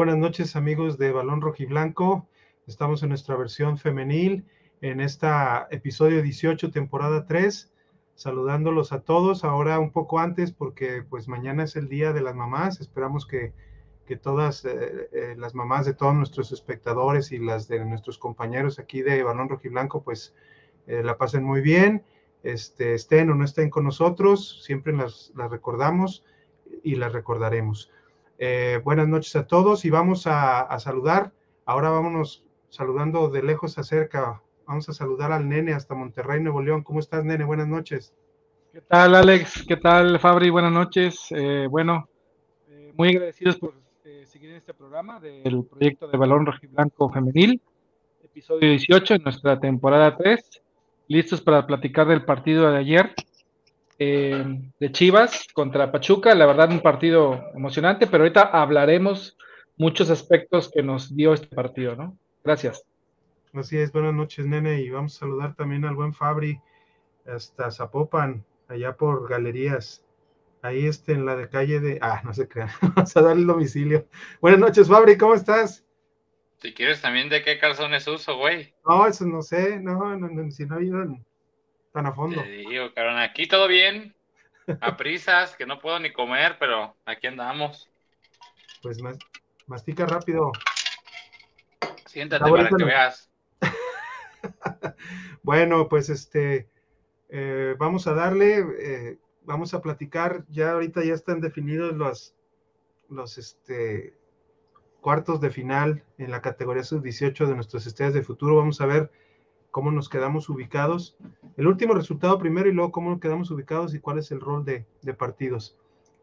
Buenas noches amigos de Balón Rojiblanco. Estamos en nuestra versión femenil en esta episodio 18, temporada 3, saludándolos a todos. Ahora un poco antes porque pues mañana es el Día de las Mamás. Esperamos que, que todas eh, eh, las mamás de todos nuestros espectadores y las de nuestros compañeros aquí de Balón Rojiblanco pues eh, la pasen muy bien, este, estén o no estén con nosotros, siempre las, las recordamos y las recordaremos. Eh, buenas noches a todos y vamos a, saludar. Ahora vámonos saludando de lejos a cerca. Vamos a saludar al nene hasta Monterrey, Nuevo León. ¿Cómo estás, nene? Buenas noches. ¿Qué tal, Alex? ¿Qué tal, Fabri? Buenas noches. Eh, bueno, eh, muy agradecidos por seguir este programa del proyecto de Balón Rojiblanco Femenil, episodio 18 en nuestra temporada 3. Listos para platicar del partido de ayer eh, de Chivas contra Pachuca. La verdad, un partido emocionante, pero ahorita hablaremos muchos aspectos que nos dio este partido, ¿no? Gracias. Así es, buenas noches, nene, y vamos a saludar también al buen Fabri hasta Zapopan, allá por Galerías. Ahí este, en la de calle de. Ah, no se crean. Vamos a darle el domicilio. Buenas noches, Fabri, ¿cómo estás? Si quieres también de qué calzones uso, güey. No, eso no sé, no, no, no si no ayudan tan a fondo. Te digo, cabrón, aquí todo bien, a prisas, que no puedo ni comer, pero aquí andamos. Pues mastica rápido. Siéntate para que veas. bueno, pues este, eh, vamos a darle, eh, vamos a platicar, ya ahorita ya están definidos los, los este, cuartos de final en la categoría sub-18 de nuestras estrellas de futuro. Vamos a ver cómo nos quedamos ubicados. El último resultado primero y luego cómo nos quedamos ubicados y cuál es el rol de, partidos.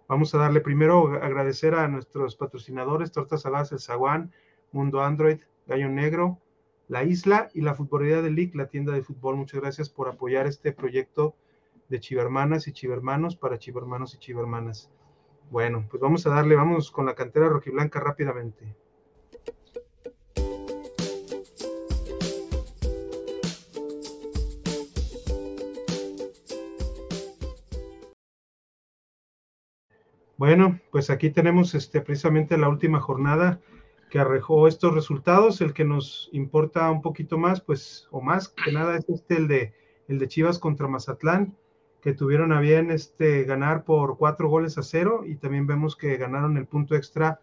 Vamos a darle primero agradecer a nuestros patrocinadores, Tortas Saladas El Zaguán, Mundo Android, Gallo Negro, La Isla y la Futbolidad de League, la tienda de fútbol. Muchas gracias por apoyar este proyecto de Chivermanas y Chivermanos para Chivermanos y Chivermanas. Bueno, pues vamos a darle, vamos con la cantera rojiblanca rápidamente. Bueno, pues aquí tenemos este, precisamente la última jornada que arrojó estos resultados. El que nos importa un poquito más, pues, o más que nada, es este, el de, el de Chivas contra Mazatlán, que tuvieron a bien este, ganar por cuatro goles a cero y también vemos que ganaron el punto extra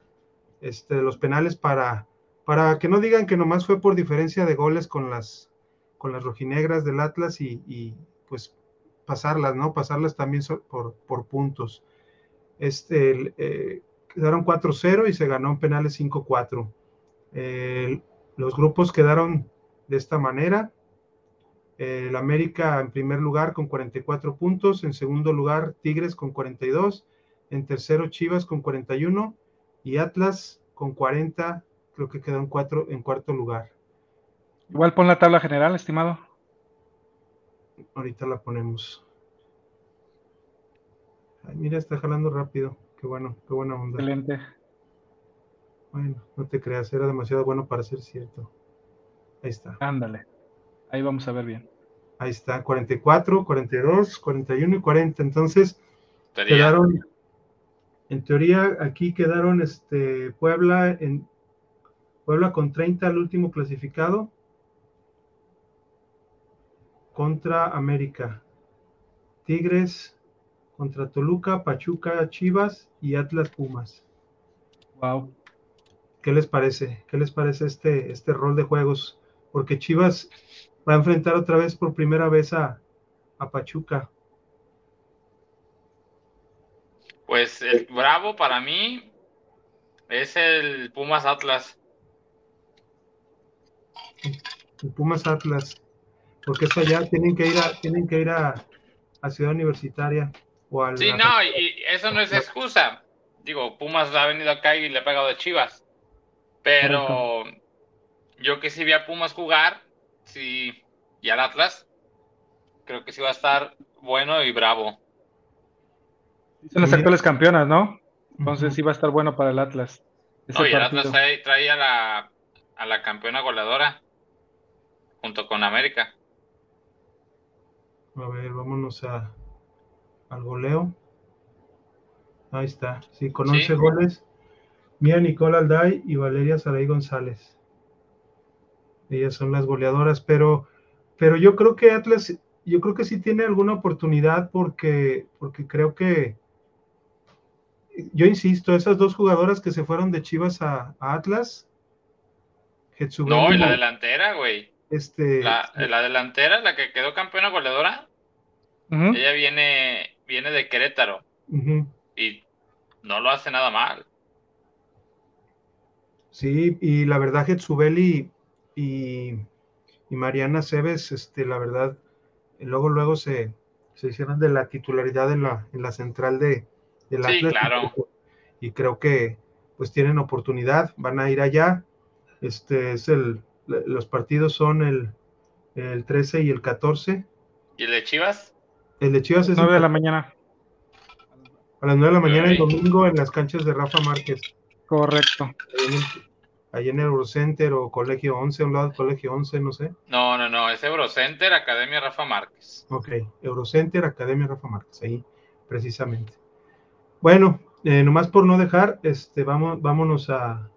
este, de los penales para, para que no digan que nomás fue por diferencia de goles con las, con las rojinegras del Atlas y, y pues pasarlas, ¿no? Pasarlas también por, por puntos. Este, eh, quedaron 4-0 y se ganó en penales 5-4. los grupos quedaron de esta manera. El América en primer lugar con 44 puntos, en segundo lugar Tigres con 42, en tercero Chivas con 41 y Atlas con 40, creo que quedó en, cuatro, en cuarto lugar. Igual pon la tabla general, estimado. Ahorita la ponemos. Ay, mira, está jalando rápido. Qué bueno, qué buena onda. Excelente. Bueno, no te creas, era demasiado bueno para ser cierto. Ahí está. Ándale. Ahí vamos a ver bien. Ahí está, 44, 42, 41 y 40. Entonces, quedaron, en teoría, aquí quedaron este, Puebla en Puebla con 30 al último clasificado contra América. Tigres contra Toluca, Pachuca, Chivas y Atlas Pumas. Wow. ¿Qué les parece? ¿Qué les parece este, este rol de juegos? Porque Chivas va a enfrentar otra vez por primera vez a, a Pachuca. Pues el bravo para mí es el Pumas Atlas. El Pumas Atlas. Porque es allá, tienen que ir a, tienen que ir a, a Ciudad Universitaria sí, no, y eso no es excusa. Digo, Pumas ha venido acá y le ha pegado a Chivas. Pero yo que sí vi a Pumas jugar, sí, y al Atlas, creo que sí va a estar bueno y bravo. Son las actuales campeonas, ¿no? Entonces sí va a estar bueno para el Atlas. Oye, el Atlas trae, a, la, a la campeona goleadora junto con América. A ver, vámonos a, al goleo. Ahí está, sí, con 11 goles. Mía Nicole Alday y Valeria Saray González. Ellas son las goleadoras, pero, pero yo creo que Atlas, yo creo que sí tiene alguna oportunidad porque, porque creo que, yo insisto, esas dos jugadoras que se fueron de Chivas a, Atlas. no, y la delantera, güey. Este, la, delantera, la que quedó campeona goleadora, ella viene, viene de Querétaro. Y no lo hace nada mal. Sí, y la verdad, Getsubeli y, y, Mariana Cebes, este, la verdad, luego, luego se, se hicieron de la titularidad en la, en la central de, del sí, claro. Y creo que pues tienen oportunidad, van a ir allá. Este es el, los partidos son el, el 13 y el 14. ¿Y el de Chivas? El de Chivas es 9 de la mañana. A las 9 de la mañana el domingo en las canchas de Rafa Márquez. Correcto. Ahí en, el Eurocenter o Colegio 11, un lado del Colegio 11, no sé. No, no, no, es Eurocenter, Academia Rafa Márquez. Ok, Eurocenter, Academia Rafa Márquez, ahí precisamente. Bueno, eh, nomás por no dejar, este, vamos, vámonos a,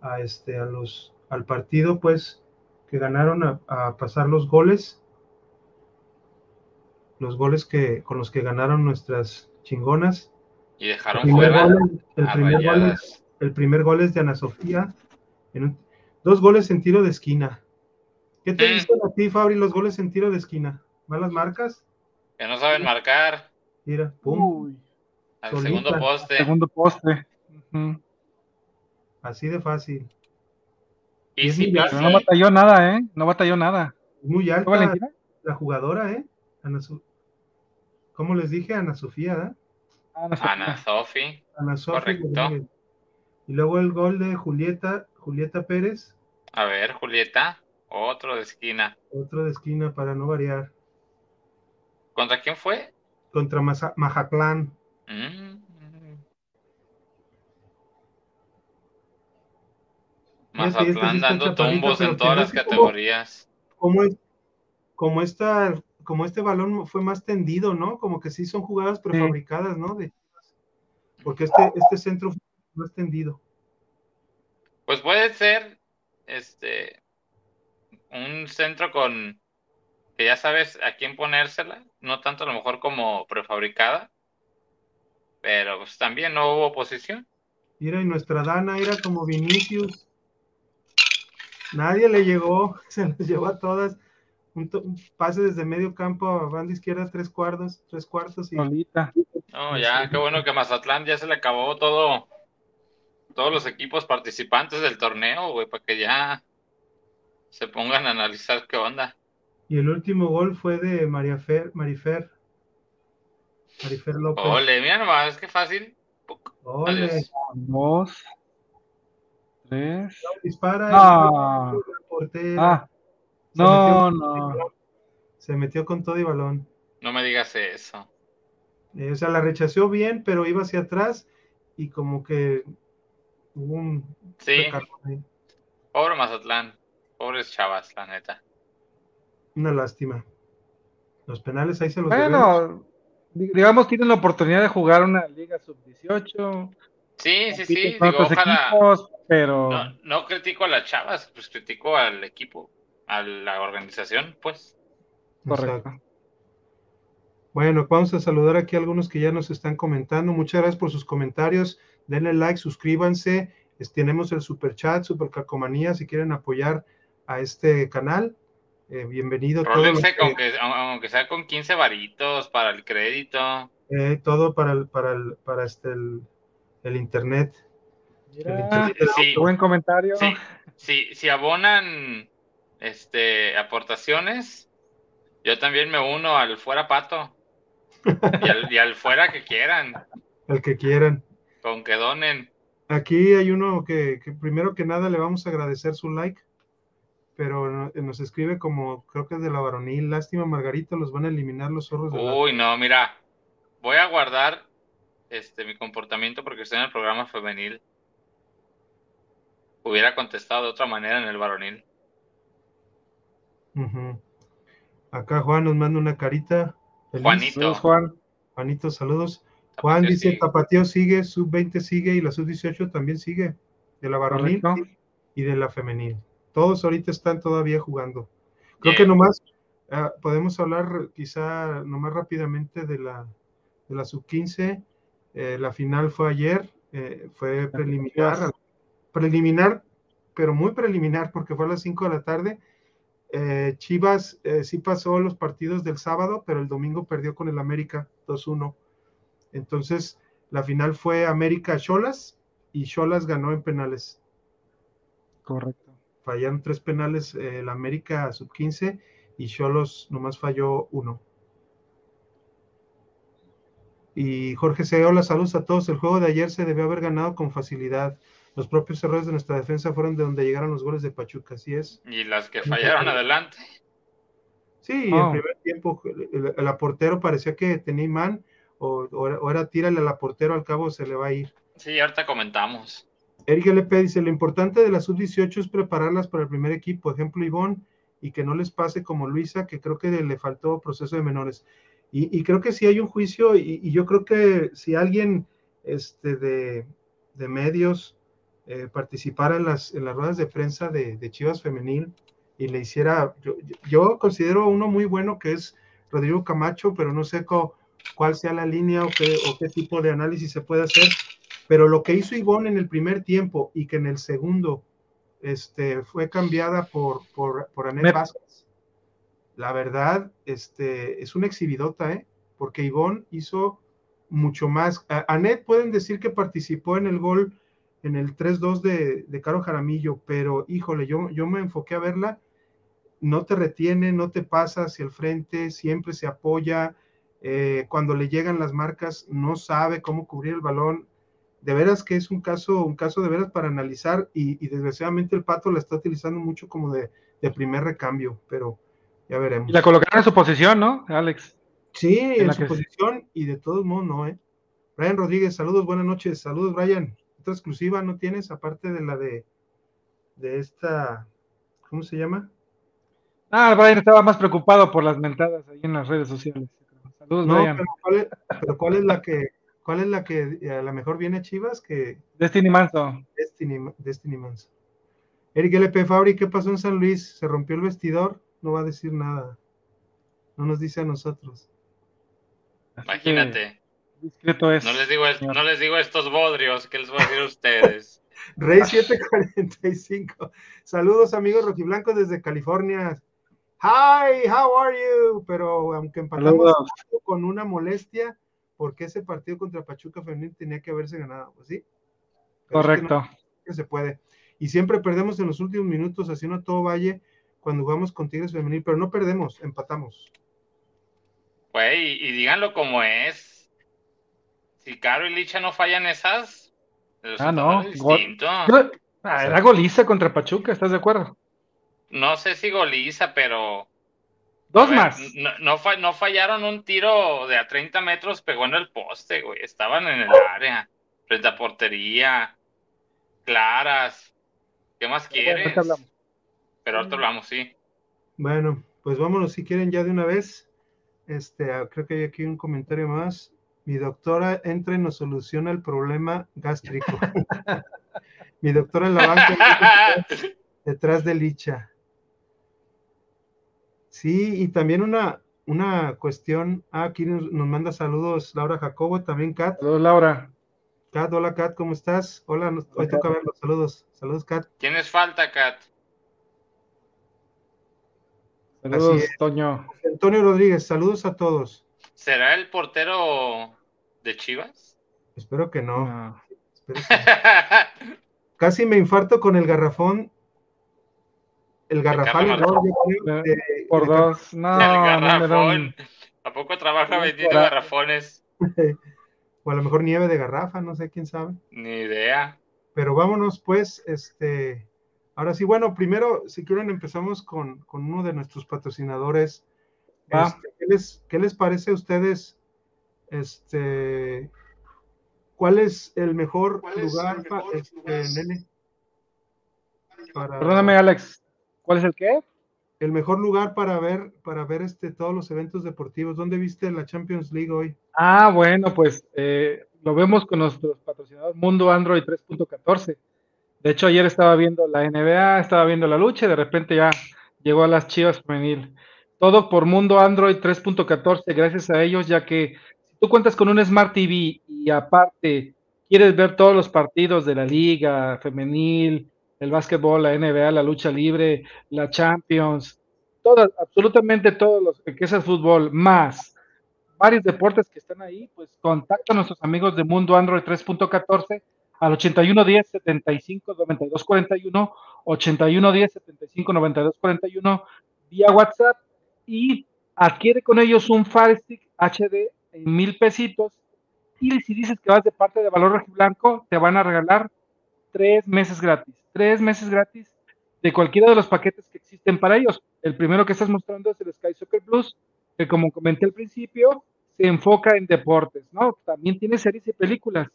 a, este, a los, al partido, pues, que ganaron a, pasar los goles. Los goles que, con los que ganaron nuestras chingonas. Y dejaron fuera. el, primer gol es, el primer gol es de Ana Sofía. dos goles en tiro de esquina. ¿Qué te mm. dicen a ti, Fabri, los goles en tiro de esquina? ¿Malas marcas? Que no saben marcar. Mira, pum. Al segundo poste. Segundo poste. Así de fácil. Y, sí, no batalló nada, ¿eh? No batalló nada. Muy alta la jugadora, ¿eh? Ana ¿Cómo les dije? Ana Sofía, ¿eh? Ana Sofía. Ana Sofía. Correcto. Y luego el gol de Julieta, Julieta Pérez. A ver, Julieta, otro de esquina. Otro de esquina para no variar. ¿Contra quién fue? Contra Majaclán. Mm. Mazatlán dando tumbos en todas las categorías. Como, como, esta, como este balón fue más tendido, ¿no? Como que sí son jugadas prefabricadas, ¿no? De, porque este, este centro fue más tendido. Pues puede ser este un centro con que ya sabes a quién ponérsela, no tanto a lo mejor como prefabricada, pero pues también no hubo oposición. Mira, y nuestra Dana era como Vinicius. Nadie le llegó, se las llevó a todas. Un, pase desde medio campo a banda izquierda, tres cuartos, tres cuartos y. No, ya, qué bueno que Mazatlán ya se le acabó todo, todos los equipos participantes del torneo, güey, para que ya se pongan a analizar qué onda. Y el último gol fue de María Fer, Marifer Marifer López. Ole, mira nomás, qué fácil. Ole. Dos. Tres. dispara. No. Ah. No, no. se metió con todo y balón. No me digas eso. Eh, o sea, la rechazó bien, pero iba hacia atrás y como que hubo un. Sí. Pobre Mazatlán. Pobres chavas, la neta. Una lástima. Los penales ahí se los Bueno, digamos, tienen la oportunidad de jugar una liga sub-18. Sí, sí, sí, digo, ojalá. pero... No, critico a las chavas, pues critico al equipo, a la organización, pues. Correcto. Bueno, vamos a saludar aquí a algunos que ya nos están comentando. Muchas gracias por sus comentarios. Denle like, suscríbanse. Tenemos el super chat, super calcomanía, si quieren apoyar a este canal. Eh, bienvenido. Rólense con que, aunque sea con 15 varitos para el crédito. Eh, todo para el, para el, para este el, internet. buen comentario. Sí, si abonan este aportaciones, yo también me uno al fuera pato. y, al, fuera que quieran. Al que quieran. Con que donen. Aquí hay uno que, que primero que nada le vamos a agradecer su like pero nos escribe como, creo que es de la varonil, lástima Margarita, los van a eliminar los zorros. De Uy, no, mira, voy a guardar este mi comportamiento porque estoy en el programa femenil. Hubiera contestado de otra manera en el varonil. Acá Juan nos manda una carita. Juanito. Juan. Juanito, saludos. Juan dice, Tapatío sigue, sub-20 sigue y la sub-18 también sigue, de la varonil y de la femenil. Todos ahorita están todavía jugando. Creo que nomás ah, podemos hablar quizá nomás rápidamente de la, de la sub-15. Eh, la final fue ayer, eh, fue preliminar, preliminar, pero muy preliminar porque fue a las 5 de la tarde. Eh, Chivas sí pasó los partidos del sábado, pero el domingo perdió con el América 2-1. Entonces, la final fue América Cholas y Cholas ganó en penales. Correcto. Fallaron tres penales el América sub-15 y Cholos nomás falló uno. Y Jorge C. Hola, saludos a todos. El juego de ayer se debió haber ganado con facilidad. Los propios errores de nuestra defensa fueron de donde llegaron los goles de Pachuca, así es. Y las que fallaron adelante. Sí, oh. primer tiempo el, aportero parecía que tenía imán o, o, era tírale al portero, al cabo se le va a ir. Sí, ahorita comentamos. Eric LP dice, lo importante de la sub-18 es prepararlas para el primer equipo, ejemplo Ivonne, y que no les pase como Luisa, que creo que le faltó proceso de menores. Y, creo que sí hay un juicio y, yo creo que si alguien este, de, medios eh, participara en las, en las ruedas de prensa de, Chivas Femenil y le hiciera, yo, considero uno muy bueno que es Rodrigo Camacho, pero no sé cuál sea la línea o qué, o qué tipo de análisis se puede hacer, pero lo que hizo Ivonne en el primer tiempo y que en el segundo este, fue cambiada por, por, por Anet Vázquez la verdad, este, es una exhibidota, ¿eh? Porque Ivonne hizo mucho más. Anet pueden decir que participó en el gol en el 3-2 de, de, Caro Jaramillo, pero híjole, yo, yo me enfoqué a verla, no te retiene, no te pasa hacia el frente, siempre se apoya, eh, cuando le llegan las marcas no sabe cómo cubrir el balón. De veras que es un caso, un caso de veras para analizar y, desgraciadamente el Pato la está utilizando mucho como de, de primer recambio, pero ya veremos. Y la colocaron en su posición, ¿no, Alex? Sí, en, su posición y de todos modos no, ¿eh? Brian Rodríguez, saludos, buenas noches. Saludos, Brian. Otra exclusiva no tienes, aparte de la de, de esta, ¿cómo se llama? Ah, Brian estaba más preocupado por las mentadas ahí en las redes sociales. Saludos, Brian. Pero ¿cuál es, la que, cuál es la que a lo mejor viene Chivas? Que... Destiny Manso. Destiny, Destiny Manso. Eric LP Fabri, ¿qué pasó en San Luis? ¿Se rompió el vestidor? no va a decir nada. No nos dice a nosotros. Imagínate. No les, digo, no les digo estos bodrios que les voy a decir a ustedes. Rey 745. Saludos amigos rojiblancos desde California. Hi, how are you? Pero aunque empatamos con una molestia, porque ese partido contra Pachuca Femenil tenía que haberse ganado, pues sí. Correcto. que se puede. Y siempre perdemos en los últimos minutos, así no todo valle cuando jugamos con Tigres Femenil, pero no perdemos, empatamos. Güey, y, díganlo como es. Si Caro y Licha no fallan esas, ah, no. Ah, era goliza contra Pachuca, ¿estás de acuerdo? No sé si goliza, pero. Dos más. No, no, fallaron un tiro de a 30 metros, pegó en el poste, güey. Estaban en el área, frente a portería, claras. ¿Qué más quieres? Pero ahorita hablamos, sí. Bueno, pues vámonos si quieren ya de una vez. Este, ah, creo que hay aquí un comentario más. Mi doctora entra y nos soluciona el problema gástrico. Mi doctora en la banca detrás de Licha. Sí, y también una, una cuestión. Ah, aquí nos, manda saludos Laura Jacobo, también Kat. Saludos, Laura. Kat, hola Kat, ¿cómo estás? Hola, hoy toca verlos. Saludos, saludos Kat. ¿Quiénes falta, Kat? Saludos, Toño. Antonio Rodríguez, saludos a todos. ¿Será el portero de Chivas? Espero que no. Casi me infarto con el garrafón. El garrafón. por dos. No, el garrafón. ¿A poco trabaja vendiendo garrafones? o a lo mejor nieve de garrafa, no sé quién sabe. Ni idea. Pero vámonos pues, este, Ahora sí, bueno, primero, si quieren, empezamos con, uno de nuestros patrocinadores. Este, ¿qué, les, parece a ustedes? Este, ¿Cuál es el mejor lugar, este, nene? Perdóname, Alex. ¿Cuál es el qué? el mejor lugar para ver, para ver este, todos los eventos deportivos. ¿Dónde viste la Champions League hoy? Ah, bueno, pues eh, lo vemos con nuestros patrocinadores Mundo Android 3.14. De hecho, ayer estaba viendo la NBA, estaba viendo la lucha y de repente ya llegó a las Chivas femenil. Todo por Mundo Android 3.14, gracias a ellos, ya que si tú cuentas con un Smart TV y aparte quieres ver todos los partidos de la liga femenil, el básquetbol, la NBA, la lucha libre, la Champions, todas, absolutamente todos los que es el fútbol, más varios deportes que están ahí, pues contacta a nuestros amigos de Mundo Android 3.14 al 81 10 75 92 41, 81 10 75 92 41 vía WhatsApp y adquiere con ellos un Fire Stick HD en mil pesitos y si dices que vas de parte de Valor Blanco, te van a regalar tres meses gratis, tres meses gratis de cualquiera de los paquetes que existen para ellos. El primero que estás mostrando es el Sky Soccer Plus, que como comenté al principio, se enfoca en deportes, ¿no? También tiene series y películas.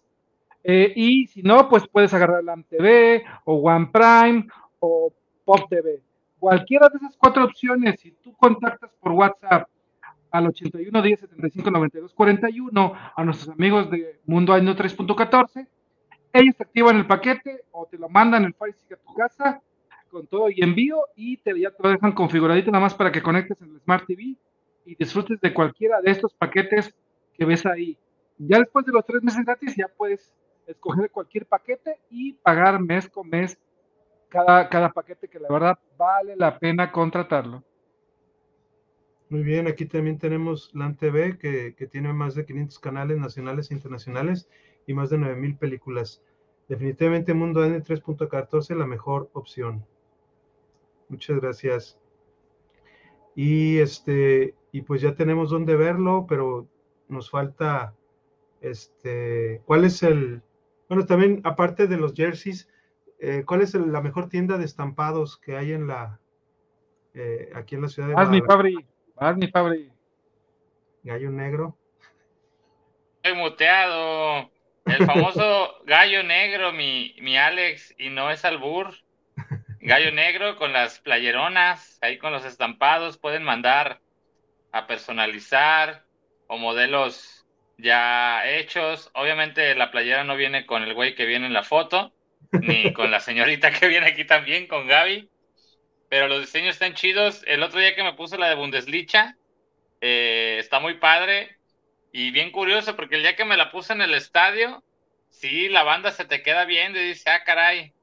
Eh, y si no, pues puedes agarrar la TV o One Prime o Pop TV. Cualquiera de esas cuatro opciones, si tú contactas por WhatsApp al 81 10 75 92 41 a nuestros amigos de Mundo Año 3.14, ellos activan el paquete o te lo mandan el Fire a tu casa con todo y envío y te, ya te lo dejan configuradito nada más para que conectes en el Smart TV y disfrutes de cualquiera de estos paquetes que ves ahí. Ya después de los tres meses gratis ya puedes escoger cualquier paquete y pagar mes con mes cada, cada paquete que la verdad vale la pena contratarlo. Muy bien, aquí también tenemos LAN TV que, que tiene más de 500 canales nacionales e internacionales y más de 9000 películas. Definitivamente Mundo N 3.14 la mejor opción. Muchas gracias. Y este, y pues ya tenemos dónde verlo, pero nos falta este, ¿cuál es el, bueno, también aparte de los jerseys, eh, ¿cuál es la mejor tienda de estampados que hay en la, eh, aquí en la ciudad de Haz mi Fabri, haz mi Fabri. Gallo negro. Estoy muteado. El famoso gallo negro, mi, mi Alex, y no es albur. Gallo negro con las playeronas, ahí con los estampados, pueden mandar a personalizar o modelos ya hechos. Obviamente la playera no viene con el güey que viene en la foto, ni con la señorita que viene aquí también, con Gaby. Pero los diseños están chidos. El otro día que me puse la de Bundesliga, eh, está muy padre. Y bien curioso, porque el día que me la puse en el estadio, sí, la banda se te queda viendo y dice, ah, caray,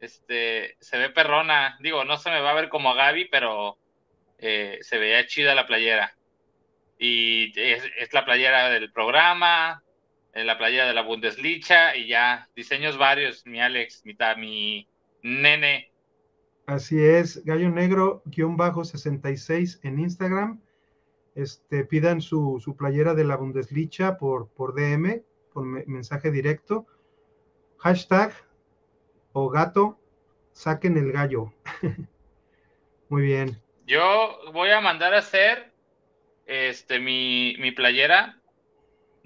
este, se ve perrona. Digo, no se me va a ver como a Gaby, pero eh, se veía chida la playera. Y es, la playera del programa, la playera de la Bundesliga y ya, diseños varios, mi Alex, mi, mi nene. Así es, Gallo Negro, guion bajo 66 en Instagram este, pidan su, playera de la Bundesliga por, por DM, por mensaje directo. Hashtag o gato, saquen el gallo. Muy bien. Yo voy a mandar a hacer este, mi, mi playera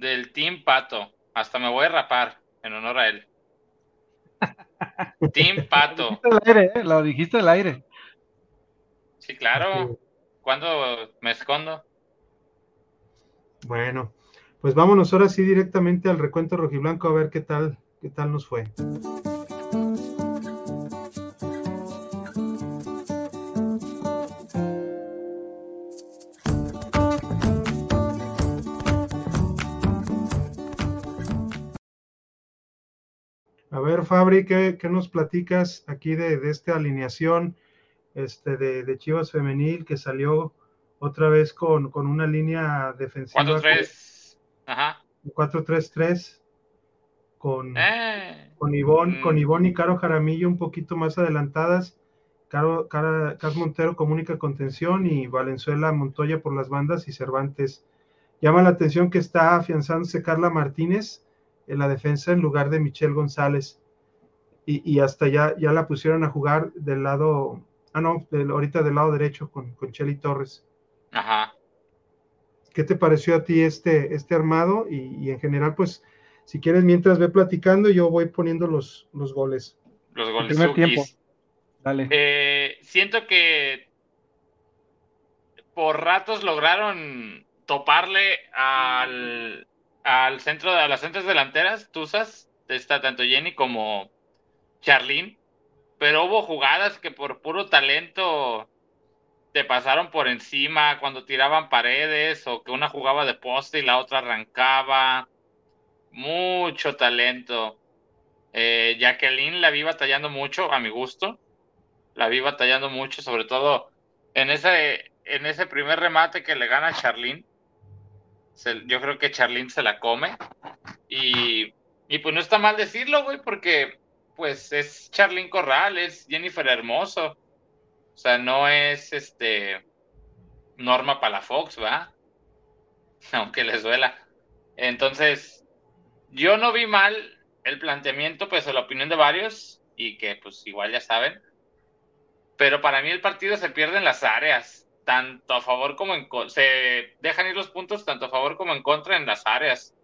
del Team Pato. Hasta me voy a rapar en honor a él. Team Pato. Lo dijiste al aire, ¿eh? Sí, claro. ¿Cuándo me escondo? Bueno, pues vámonos ahora sí directamente al recuento rojiblanco a ver qué tal, qué tal nos fue. Fabri, ¿qué, nos platicas aquí de, esta alineación este, de, de, Chivas Femenil que salió otra vez con, una línea defensiva. 4-3. Ajá. 4-3-3 con, eh. con, Ivonne, mm. con y Caro Jaramillo un poquito más adelantadas. Caro, Cara, Cas Montero comunica contención y Valenzuela Montoya por las bandas y Cervantes. Llama la atención que está afianzándose Carla Martínez en la defensa en lugar de Michelle González. Y, hasta ya, ya la pusieron a jugar del lado, ah no, ahorita del lado derecho con, con Chely Torres. Ajá. ¿Qué te pareció a ti este, este armado? Y, en general, pues, si quieres, mientras ve platicando, yo voy poniendo los, los goles. Los goles. Primer tiempo. Dale. Eh, siento que por ratos lograron toparle al, al centro, a las centros delanteras, Tuzas, está tanto Jenny como Charlene, pero hubo jugadas que por puro talento te pasaron por encima cuando tiraban paredes o que una jugaba de poste y la otra arrancaba. Mucho talento. Eh, Jacqueline la vi batallando mucho, a mi gusto. La vi batallando mucho, sobre todo en ese, en ese primer remate que le gana a Charlene. yo creo que Charlene se la come. Y, y pues no está mal decirlo, güey, porque pues es Charlene Corral, es Jennifer Hermoso. O sea, no es este Norma Palafox, ¿va? Aunque les duela. Entonces, yo no vi mal el planteamiento, pues, la opinión de varios, y que pues igual ya saben. Pero para mí el partido se pierde en las áreas, tanto a favor como en contra. Se dejan ir los puntos tanto a favor como en contra en las áreas.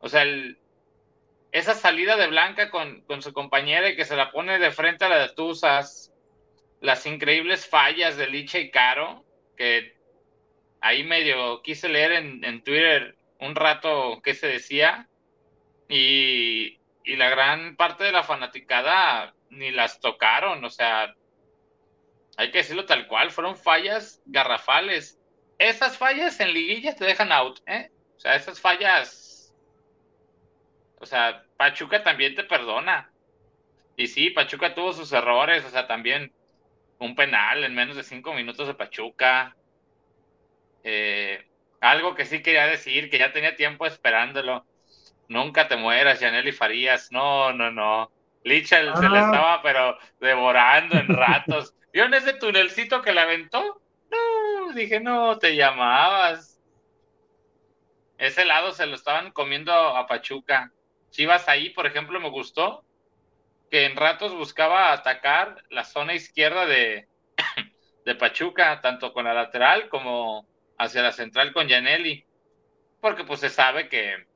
O sea, el, esa salida de Blanca con, su compañera y que se la pone de frente a la de Tuzas, las increíbles fallas de Licha y Caro, que ahí medio quise leer en, Twitter un rato qué se decía, y, y, la gran parte de la fanaticada ni las tocaron, o sea, hay que decirlo tal cual, fueron fallas garrafales. Esas fallas en liguilla te dejan out, ¿eh? O sea, esas fallas o sea, Pachuca también te perdona. Y sí, Pachuca tuvo sus errores, o sea, también un penal en menos de cinco minutos de Pachuca. Eh, algo que sí quería decir, que ya tenía tiempo esperándolo. Nunca te mueras, Janely Farías. No, no, no. Licha se le ah. estaba, pero devorando en ratos. en ese tunelcito que le aventó? No, dije, no, te llamabas. Ese lado se lo estaban comiendo a Pachuca. Chivas ahí, por ejemplo, me gustó que en ratos buscaba atacar la zona izquierda de, de Pachuca, tanto con la lateral como hacia la central con Janelli, porque pues se sabe que,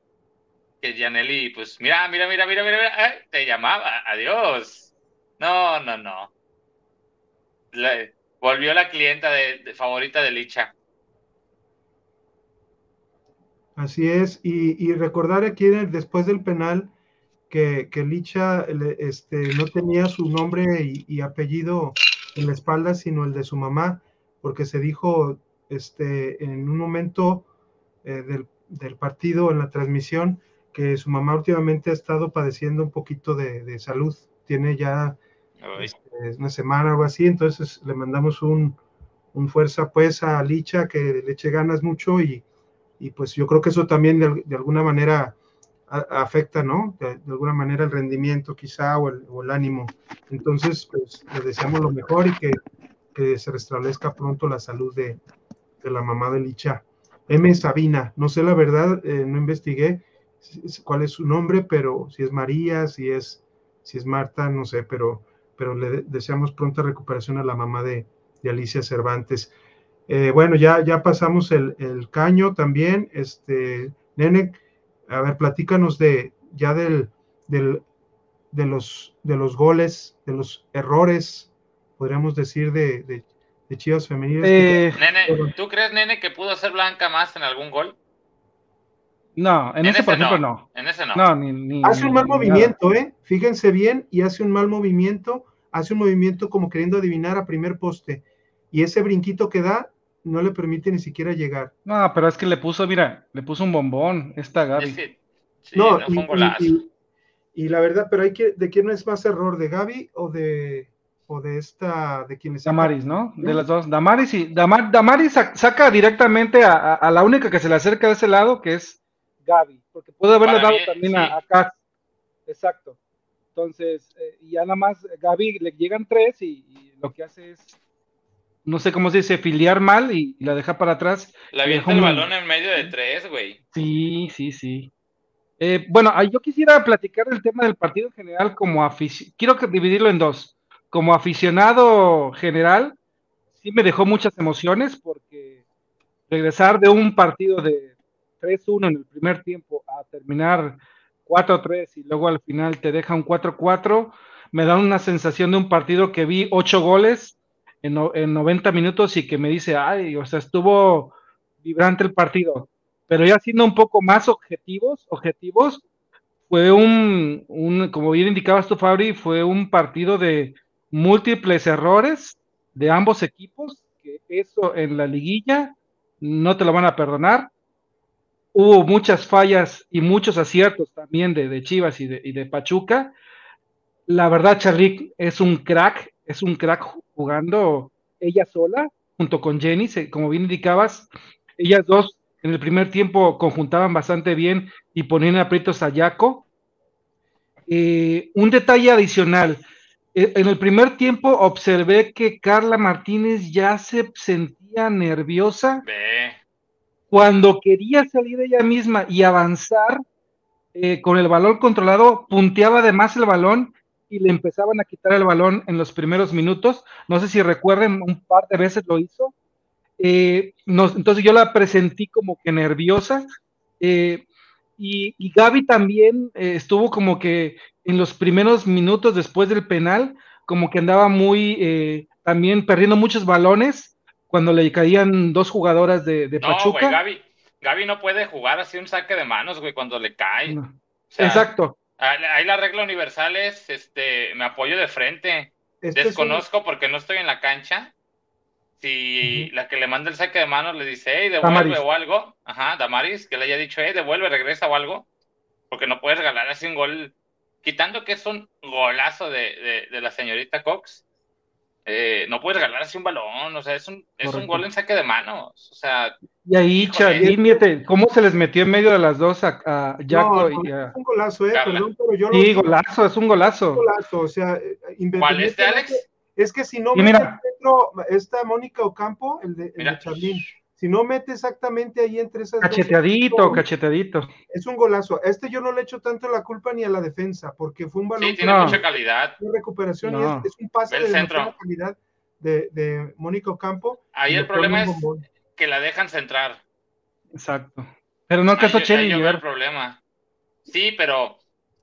que Janelli, pues mira, mira, mira, mira, mira, te llamaba, adiós. No, no, no. volvió la clienta de, favorita de Licha. Así es, y, recordar aquí después del penal que, que Licha este, no tenía su nombre y, apellido en la espalda, sino el de su mamá, porque se dijo este, en un momento eh, del, partido, en la transmisión, que su mamá últimamente ha estado padeciendo un poquito de, salud, tiene ya este, una semana o algo así, entonces le mandamos un, un fuerza pues a Licha, que le eche ganas mucho y y pues yo creo que eso también de, alguna manera afecta, ¿no? De, alguna manera el rendimiento quizá o el, ánimo. Entonces, pues le deseamos lo mejor y que, se restablezca pronto la salud de, la mamá de Licha. M. Sabina, no sé la verdad, eh, no investigué cuál es su nombre, pero si es María, si es, si es Marta, no sé, pero, pero le deseamos pronta recuperación a la mamá de, de Alicia Cervantes. Eh, bueno, ya, ya pasamos el, caño también. Este, Nene, a ver, platícanos de ya del, del, de, los, de los goles, de los errores, podríamos decir, de, de, Chivas femeniles. Eh, nene, ¿tú crees, Nene, que pudo ser Blanca más en algún gol? No, en, ese, por ejemplo, no. En ese no. hace un mal movimiento, ¿eh? Fíjense bien, y hace un mal movimiento, hace un movimiento como queriendo adivinar a primer poste. Y ese brinquito que da no le permite ni siquiera llegar. No, pero es que le puso, mira, le puso un bombón esta Gaby. no, y, la verdad, pero hay que, ¿de quién es más error? ¿De Gaby o de o de esta, de quién es? Damaris, ¿no? De las dos. Damaris y Damaris saca directamente a, la única que se le acerca de ese lado, que es Gaby, porque puede haberle dado también a, a Exacto. Entonces, eh, y ya nada más Gaby le llegan tres y lo que hace es no sé cómo se dice, filiar mal y, la deja para atrás. La avienta el balón en medio de tres, güey. Sí, sí, sí. Eh, bueno, yo quisiera platicar del tema del partido en general como aficionado. Quiero dividirlo en dos. Como aficionado general, sí me dejó muchas emociones porque regresar de un partido de 3-1 en el primer tiempo a terminar 4-3 y luego al final te deja un 4-4, me da una sensación de un partido que vi ocho goles en, en 90 minutos y que me dice, ay, o sea, estuvo vibrante el partido. Pero ya siendo un poco más objetivos, objetivos, fue un, un, como bien indicabas tú, Fabri, fue un partido de múltiples errores de ambos equipos, que eso en la liguilla no te lo van a perdonar. Hubo muchas fallas y muchos aciertos también de, de Chivas y de, y de, Pachuca. La verdad, Charly es un crack, es un crack jugando ella sola, junto con Jenny, como bien indicabas, ellas dos en el primer tiempo conjuntaban bastante bien y ponían aprietos a Yaco. Eh, un detalle adicional, eh, en el primer tiempo observé que Carla Martínez ya se sentía nerviosa cuando quería salir ella misma y avanzar eh, con el balón controlado, punteaba además el balón y le empezaban a quitar el balón en los primeros minutos. No sé si recuerden, un par de veces lo hizo. Eh, entonces yo la presentí como que nerviosa. Eh, y, y, Gaby también eh, estuvo como que en los primeros minutos después del penal, como que andaba muy, eh, también perdiendo muchos balones cuando le caían dos jugadoras de, de no, Pachuca. Gaby, Gaby no puede jugar así un saque de manos, güey, cuando le cae. No. O sea, Exacto. Ahí la regla universal es, este, me apoyo de frente. Este Desconozco un... porque no estoy en la cancha, si uh -huh. la que le manda el saque de manos le dice, hey, devuelve Damaris. o algo, ajá, Damaris, que le haya dicho, hey, devuelve, regresa o algo, porque no puedes regalar así un gol, quitando que es un golazo de, de, de la señorita Cox, eh, no puedes regalar así un balón, o sea, es un, es un gol en saque de manos, o sea. Y ahí, Charly, ¿cómo se les metió en medio de las dos a, a Jaco no, y a... Es un golazo, eh, Carla. perdón, pero yo lo Sí, golazo, es un golazo. un golazo, o sea, ¿Cuál es este, Alex? Es que si no Y mete mira. dentro, esta Mónica Ocampo, el de, el Mira. de Charlín, si no mete exactamente ahí entre esas dos, Cacheteadito, cacheteadito. es un golazo. A este yo no le echo tanto la culpa ni a la defensa, porque fue un balón Sí, tiene No. mucha calidad. de recuperación y es, es un pase el de centro. calidad de, de Mónica Ocampo. Ahí el le problema es bombón. Que la dejan centrar. Exacto. Pero no alcanzó Cheli yo llegar. el problema. Sí, pero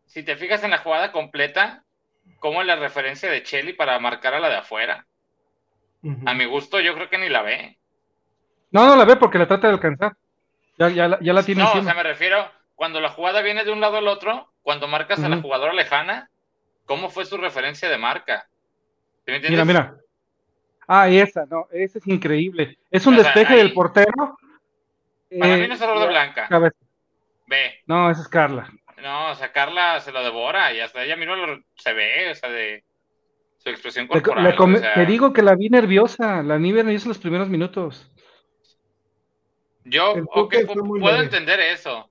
si te fijas en la jugada completa, ¿cómo es la referencia de Chelly para marcar a la de afuera? A mi gusto, yo creo que ni la ve. No, no la ve porque la trata de alcanzar. Ya, ya, la- ya la tiene No, o sea, me refiero, cuando la jugada viene de un lado al otro, cuando marcas a la jugadora lejana, ¿cómo fue su referencia de marca? ¿Sí me entiendes? Mira, mira. Ah, y esa, no, esa es increíble. Es un O sea, despeje ahí- del portero. Para Eh, mí no es error de Blanca. cabeza. Ve, No, esa es Carla. no, o sea, Carla se lo devora y hasta ella misma lo- se ve, o sea, de su expresión corporal. le come- o sea, Te digo que la vi nerviosa, la vi nerviosa en los primeros minutos. Yo, El ok, toque pu- fue muy puedo entender eso,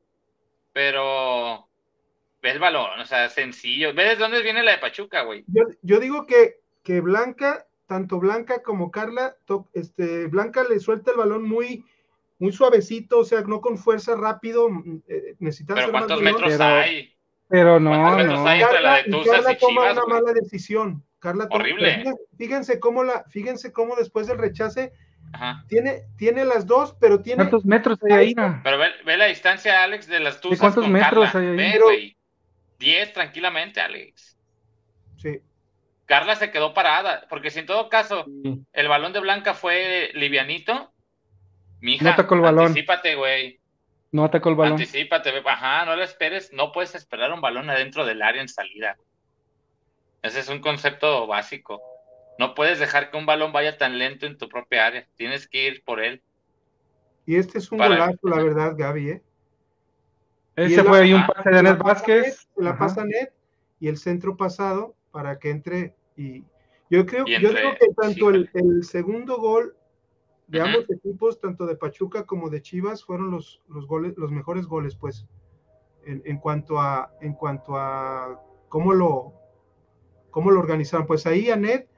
pero ve el balón, o sea, sencillo. ¿Ves de dónde viene la de Pachuca, güey? Yo, yo digo que, que Blanca, tanto Blanca como Carla, to- este, Blanca le suelta el balón muy, muy suavecito, o sea, no con fuerza rápido, mm, eh, Pero ¿cuántos metros pero- hay? Pero no, ¿Cuántos metros no. hay? entre la de y Carla y toma Chivas, una güey. mala decisión. Carla toma- Horrible. Fíjense, fíjense cómo la, fíjense cómo después del rechace Ajá. tiene, tiene las dos, pero tiene ¿Cuántos metros hay ahí? Pero ve, ve la distancia, Alex, de las tuzas cuántos con metros Carla. hay ahí? Ve, Pero- güey. 10 tranquilamente, Alex. Carla se quedó parada, porque si en todo caso Sí. el balón de Blanca fue livianito, mija, No tocó el balón. anticípate, güey. No atacó el balón. Anticípate, ve. ajá, no lo esperes, no puedes esperar un balón adentro del área en salida. Ese es un concepto básico. No puedes dejar que un balón vaya tan lento en tu propia área, tienes que ir por él. y este es un Para- golazo, la verdad, Gaby, ¿eh? Y Ese fue ahí un pase de Vázquez. Net, se la pasa Net y el centro pasado para que entre y yo creo, Y yo digo que tanto sí. el, el segundo gol de ambos equipos, tanto de Pachuca como de Chivas, fueron los, los goles, los mejores goles, pues, en, en cuanto a, en cuanto a cómo lo, cómo lo organizaron. Pues ahí Anet,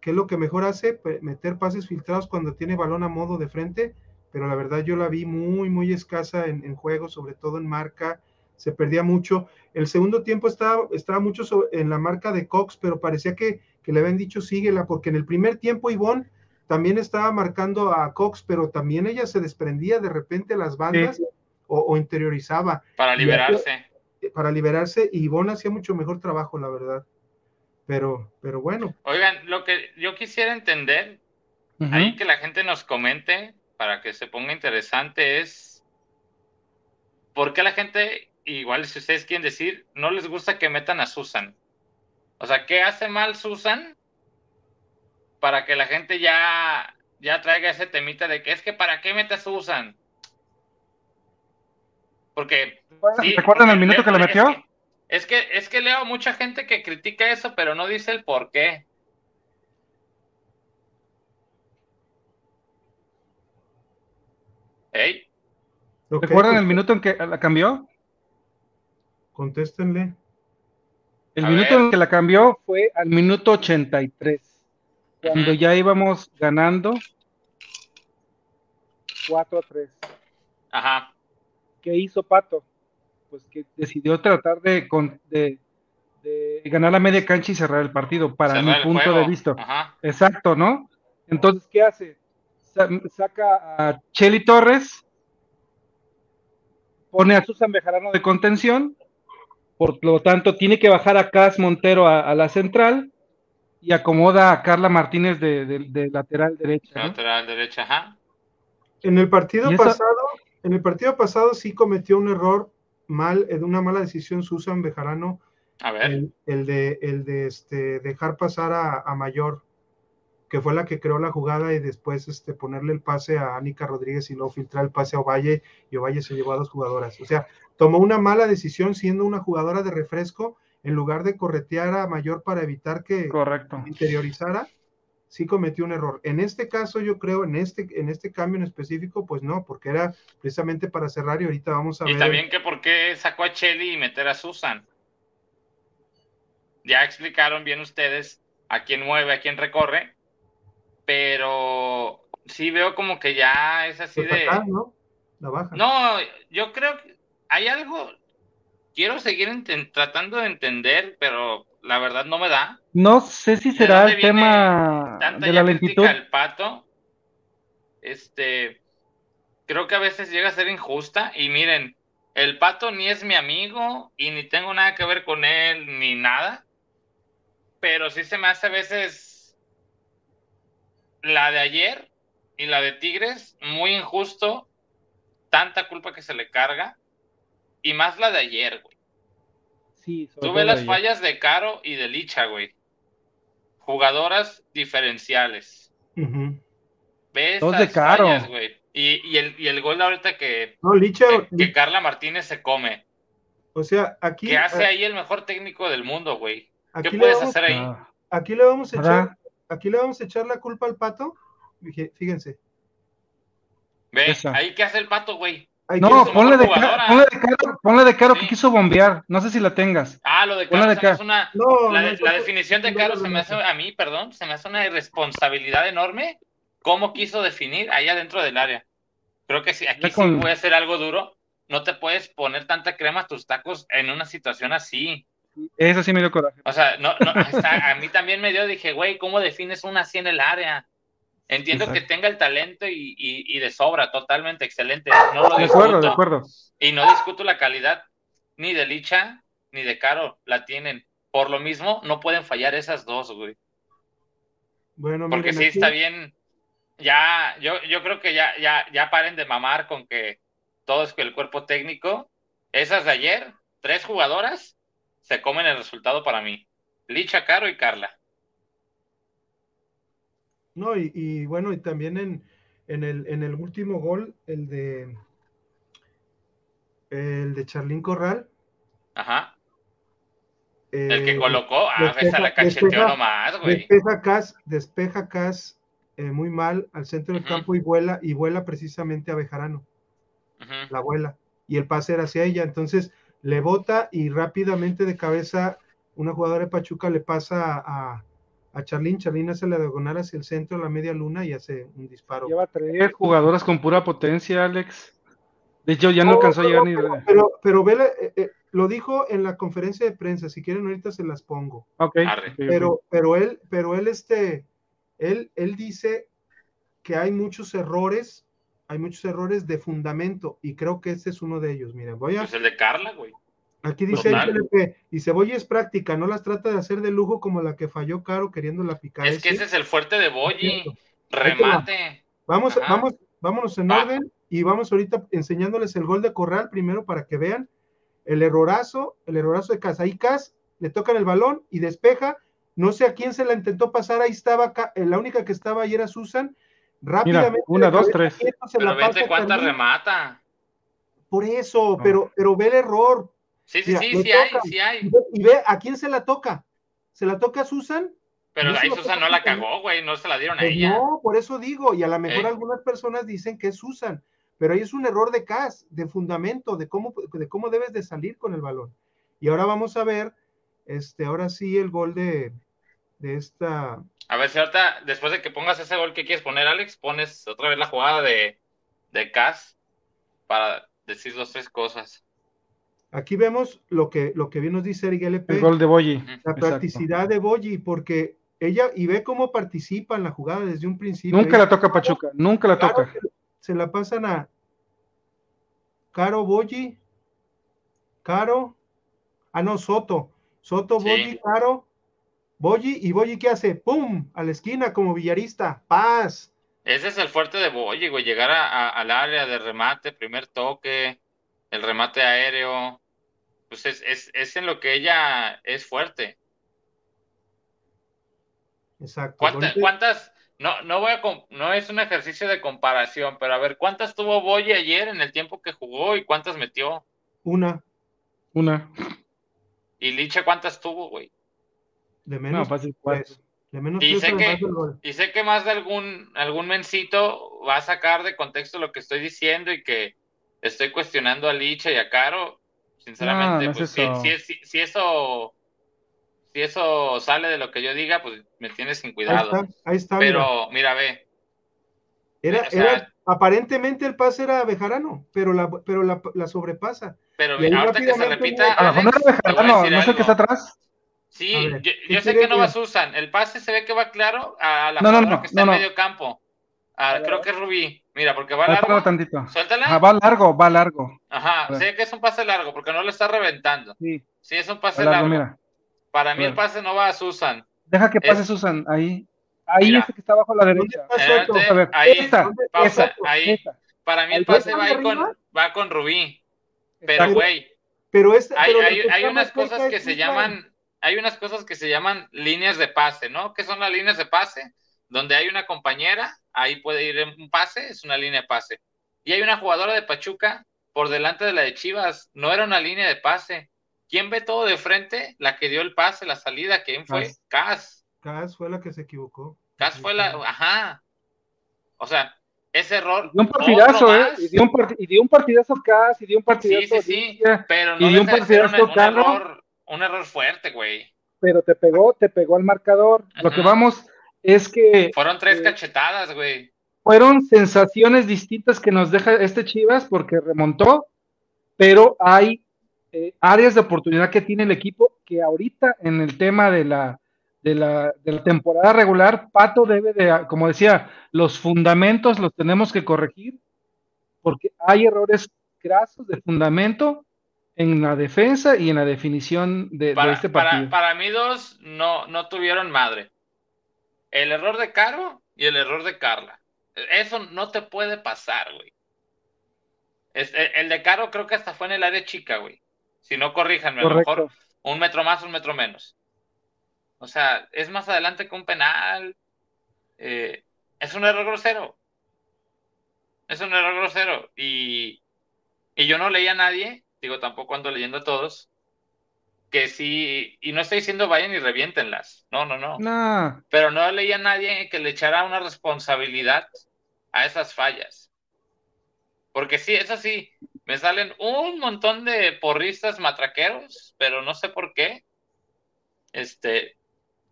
que es lo que mejor hace, meter pases filtrados cuando tiene balón a modo de frente, pero la verdad yo la vi muy, muy escasa en, en juego, sobre todo en marca, se perdía mucho. El segundo tiempo estaba, estaba mucho en la marca de Cox, pero parecía que, que le habían dicho síguela, porque en el primer tiempo Ivonne también estaba marcando a Cox, pero también ella se desprendía de repente las bandas o, o interiorizaba Para liberarse. para liberarse y Ivonne hacía mucho mejor trabajo, la verdad. Pero, pero bueno, Oigan, lo que yo quisiera entender, ahí que la gente nos comente para que se ponga interesante es por qué la gente, igual si ustedes quieren decir, no les gusta que metan a Susan. O sea, ¿qué hace mal Susan para que la gente ya, ya traiga ese temita de que es que para qué metas a Susan? Porque... ¿Recuerdan el minuto que lo metió? Es que, es que, leo mucha gente que critica eso, pero no dice el por qué. ¿Hey? ¿Recuerdan el minuto en que la cambió? Contéstenle. El minuto en que la cambió fue al minuto 83, cuando ya íbamos ganando 4 a 3. Ajá. ¿Qué hizo Pato? Pues que decidió tratar de, de, ganar la media cancha y cerrar el partido, para mi punto de vista. Exacto, ¿no? Entonces, ¿qué hace? Saca a Cheli Torres, pone a Susan Bejarano de contención por lo tanto, tiene que bajar a Cas Montero a, la central y acomoda a Carla Martínez de, lateral derecha. Lateral derecha, ajá. En el partido pasado, en el partido pasado sí cometió un error mal, una mala decisión Susan Bejarano. A ver. El, de, el de este, dejar pasar a Mayor que fue la que creó la jugada y después este, ponerle el pase a Anika Rodríguez y luego filtrar el pase a Ovalle y Ovalle se llevó a dos jugadoras. O sea, tomó una mala decisión siendo una jugadora de refresco en lugar de corretear a Mayor para evitar que Correcto. interiorizara, sí cometió un error. En este caso, yo creo, en este, en este cambio en específico, pues no, porque era precisamente para cerrar y ahorita vamos a ver. Y también que por qué sacó a Chelly y meter a Susan. Ya explicaron bien ustedes a quién mueve, a quién recorre, pero sí veo como que ya es así pues de... ¿no? La baja. No, yo creo que hay algo, quiero seguir tratando de entender, pero la verdad no me da. No sé si será el tema de la lentitud. El pato, este, creo que a veces llega a ser injusta y miren, el pato ni es mi amigo y ni tengo nada que ver con él ni nada, pero sí se me hace a veces la de ayer y la de Tigres, muy injusto, tanta culpa que se le carga, y más la de ayer, güey. Sí, Tuve las fallas de Caro y de Licha, güey. Jugadoras diferenciales. ¿Ves? Dos de Caro. güey. Y, el, y el gol ahorita que, no, Licha, que, Carla Martínez se come. O sea, aquí. ¿Qué hace ahí el mejor técnico del mundo, güey? ¿Qué puedes hacer ahí? Aquí le vamos a echar aquí le vamos a echar la culpa al pato. Fíjense. Ve, ahí qué hace el pato, güey. No, ponle de, caro, ponle de, caro, ponle de caro que quiso bombear. No sé si la tengas. Ah, lo de caro, de caro. Una, la, definición de caro se me hace, a mí, perdón, se me hace una irresponsabilidad enorme. ¿Cómo quiso definir ahí adentro del área? Creo que sí, aquí sí puede ser algo duro. No te puedes poner tanta crema a tus tacos en una situación así. Eso sí me dio coraje. O sea, no, no, a mí también me dio, dije, güey, ¿cómo defines una así en el área? Entiendo que tenga el talento y, de sobra, totalmente excelente. No lo de acuerdo, de acuerdo. Y no discuto la calidad ni de Licha ni de Caro, la tienen. Por lo mismo, no pueden fallar esas dos, güey. Bueno, Porque sí está bien. Ya, yo, yo creo que ya, ya, ya paren de mamar con que todo es que el cuerpo técnico. Esas de ayer, tres jugadoras, se comen el resultado para mí. Licha, Caro y Carla. No, y, bueno, y también en, en, el, en el último gol, el de el de Charlín Corral. Ajá. el que eh, colocó, ah, esa la cacheteó nomás, güey. Despeja Cas, despeja Cas eh, muy mal al centro del campo y vuela, y vuela precisamente a Bejarano. La vuela. Y el pase era hacia ella. Entonces, le bota y rápidamente de cabeza una jugadora de Pachuca le pasa a, a Charlín. Charlín hace la diagonal hacia el centro, la media luna y hace un disparo. Lleva tres jugadoras con pura potencia, Alex. De hecho, ya no, alcanzó a llegar ni. Pero, pero vele, eh, eh, lo dijo en la conferencia de prensa. Si quieren, ahorita se las pongo. Ok. Pero, pero él, pero él, este, él, él dice que hay muchos errores hay muchos errores de fundamento y creo que ese es uno de ellos. Miren, voy a. Es el de Carla, güey. Aquí dice que y Cebolla es práctica, no las trata de hacer de lujo como la que falló Caro queriendo la picar. Es que ese es el fuerte de Boyi. Remate. Vamos, vamos, vámonos en orden y vamos ahorita enseñándoles el gol de Corral primero para que vean el errorazo, el errorazo de Cas. Ahí Cas le tocan el balón y despeja. No sé a quién se la intentó pasar, ahí estaba, eh, la única que estaba ahí era Susan. Rápidamente. una, dos, tres. Pero vete cuánta remata. Por eso, pero, pero ve el error. Sí, sí, sí, sí hay, sí hay. Y ve, a quién se la toca. ¿Se la toca a Susan? Pero ahí Susan no la cagó, güey, no se la dieron a pues ella. No, por eso digo, y a lo mejor algunas personas dicen que es Susan, pero ahí es un error de CAS, de fundamento, de cómo, de cómo debes de salir con el balón. Y ahora vamos a ver, este, ahora sí el gol de, de esta. A ver si ahorita, después de que pongas ese gol que quieres poner, Alex, pones otra vez la jugada de, de CAS para decir las tres cosas. Aquí vemos lo que, lo que bien nos dice Eric LP. El gol de Boyi. La practicidad de Boyi, porque ella, y ve cómo participa en la jugada desde un principio. Nunca la toca Pachuca, nunca la toca. Se la pasan a Caro Boyi, Caro, ah no, Soto, Soto, Boyi, Caro, Boyi, y Boyi ¿qué hace? ¡Pum! A la esquina como villarista, paz. Ese es el fuerte de Boyi, güey, llegar al área de remate, primer toque, el remate aéreo, pues es, es, en lo que ella es fuerte. Exacto. ¿Cuántas, no, no voy a, no es un ejercicio de comparación, pero a ver, ¿cuántas tuvo Boye ayer en el tiempo que jugó y cuántas metió? Una. Una. ¿Y Liche cuántas tuvo, güey? De menos. fácil De menos y, sé que, y sé que más de algún, algún mencito va a sacar de contexto lo que estoy diciendo y que estoy cuestionando a Liche y a Caro Sinceramente, pues, Si, si, eso si eso sale de lo que yo diga, pues me tienes sin cuidado. Ahí está, Pero mira, ve. Era, era, aparentemente el pase era Bejarano, pero la, pero la, la sobrepasa. Pero ahorita que se repita. A lo mejor no es Bejarano, no sé qué está atrás. Sí, yo, sé que no va Susan. El pase se ve que va claro a la no, que está en medio campo. creo que es Rubí. Mira, porque va largo. Tantito. Suéltala. va largo, va largo. Ajá, sé que es un pase largo porque no lo está reventando. Sí. Sí, es un pase largo. Para mí el pase no va a Susan. Deja que pase Susan, ahí. Ahí ese que está abajo a la derecha. ahí, pausa, ahí. Para mí el pase va, ahí con, va con Rubí. Pero, güey. Pero, es, hay, hay, hay unas cosas que se llaman, hay unas cosas que se llaman líneas de pase, ¿no? ¿Qué son las líneas de pase? Donde hay una compañera ahí puede ir un pase, es una línea de pase. Y hay una jugadora de Pachuca por delante de la de Chivas, no era una línea de pase. ¿Quién ve todo de frente? La que dio el pase, la salida, ¿quién fue? Cas. Cas fue la que se equivocó. Cas fue la, ajá. O sea, ese error. Dio un partidazo, ¿eh? Y dio un, y dio un partidazo Cas, y dio un partidazo. Sí, sí, sí. Pero no y dio un partidazo un, un, error, un error fuerte, güey. Pero te pegó, te pegó al marcador. Lo que vamos es que... Fueron tres eh, cachetadas, güey. Fueron sensaciones distintas que nos deja este Chivas porque remontó, pero hay eh, áreas de oportunidad que tiene el equipo que ahorita en el tema de la, de la, de la temporada regular, Pato debe de, como decía, los fundamentos los tenemos que corregir porque hay errores grasos de fundamento en la defensa y en la definición de, este partido. Para, para, mí dos no, no tuvieron madre el error de Caro y el error de Carla. Eso no te puede pasar, güey. el, de Caro creo que hasta fue en el área chica, güey. Si no, corríjanme, a lo mejor un metro más, un metro menos. O sea, es más adelante que un penal. Eh, es un error grosero. Es un error grosero. Y, y yo no leía a nadie, digo, tampoco ando leyendo a todos, que sí, y no estoy diciendo vayan y reviéntenlas, no, no, no. No. Pero no leía a nadie que le echara una responsabilidad a esas fallas. Porque sí, eso sí, me salen un montón de porristas matraqueros, pero no sé por qué. Este,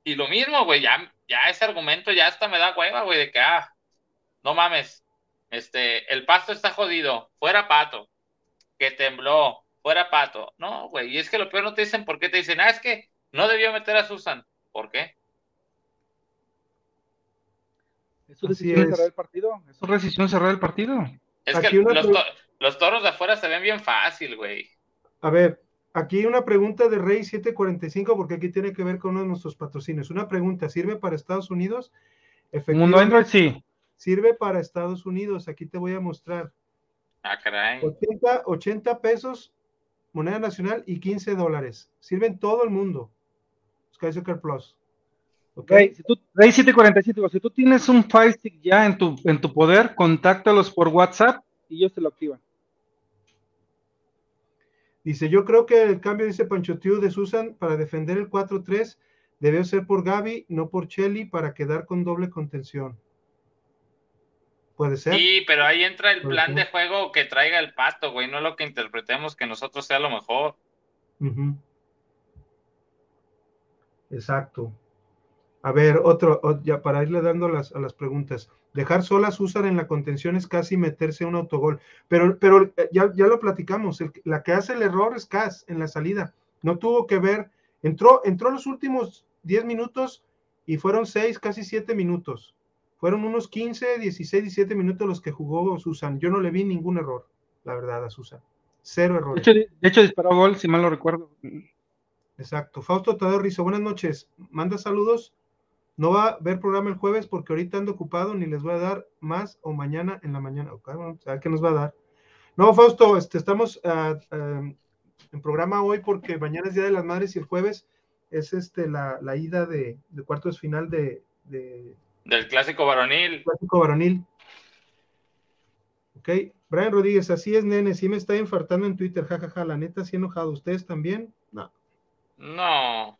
y lo mismo, güey, ya, ya ese argumento ya hasta me da hueva, güey, de que, ah, no mames, este, el pasto está jodido, fuera pato, que tembló, fuera pato. No, güey, y es que lo peor no te dicen por qué, te dicen, ah, es que no debió meter a Susan. ¿Por qué? Es su decisión cerrar el partido. Es su decisión cerrar el partido. Es que los, toros de afuera se ven bien fácil, güey. A ver, aquí hay una pregunta de Rey 745, porque aquí tiene que ver con uno de nuestros patrocinios. Una pregunta, ¿sirve para Estados Unidos? Mundo Android, sí. sirve para Estados Unidos. Aquí te voy a mostrar. Ah, caray. 80, 80 pesos, moneda nacional y 15 dólares. Sirve en todo el mundo. Sky Soccer Plus. ¿ok? Rey, si tú, Rey 747, si tú tienes un Fire Stick ya en tu, en tu poder, contáctalos por WhatsApp y ellos te lo activan. Dice, yo creo que el cambio, dice Pancho Tío de Susan, para defender el 4-3 debió ser por Gaby, no por Chelly, para quedar con doble contención. Puede ser. Sí, pero ahí entra el plan de juego que traiga el pato, güey, no lo que interpretemos que nosotros sea lo mejor. Exacto. A ver, otro, ya para irle dando las, a las preguntas. Dejar solas Susan en la contención es casi meterse a un autogol. Pero, pero eh, ya, ya lo platicamos. la que hace el error es Cas en la salida. No tuvo que ver. Entró, entró los últimos 10 minutos y fueron 6, casi 7 minutos. Fueron unos 15, 16, 17 minutos los que jugó Susan. Yo no le vi ningún error, la verdad, a Susan. Cero error. De hecho, de hecho disparó gol, si mal lo recuerdo. Exacto. Fausto Tadeo Rizo, buenas noches. Manda saludos no va a haber programa el jueves porque ahorita ando ocupado, ni les voy a dar más o mañana en la mañana. Okay, a qué nos va a dar. No, Fausto, este, estamos uh, en programa hoy porque mañana es Día de las Madres y el jueves es este, la, la ida de, de, cuartos final de, de, Del clásico varonil. Clásico varonil. Ok, Brian Rodríguez, así es, nene, sí me está infartando en Twitter, jajaja, ja, ja, la neta, sí enojado. ¿Ustedes también? No. No.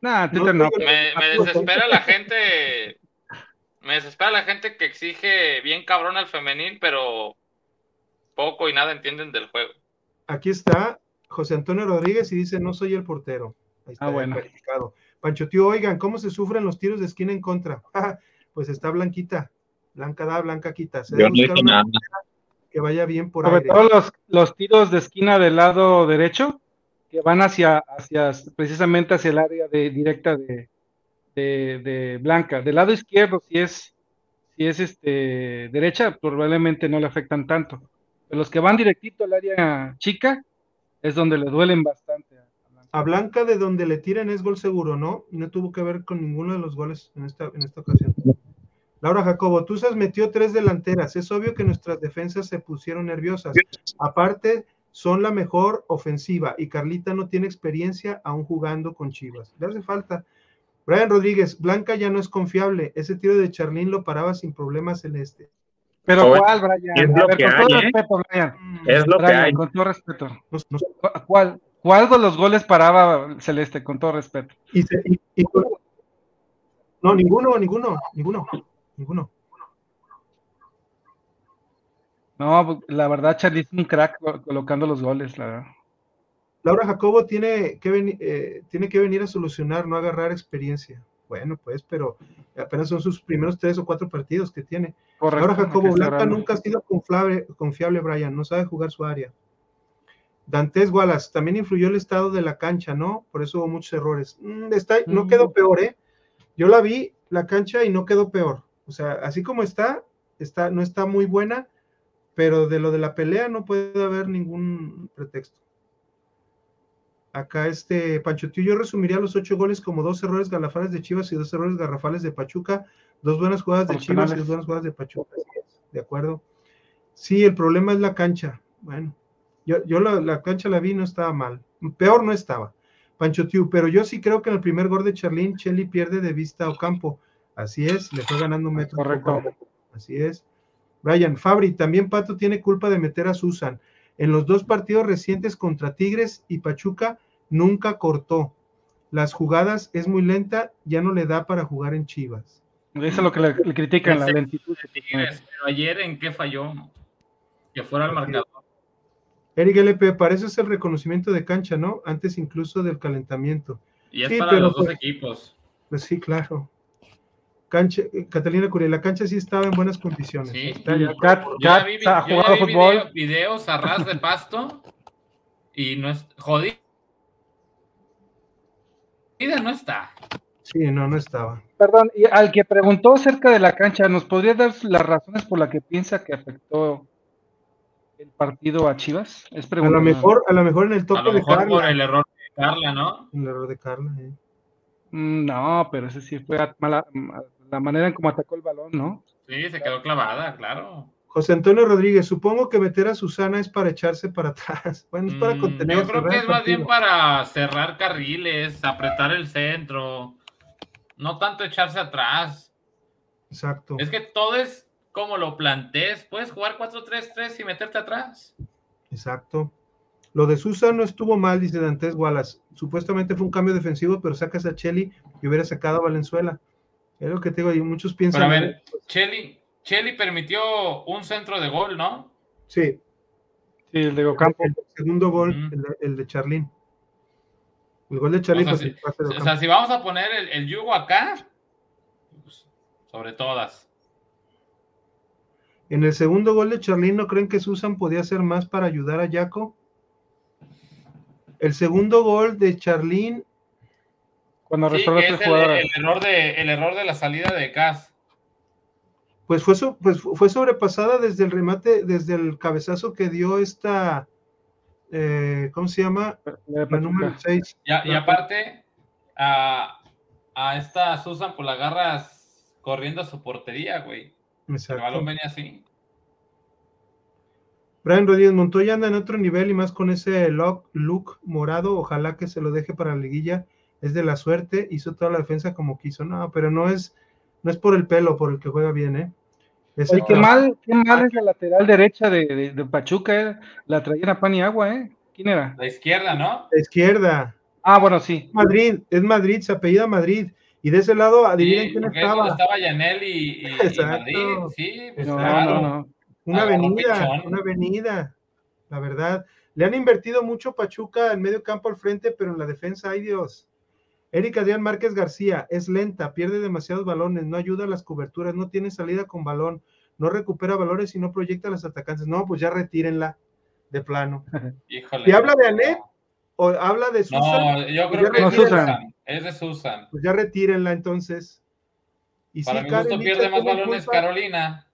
Nah, Twitter no. Me, me, desespera la gente. Me desespera la gente que exige bien cabrón al femenil, pero poco y nada entienden del juego. Aquí está José Antonio Rodríguez y dice: No soy el portero. Ahí está ah, bueno. Pancho Tío, oigan, ¿cómo se sufren los tiros de esquina en contra? pues está blanquita. Blanca da, blanca quita. Yo no dije nada. Que vaya bien por Sobre todo los, los tiros de esquina del lado derecho que van hacia, hacia precisamente hacia el área de, directa de, de, Blanca. Del lado izquierdo, si es, si es este, derecha, probablemente no le afectan tanto. Pero los que van directito al área chica es donde le duelen bastante. A Blanca. de donde le tiran es gol seguro, ¿no? No tuvo que ver con ninguno de los goles en esta, en esta ocasión. Laura Jacobo, tú has metió tres delanteras. Es obvio que nuestras defensas se pusieron nerviosas. Aparte, son la mejor ofensiva y Carlita no tiene experiencia aún jugando con Chivas. Le hace falta. Brian Rodríguez, Blanca ya no es confiable. Ese tiro de Charlín lo paraba sin problemas celeste. Pero ¿cuál, Brian? Es lo que hay, ¿eh? respeto, Brian. Es lo que hay. Con todo respeto. ¿Cuál, ¿Cuál de los goles paraba Celeste? Con todo respeto. no, ninguno, ninguno, ninguno, ninguno. No, la verdad, Charlie es un crack colocando los goles, la Laura Jacobo tiene que, eh, tiene que venir a solucionar, no agarrar experiencia. Bueno, pues, pero apenas son sus primeros tres o cuatro partidos que tiene. Laura Jacobo, Blanca nunca ha sido confiable, confiable, Brian, no sabe jugar su área. Dantes Wallace, también influyó el estado de la cancha, ¿no? Por eso hubo muchos errores. Mm, está, no quedó peor, ¿eh? Yo la vi, la cancha, y no quedó peor. O sea, así como está, está no está muy buena, pero de lo de la pelea no puede haber ningún pretexto. Acá este Pancho Tío, yo resumiría los ocho goles como dos errores garrafales de Chivas y dos errores garrafales de Pachuca, dos buenas jugadas de Chivas y dos buenas jugadas de Pachuca. ¿De acuerdo? Sí, el problema es la cancha. Bueno, yo, yo la, cancha la vi, no estaba mal. Peor no estaba. Pancho Tío, pero yo sí creo que en el primer gol de Charlín, Chelly pierde de vista a Ocampo. Así es, le fue ganando un metro. Correcto. Así es. Brian, Fabri, también Pato tiene culpa de meter a Susan. En los dos partidos recientes contra Tigres y Pachuca nunca cortó. Las jugadas es muy lenta, ya no le da para jugar en Chivas. Eso es lo que le, critican, la lentitud. Pero ayer, ¿en qué falló? Que fuera el marcador. Eric LP, para eso es el reconocimiento de cancha, ¿no? Antes incluso del calentamiento. Y es para los dos pues, equipos. Pues sí, claro cancha, Catalina Curia, la cancha sí estaba en buenas condiciones. Sí, ya vi, fútbol. videos a ras de pasto y no es jodida no está. Sí, no, no estaba. Perdón, y al que preguntó acerca de la cancha, ¿nos podría dar las razones por las que piensa que afectó el partido a Chivas? Es a lo mejor, a lo mejor en el toque de Carla. por el error de Carla, ¿no? El error de Carla, mm, No, pero ese sí fue mala, la manera en cómo atacó el balón, ¿no? Sí, se quedó clavada, claro. José Antonio Rodríguez, supongo que meter a Susana es para echarse para atrás. Bueno, es para Mm, contener. Yo creo que es más bien para cerrar carriles, apretar el centro. No tanto echarse atrás. Exacto. Es que todo es como lo plantees. Puedes jugar 4-3-3 y meterte atrás. Exacto. Lo de Susa no estuvo mal, dice Dantes Wallace. Supuestamente fue un cambio defensivo, pero sacas a Cheli y hubiera sacado a Valenzuela. Es lo que te digo, y muchos piensan. Pero a ver, Cheli, Cheli permitió un centro de gol, ¿no? Sí, Sí, el de Ocampo. el segundo gol, el, de- el de Charlín. El gol de Charlín, O sea, pues, O si vamos a poner el, el yugo acá, pues, sobre todas. En el segundo gol de Charlín, ¿no creen que Susan podía hacer más para ayudar a Jaco? El segundo gol de Charlín, Cuando Sí, es el, el error de, el error de la salida de Cas. pues fue, pues fue sobrepasada desde el remate, desde el cabezazo que dio esta, eh, ¿cómo se llama? La número Pachuca. 6. Y, a- y aparte, a, a esta Susan, pues la agarras corriendo a su portería, güey. El Exacto. balón venía así. Brian Rodríguez Montoya anda en otro nivel y más con ese look, look morado. Ojalá que se lo deje para la liguilla. Es de la suerte, hizo toda la defensa como quiso. No, pero no es, no es por el pelo por el que juega bien, ¿eh? Es Oye, el qué que- mal, qué mal es la lateral derecha de, de- de Pachuca, eh. La traían a pan y agua, ¿eh? ¿Quién era? La izquierda, ¿no? la izquierda. Ah, bueno, sí. Madrid, es Madrid, se apellida Madrid. Y de ese lado, adivinen Sí, quién estaba. estaba Yanel y, y- y Exacto. Madrid. Sí, pues No, claro. no, no. Una avenida, una avenida, la verdad. Le han invertido mucho Pachuca en medio campo al frente, pero en la defensa, ay Dios. Erika Adrián Márquez García es lenta, pierde demasiados balones, no ayuda a las coberturas, no tiene salida con balón, no recupera valores y no proyecta a los atacantes. No, pues ya retírenla de plano. Híjole. ¿Y habla de Anet? ¿O habla de Susan? No, yo creo que es No, de Susan. Susan. Es de Susan. Pues ya retírenla entonces. Y Para sí, mi Caro gusto pierde más tienen balones culpa- Carolina.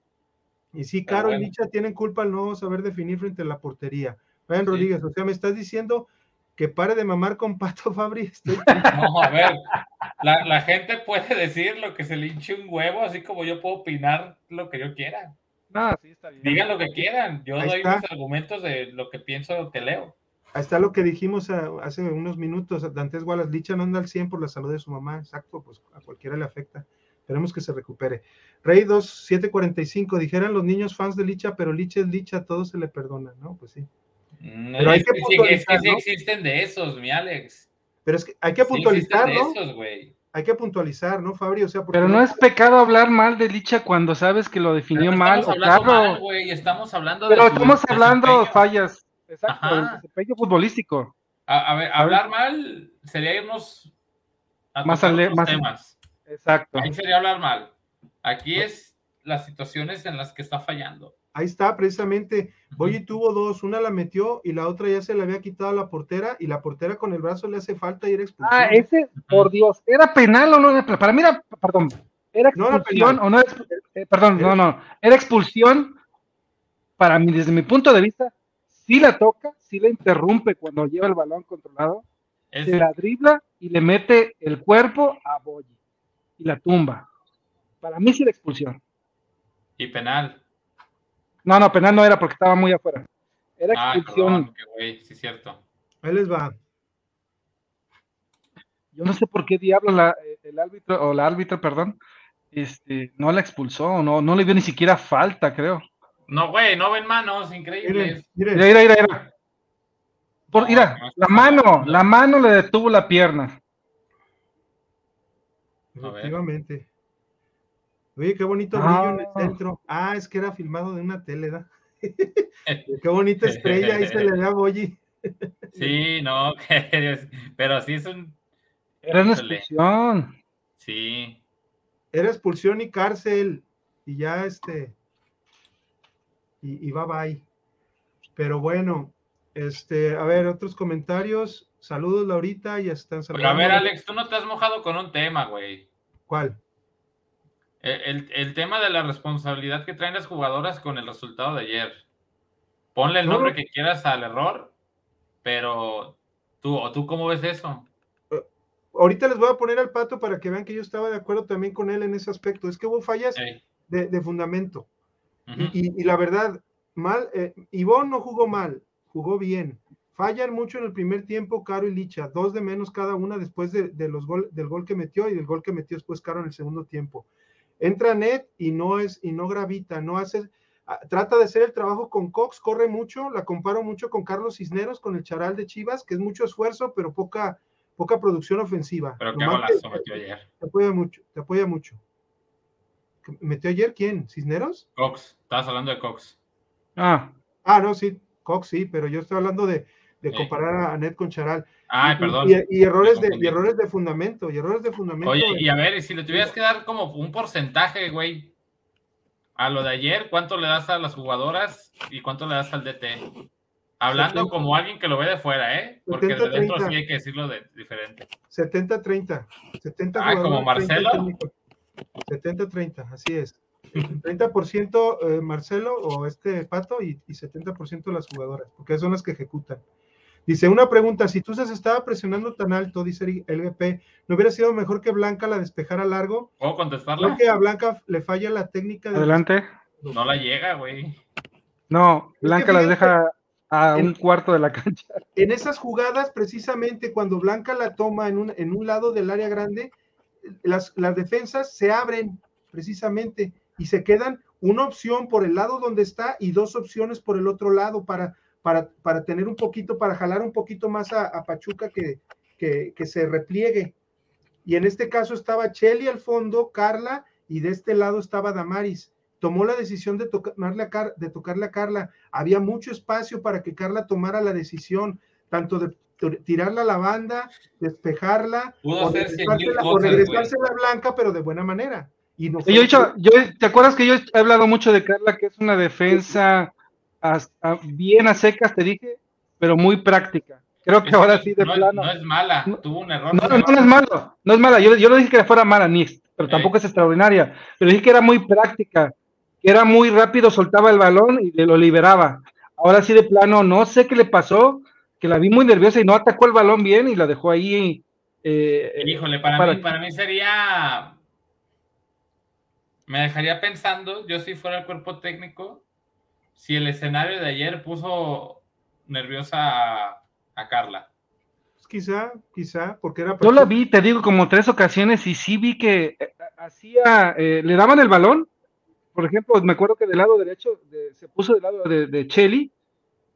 Y sí, Pero Caro y. Licha tienen culpa al no saber definir frente a la portería. Brian Sí. Rodríguez, o sea, me estás diciendo que pare de mamar con Pato Fabri. Estoy- No, a ver, la, la gente puede decir lo que se le hinche un huevo, así como yo puedo opinar lo que yo quiera. No, sí, está bien. Digan lo que quieran. Yo Ahí doy está. mis argumentos de lo que pienso que leo. Ahí está lo que dijimos ah, hace unos minutos. Dantes Wallace, Licha no anda al 100 por la salud de su mamá. Exacto, pues a cualquiera le afecta. Esperemos que se recupere. Rey 2745, dijeran los niños fans de Licha, pero Licha es Licha, todo se le perdona, ¿no? Pues sí. Pero hay es que es que puntualizar, sí ¿no? existen de esos, mi Alex. Pero es que hay que Sí puntualizar, de ¿no? esos. Hay que puntualizar, ¿no, Fabri? O sea, porque Pero no es pecado hablar mal de Licha cuando sabes que lo definió Pero mal. estamos O hablando claro, mal, güey. Estamos hablando pero de su estamos hablando desempeño. fallas. Exacto, Ajá. el desempeño futbolístico. A, a ver, hablar mal sería irnos a Más tocar ale- más- temas. Exacto. Ahí sería hablar mal. Aquí es las situaciones en las que está fallando. Ahí está, precisamente. Boyi tuvo dos, una la metió y la otra ya se le había quitado a la portera y la portera con el brazo le hace falta ir expulsión. Ah, ese, por Dios, ¿era penal o no era penal? Para mí era, perdón, ¿era No era expulsión o no era eh, perdón, no, no, era expulsión. Para mí, desde mi punto de vista, sí la toca, sí la interrumpe cuando lleva el balón controlado, Es- se la dribla y le mete el cuerpo a Boyi y la tumba. Para mí sí la expulsión. y penal. No, no, penal no era porque estaba muy afuera. Era Ah, expulsión. perdón, sí es cierto. Ahí les va. Yo no sé por qué diablo la, el árbitro, o la árbitra, perdón, este, no la expulsó, no, no le dio ni siquiera falta, creo. No, güey, no ven manos, increíbles. Mira, mira, mira, mira. Por, mira, la no, mano, no. la mano le detuvo la pierna. A ver. Efectivamente. Oye, qué bonito Ah. brillo en el centro. Ah, es que era filmado de una tele, ¿da? qué bonita estrella, ahí se le ve a Boyi. Sí, no, pero sí es un. Era una expulsión. Sí. Era expulsión y cárcel. Y ya este. Y, y bye bye. Pero bueno, este, a ver, otros comentarios. Saludos, Laurita, ya están Pero a saludando. ver, Alex, tú no te has mojado con un tema, güey. ¿Cuál? El, el- tema de la responsabilidad que traen las jugadoras con el resultado de ayer. Ponle el No. nombre que quieras al error, pero tú, o tú cómo ves eso? Ahorita les voy a poner al pato para que vean que yo estaba de acuerdo también con él en ese aspecto. Es que hubo fallas Ey, de, fundamento. Y, la verdad, mal, eh, Ivonne no jugó mal, jugó bien. Fallan mucho en el primer tiempo Caro y Licha, dos de menos cada una después de, los gol, del gol que metió y del gol que metió después Caro en el segundo tiempo. Entra Net y no es y no gravita, no hace ah, trata de hacer el trabajo con Cox, corre mucho, la comparo mucho con Carlos Cisneros, con el Charal de Chivas, que es mucho esfuerzo, pero poca poca producción ofensiva. Pero qué golazo metió ayer. Te apoya mucho, te apoya mucho. ¿Metió ayer quién? ¿Cisneros? Cox, estabas hablando de Cox. Ah. Ah, no, sí, Cox sí, pero yo estoy hablando de, de comparar a Net con Charal. Ay, perdón. Y, errores de, errores de fundamento, y errores de fundamento. Oye, y a ver, si le tuvieras que dar como un porcentaje, güey, a lo de ayer, ¿cuánto le das a las jugadoras y cuánto le das al DT? Hablando como alguien que lo ve de fuera, ¿eh? Porque de dentro sí hay que decirlo de, diferente. 70-30. 70 ah, como Marcelo. 70-30, así es. 30% eh, Marcelo o este Pato y, y 70% las jugadoras, porque son las que ejecutan. Dice, una pregunta, si tú se estaba presionando tan alto, dice el LVP, ¿no hubiera sido mejor que Blanca la despejara largo? ¿Puedo contestarla? ¿No que a Blanca le falla la técnica de... Adelante. No la llega, güey. No, Blanca la deja a un cuarto de la cancha. En esas jugadas, precisamente cuando Blanca la toma en un, en un lado del área grande, las, defensas se abren precisamente y se quedan una opción por el lado donde está y dos opciones por el otro lado para para, tener un poquito, para jalar un poquito más a, Pachuca que, que, se repliegue. Y en este caso estaba Cheli al fondo, Carla, y de este lado estaba Damaris. Tomó la decisión de, tocarle a de tocarle a Carla. Había mucho espacio para que Carla tomara la decisión, tanto de tirarla a la banda, despejarla, o, regresarse a la blanca, pero de buena manera. Y no yo, yo, ¿Te acuerdas que yo he hablado mucho de Carla, que es una defensa bien a secas, te dije, pero muy práctica. Creo que ahora sí de plano. No es mala, tuvo un error. No, no, no, es malo, no es mala. Yo, yo no dije que fuera mala, ni, pero tampoco es extraordinaria. Pero dije que era muy práctica, que era muy rápido, soltaba el balón y lo liberaba. Ahora sí de plano, no sé qué le pasó, que la vi muy nerviosa y no atacó el balón bien y la dejó ahí. Eh, Híjole, para, mí, para mí sería. Me dejaría pensando, yo si fuera el cuerpo técnico, si el escenario de ayer puso nerviosa a, Carla. Pues quizá, quizá, porque era... Yo la vi, te digo, como tres ocasiones y sí vi que eh, hacía, eh, le daban el balón, por ejemplo, me acuerdo que del lado derecho se puso del lado de, de Cheli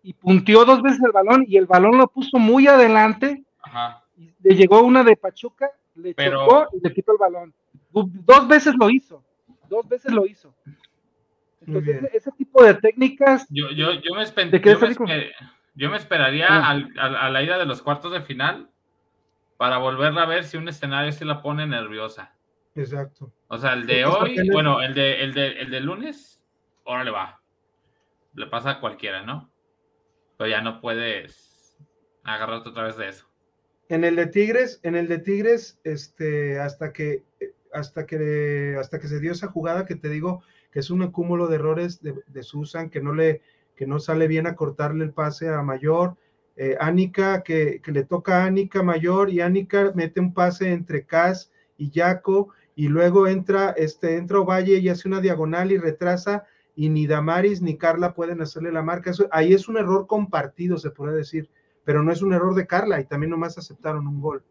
y punteó dos veces el balón y el balón lo puso muy adelante. Ajá. Y le llegó una de Pachuca, le chocó y le quitó el balón. Dos veces lo hizo, dos veces lo hizo. Entonces, ese tipo de técnicas. Yo, yo, yo, me, yo, me, esperaría ah. a la ida de los cuartos de final para volverla a ver si un escenario se la pone nerviosa. Exacto. O sea, el de hoy, bueno, el de, el de, el de lunes, ahora le va. Le pasa a cualquiera, ¿no? Pero ya no puedes agarrarte otra vez de eso. En el de Tigres, en el de Tigres, este, hasta que, hasta que, hasta que se dio esa jugada que te digo, que es un cúmulo de errores de, Susan, que no le que no sale bien a cortarle el pase a Mayor, eh, Anika, que, le toca a Anika Mayor, y Anika mete un pase entre Cas y Jaco, y luego entra, este, entra Ovalle y hace una diagonal y retrasa, y ni Damaris ni Carla pueden hacerle la marca. Eso, ahí es un error compartido, se puede decir, pero no es un error de Carla, y también nomás aceptaron un gol.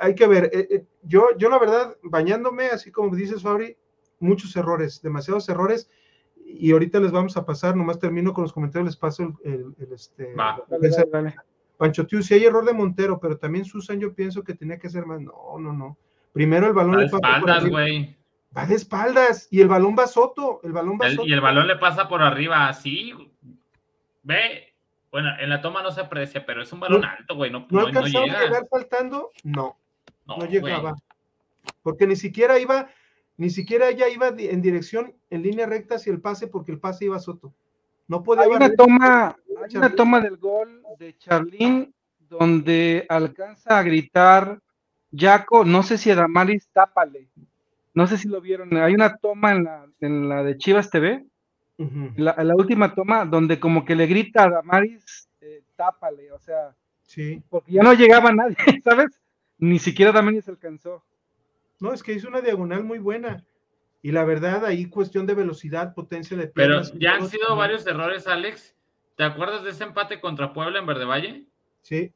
Hay que ver, eh, eh, yo, yo la verdad, bañándome, así como dices, Fabri, muchos errores, demasiados errores. Y ahorita les vamos a pasar, nomás termino con los comentarios, les paso el, este. Pancho Tiu, si hay error de Montero, pero también Susan, yo pienso que tenía que ser más. No, no, no. Primero el balón le pasa espaldas, güey. Va de espaldas y el balón va soto. El balón va Y el balón le pasa por arriba, así. Ve. Bueno, en la toma no se aprecia, pero es un balón alto, güey. No, no, no a llegar faltando, no. No, llegaba. Porque ni siquiera iba, ni siquiera ella iba en dirección en línea recta hacia el pase porque el pase iba Soto. No podía hay una toma, hay una toma del gol de Charlín donde alcanza a gritar Jaco, no sé si Damaris tápale. No sé si lo vieron. Hay una toma en la, en la de Chivas TV, la, última toma, donde como que le grita a Damaris, eh, tápale, o sea, sí. porque ya no llegaba nadie, ¿sabes? Ni siquiera Damaris alcanzó. No, es que hizo una diagonal muy buena. Y la verdad, ahí cuestión de velocidad, potencia de piernas. Pero ya han sido varios errores, Alex. ¿Te acuerdas de ese empate contra Puebla en Verde Valle? Sí.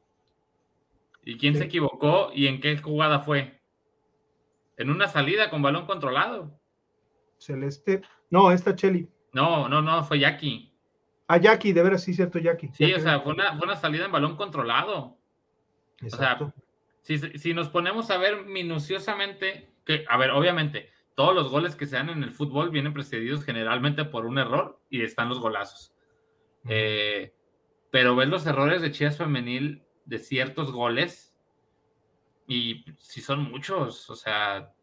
¿Y quién se equivocó y en qué jugada fue? En una salida con balón controlado. Celeste. No, esta Cheli. No, no, no, fue Jackie. Ah, Jackie, de veras, sí, cierto, Jackie. Sí, o sea, fue una, salida en balón controlado. Exacto. O sea, si, nos ponemos a ver minuciosamente, que, a ver, obviamente, todos los goles que se dan en el fútbol vienen precedidos generalmente por un error y están los golazos. Eh, pero ves los errores de Chivas Femenil de ciertos goles y si son muchos, o sea,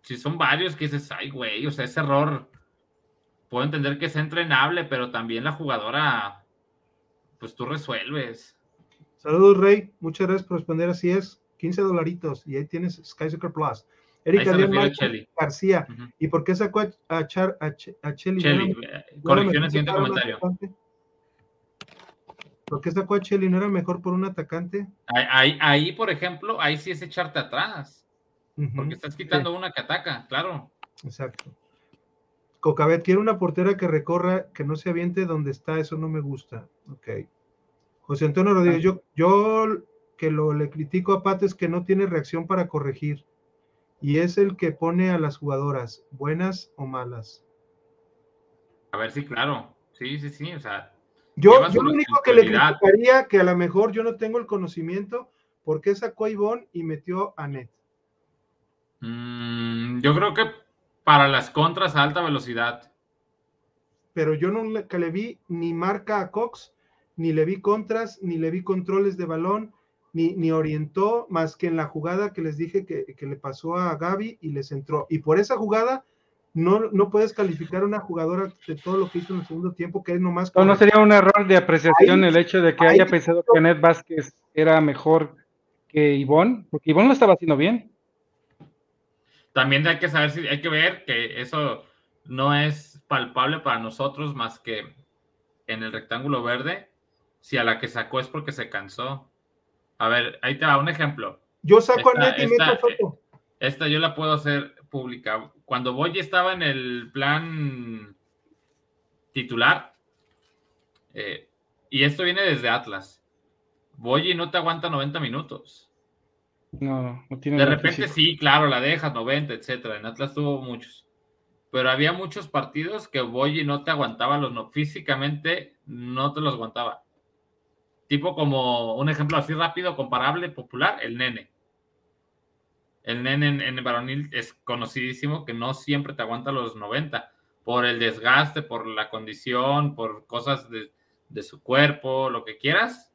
si son varios que dices, ay, güey, o sea, ese error puedo entender que es entrenable, pero también la jugadora, pues tú resuelves. Saludos, Rey. Muchas gracias por responder. Así es, 15 dolaritos y ahí tienes Sky Soccer Plus. Erika García. ¿Y por qué sacó a, Char, a, Chelly? Chelly, eh, corrección siguiente comentario. ¿Por qué sacó a? ¿No era mejor por un atacante? Ahí, ahí, por ejemplo, ahí sí es echarte atrás. Porque estás quitando una que ataca, claro. Exacto. Cocabet, quiero una portera que recorra, que no se aviente donde está, eso no me gusta. Ok. José Antonio Rodríguez, yo, yo que lo le critico a Pato es que no tiene reacción para corregir. Y es el que pone a las jugadoras, buenas o malas. A ver, sí, claro. Sí, sí, sí. O sea, yo, yo lo único que le criticaría, que a lo mejor yo no tengo el conocimiento, ¿por qué sacó a Ivonne y metió a Net? Mm, yo creo que para las contras a alta velocidad. Pero yo no le, que le vi ni marca a Cox, ni le vi contras, ni le vi controles de balón, ni, ni orientó más que en la jugada que les dije que, que le pasó a Gaby y les entró. Y por esa jugada no, no puedes calificar a una jugadora de todo lo que hizo en el segundo tiempo, que es nomás. No, no sería un error de apreciación el hecho de que haya pensado que Anet Vázquez era mejor que Ivonne, porque Ivonne lo estaba haciendo bien. También hay que saber si hay que ver que eso no es palpable para nosotros más que en el rectángulo verde, si a la que sacó es porque se cansó. A ver, ahí te va un ejemplo. Yo saco a Net y meto foto. Esta yo la puedo hacer pública. Cuando Boye estaba en el plan titular, eh, y esto viene desde Atlas, Boye no te aguanta 90 minutos. No, no tiene. De repente sí, claro, la dejas 90, etcétera. En Atlas tuvo muchos. Pero había muchos partidos que Boye no te aguantaba los no, físicamente no te los aguantaba. Tipo como un ejemplo así rápido, comparable, popular, el nene el nene en, el varonil es conocidísimo que no siempre te aguanta los 90 por el desgaste, por la condición, por cosas de, su cuerpo, lo que quieras.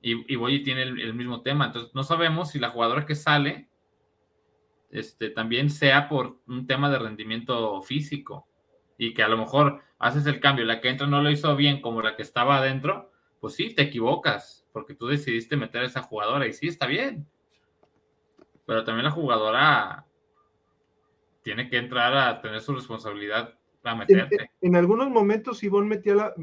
Y, y Boyi tiene el, mismo tema. Entonces, no sabemos si la jugadora que sale este, también sea por un tema de rendimiento físico y que a lo mejor haces el cambio, la que entra no lo hizo bien como la que estaba adentro, pues sí, te equivocas, porque tú decidiste meter a esa jugadora y sí, está bien pero también la jugadora tiene que entrar a tener su responsabilidad para meterte. En, algunos momentos Ivonne metía la,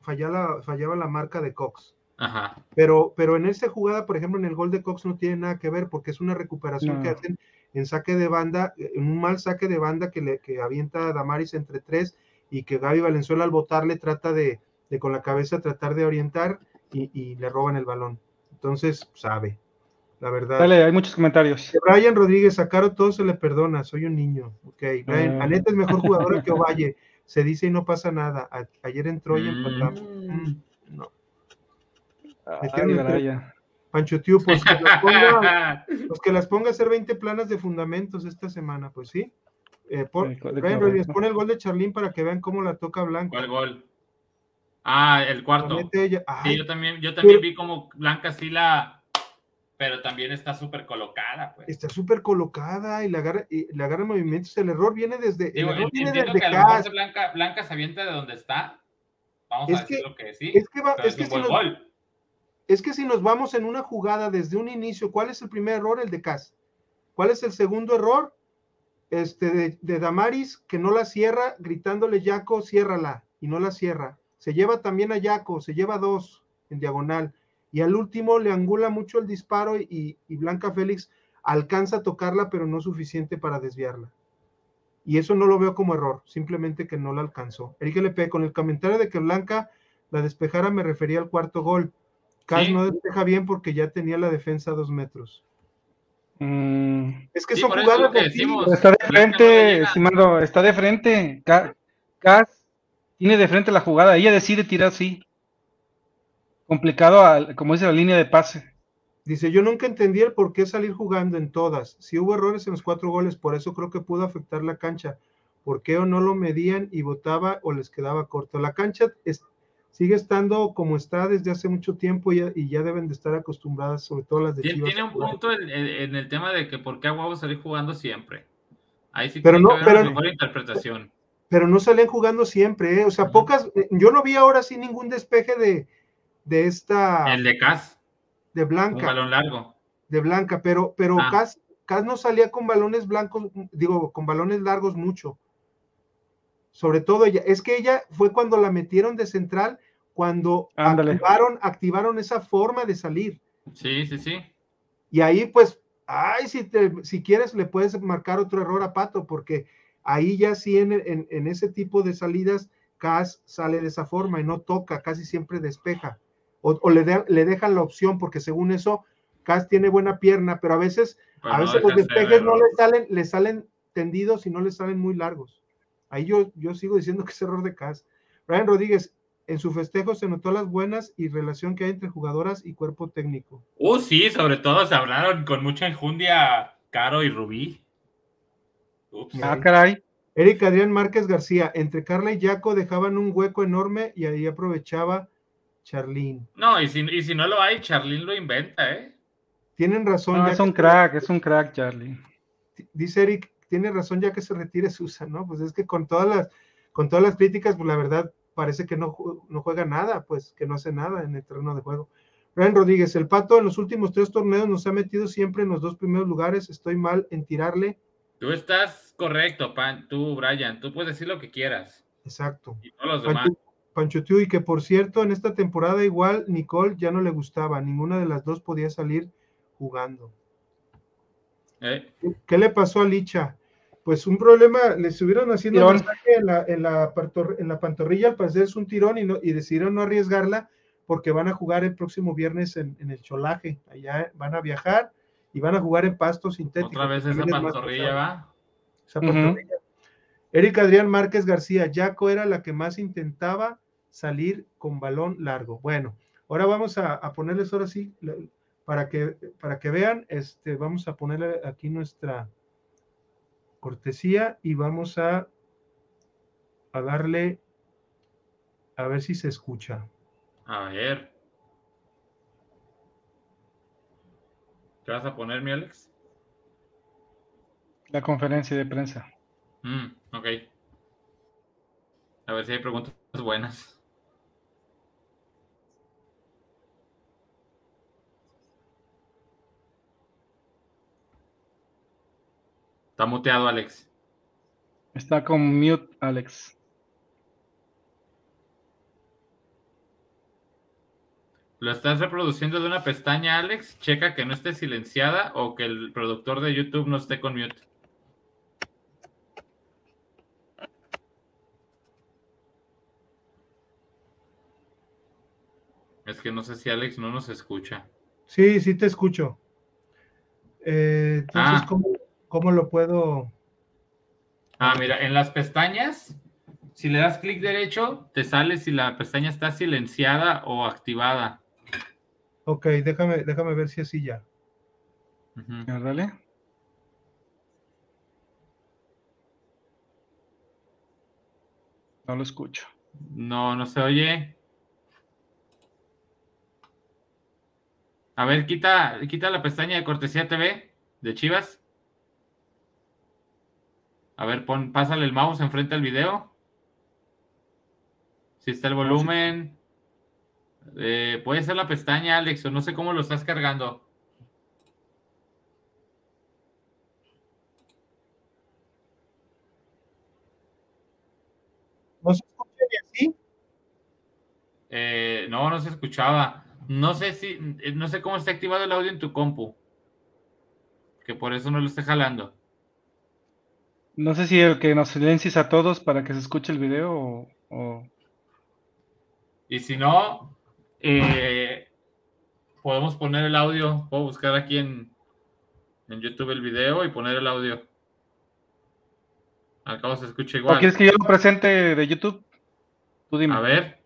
fallaba, fallaba la marca de Cox. Ajá. Pero, pero en esta jugada, por ejemplo, en el gol de Cox no tiene nada que ver porque es una recuperación que hacen en saque de banda, en un mal saque de banda que, le, que avienta a Damaris entre tres y que Gaby Valenzuela al botarle trata de, de con la cabeza tratar de orientar y, y le roban el balón. Entonces, sabe la verdad. Dale, hay muchos comentarios. Brian Rodríguez, a Caro todo se le perdona, soy un niño. Ok, Brian, ah. es mejor jugador que Ovalle. Se dice y no pasa nada. ayer entró y empatamos. Mm. Mm, no. Pancho Tío, pues que, las ponga, pues que las ponga a hacer 20 planas de fundamentos esta semana, pues sí. Eh, Brian Rodríguez, pone el gol de Charlín para que vean cómo la toca Blanca. ¿Cuál gol? Ah, el cuarto. Sí, yo también, yo también vi como Blanca sí la, pero también está súper colocada, pues. Está súper colocada y la agarra, y la agarra en movimientos. El error viene desde. Digo, el error viene desde que a lo mejor Blanca, Blanca se avienta de donde está. Vamos a decir lo que sí. Es que, va, es, que si nos, es que si nos vamos en una jugada desde un inicio, ¿cuál es el primer error? El de Cas. ¿Cuál es el segundo error? Este de, de Damaris, que no la cierra, gritándole Yaco, ciérrala, y no la cierra. Se lleva también a Yaco, se lleva dos en diagonal y al último le angula mucho el disparo y, Blanca Félix alcanza a tocarla, pero no suficiente para desviarla. y eso no lo veo como error, simplemente que no la alcanzó. Eric LP, con el comentario de que Blanca la despejara me refería al cuarto gol. Cas no despeja bien porque ya tenía la defensa a dos metros. Mm. Es que son jugadas de Está de frente, estimado, está de frente. Cas tiene de frente la jugada, ella decide tirar así. Complicado, como dice la línea de pase. Dice, yo nunca entendí el por qué salir jugando en todas. Si hubo errores en los cuatro goles, por eso creo que pudo afectar la cancha. ¿Por qué o no lo medían y votaba o les quedaba corto? La cancha sigue estando como está desde hace mucho tiempo y ya, deben de estar acostumbradas, sobre todo las de Chivas. Tiene un punto en, el tema de que por qué a salir jugando siempre. Ahí sí pero tiene no, pero, mejor interpretación. Pero no salen jugando siempre, ¿eh? o sea, pocas, yo no vi ahora sí ningún despeje de, de esta... El de Cas de Blanca. Un balón largo. De Blanca, pero, pero ah. Cas, no salía con balones blancos, digo, con balones largos mucho. Sobre todo ella, es que ella fue cuando la metieron de central, cuando activaron, activaron esa forma de salir. Sí, sí, sí. Y ahí, pues, ay, si, te, si quieres, le puedes marcar otro error a Pato, porque ahí ya sí en, en ese tipo de salidas, Cas sale de esa forma y no toca, casi siempre despeja o, le, le, dejan la opción, porque según eso, Cas tiene buena pierna, pero a veces, a veces los despejes no le salen, le salen tendidos y no le salen muy largos. Ahí yo, yo sigo diciendo que es error de Cas. Brian Rodríguez, en su festejo se notó las buenas y relación que hay entre jugadoras y cuerpo técnico. Uh, sí, sobre todo se hablaron con mucha enjundia Caro y Rubí. Ah, caray. Eric Adrián Márquez García, entre Carla y Jaco dejaban un hueco enorme y ahí aprovechaba Charlín. No, y si, y si no lo hay, Charlín lo inventa, ¿eh? Tienen razón. No, es un crack, es un crack, Charlie. Dice Eric, tiene razón ya que se retire Susan, ¿no? Pues es que con todas las, con todas las críticas, pues la verdad parece que no, no juega nada, pues que no hace nada en el terreno de juego. Brian Rodríguez, el Pato en los últimos tres torneos nos ha metido siempre en los dos primeros lugares. Estoy mal en tirarle. Tú estás correcto, Pan, tú, Brian. Tú puedes decir lo que quieras. Exacto. Y todos los demás. Pancho y que por cierto, en esta temporada igual Nicole ya no le gustaba, ninguna de las dos podía salir jugando. Eh. ¿Qué le pasó a Licha? Pues un problema, le estuvieron haciendo un masaje en la, en, la, en la pantorrilla, al parecer es un tirón y, no, y decidieron no arriesgarla porque van a jugar el próximo viernes en, el Cholaje, allá van a viajar y van a jugar en pasto sintético. Otra vez esa pantorrilla va. Esa pantorrilla. Erika Adrián Márquez García, Jaco era la que más intentaba salir con balón largo. Bueno, ahora vamos a, ponerles ahora sí, para que, para que vean, este, vamos a ponerle aquí nuestra cortesía y vamos a, a darle, a ver si se escucha. A ver. ¿Qué vas a poner, mi Alex? La conferencia de prensa. Mm, ok. A ver si hay preguntas buenas. Está muteado, Alex. Está con mute, Alex. ¿Lo estás reproduciendo de una pestaña, Alex? Checa que no esté silenciada o que el productor de YouTube no esté con mute. Es que no sé si Alex no nos escucha. Sí, sí te escucho. Eh, entonces, ah. ¿cómo, ¿Cómo lo puedo? Ah, mira, en las pestañas, si le das clic derecho, te sale si la pestaña está silenciada o activada. Ok, déjame, déjame ver si así ya. Dale. No lo escucho. No, no se oye. A ver, quita, quita la pestaña de cortesía TV de Chivas. A ver, pon, pásale el mouse enfrente al video. Si está el volumen. Eh, puede ser la pestaña, Alex, o no sé cómo lo estás cargando. ¿No se escucha así? Eh, no, no se escuchaba. No sé si, eh, no sé cómo está activado el audio en tu compu. Que por eso no lo esté jalando. No sé si el que nos silencies a todos para que se escuche el video o... Y si no, eh, podemos poner el audio. Puedo buscar aquí en, en YouTube el video y poner el audio. Al cabo se escucha igual. ¿O quieres que yo lo presente de YouTube? Tú dime. A ver.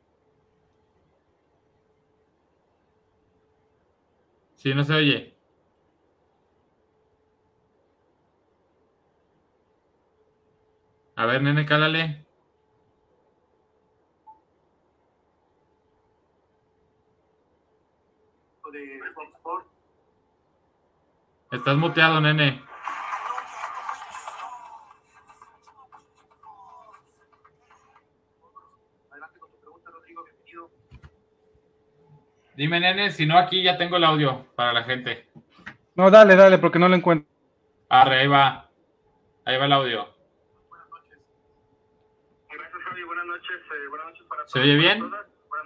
Si no se oye. A ver, nene, cálale. Estás muteado, nene. Dime, nene, si no aquí ya tengo el audio para la gente. No, dale, dale, porque no lo encuentro. Arre, ahí va. Ahí va el audio. Buenas noches. Gracias, Javi. Buenas noches. Eh, buenas noches para todos. ¿Se oye bien?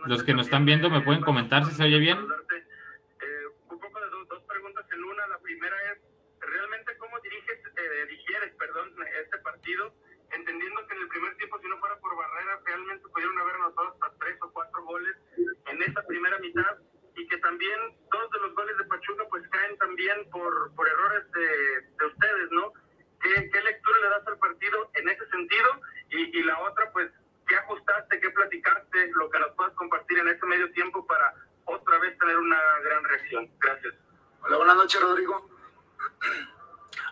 Los que nos están viendo me pueden comentar si se oye bien. Eh, un poco de dos, preguntas en una. La primera es, ¿realmente cómo diriges, eh, digieres, perdón, este partido? Entendiendo que en el primer tiempo, si no fuera por barrera, realmente pudieron haber anotado hasta tres o cuatro goles en esta primera mitad y que también dos de los goles de Pachuca pues caen también por, por errores de, de ustedes, ¿no? ¿Qué, ¿Qué, lectura le das al partido en ese sentido? Y, y, la otra, pues, ¿qué ajustaste, qué platicaste, lo que nos puedas compartir en este medio tiempo para otra vez tener una gran reacción? Gracias. Hola, buenas noches, Rodrigo.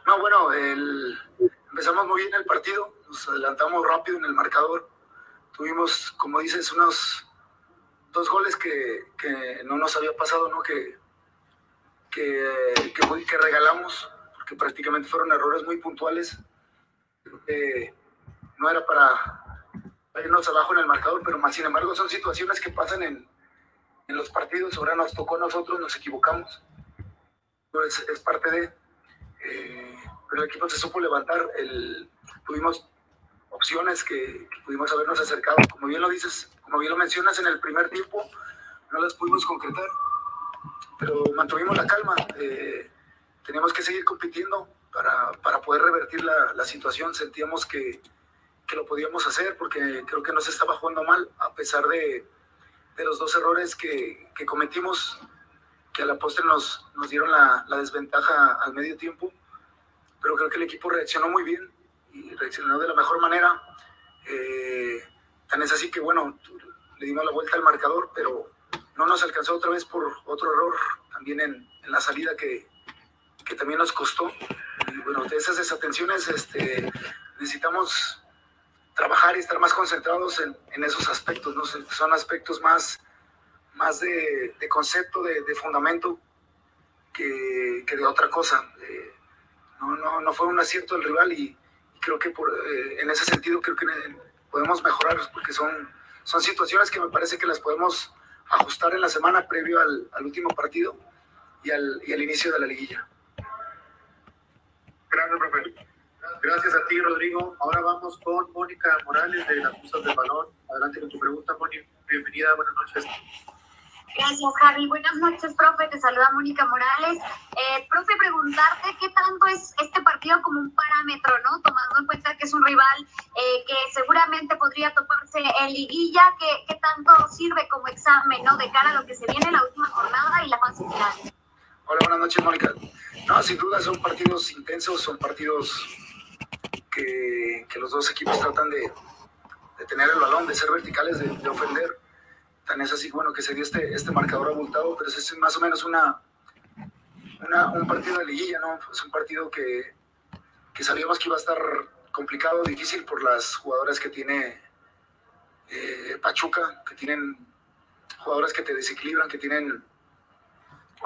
No, bueno, el, empezamos muy bien el partido, nos adelantamos rápido en el marcador. Unos dos goles que, que, no nos había pasado, ¿no? Que, que, que, regalamos, porque prácticamente fueron errores muy puntuales. no era para, irnos abajo en el marcador, pero más sin embargo son situaciones que pasan en, en los partidos. Ahora nos tocó a nosotros, nos equivocamos. Pues es parte de. Eh, pero el equipo se supo levantar. El, tuvimos opciones que, pudimos habernos acercado. Como bien lo dices, como bien lo mencionas en el primer tiempo, no las pudimos concretar, pero mantuvimos la calma. Eh, teníamos que seguir compitiendo para, para poder revertir la, la situación. Sentíamos que, que, lo podíamos hacer porque creo que no se estaba jugando mal, a pesar de, de los dos errores que, que, cometimos, que a la postre nos, nos dieron la, la desventaja al medio tiempo. Pero creo que el equipo reaccionó muy bien y reaccionó de la mejor manera. Eh, tan es así que, bueno, le dimos la vuelta al marcador, pero no nos alcanzó otra vez por otro error también en, en la salida que, que, también nos costó. Y bueno, de esas desatenciones este, necesitamos trabajar y estar más concentrados en, en esos aspectos, ¿no? son aspectos más, más de, de concepto, de, de, fundamento que, que, de otra cosa. Eh, no, no, no fue un acierto del rival y, creo que por, eh, en ese sentido creo que podemos mejorar porque son, son situaciones que me parece que las podemos ajustar en la semana previo al, al último partido y al, y al, inicio de la liguilla. Gracias, profe. Gracias a ti, Rodrigo. Ahora vamos con Mónica Morales de las Musas del Balón. Adelante con tu pregunta, Mónica. Bienvenida, buenas noches. Gracias, Javi. Buenas noches, profe. Te saluda Mónica Morales. Eh, profe, preguntarte qué tanto es este partido como un parámetro, ¿no? Tomando en cuenta que es un rival eh, que seguramente podría toparse en liguilla, ¿qué, ¿qué, tanto sirve como examen, ¿no? De cara a lo que se viene en la última jornada y la fase final. Hola, buenas noches, Mónica. No, sin duda son partidos intensos, son partidos que, que los dos equipos tratan de, de, tener el balón, de ser verticales, de ofender Es así, bueno, que se dio este, este marcador abultado, pero es más o menos una, una, un partido de liguilla, ¿no? Es un partido que, que sabíamos que iba a estar complicado, difícil por las jugadoras que tiene eh, Pachuca, que tienen jugadoras que te desequilibran, que tienen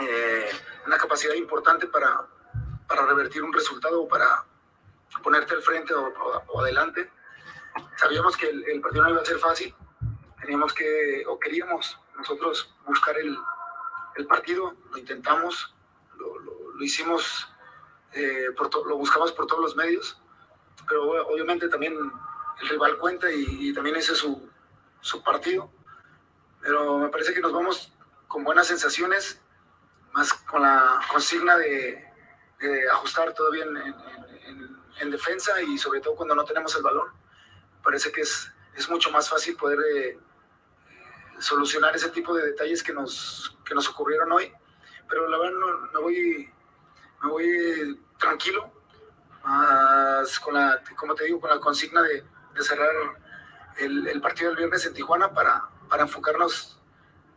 eh, una capacidad importante para, para revertir un resultado o para ponerte al frente o, adelante. Sabíamos que el, partido no iba a ser fácil, teníamos que, o queríamos nosotros buscar el, el partido, lo intentamos, lo, lo, hicimos, eh, lo buscamos por todos los medios, pero obviamente también el rival cuenta y, también ese es su, su, partido. Pero me parece que nos vamos con buenas sensaciones, más con la consigna de, ajustar todavía en, en, en, en defensa y sobre todo cuando no tenemos el balón. Parece que es, es mucho más fácil poder eh, solucionar ese tipo de detalles que nos, que nos ocurrieron hoy. Pero la verdad no, me, voy, me voy tranquilo, con la, como te digo, con la consigna de, de cerrar el, el, partido del viernes en Tijuana para, para enfocarnos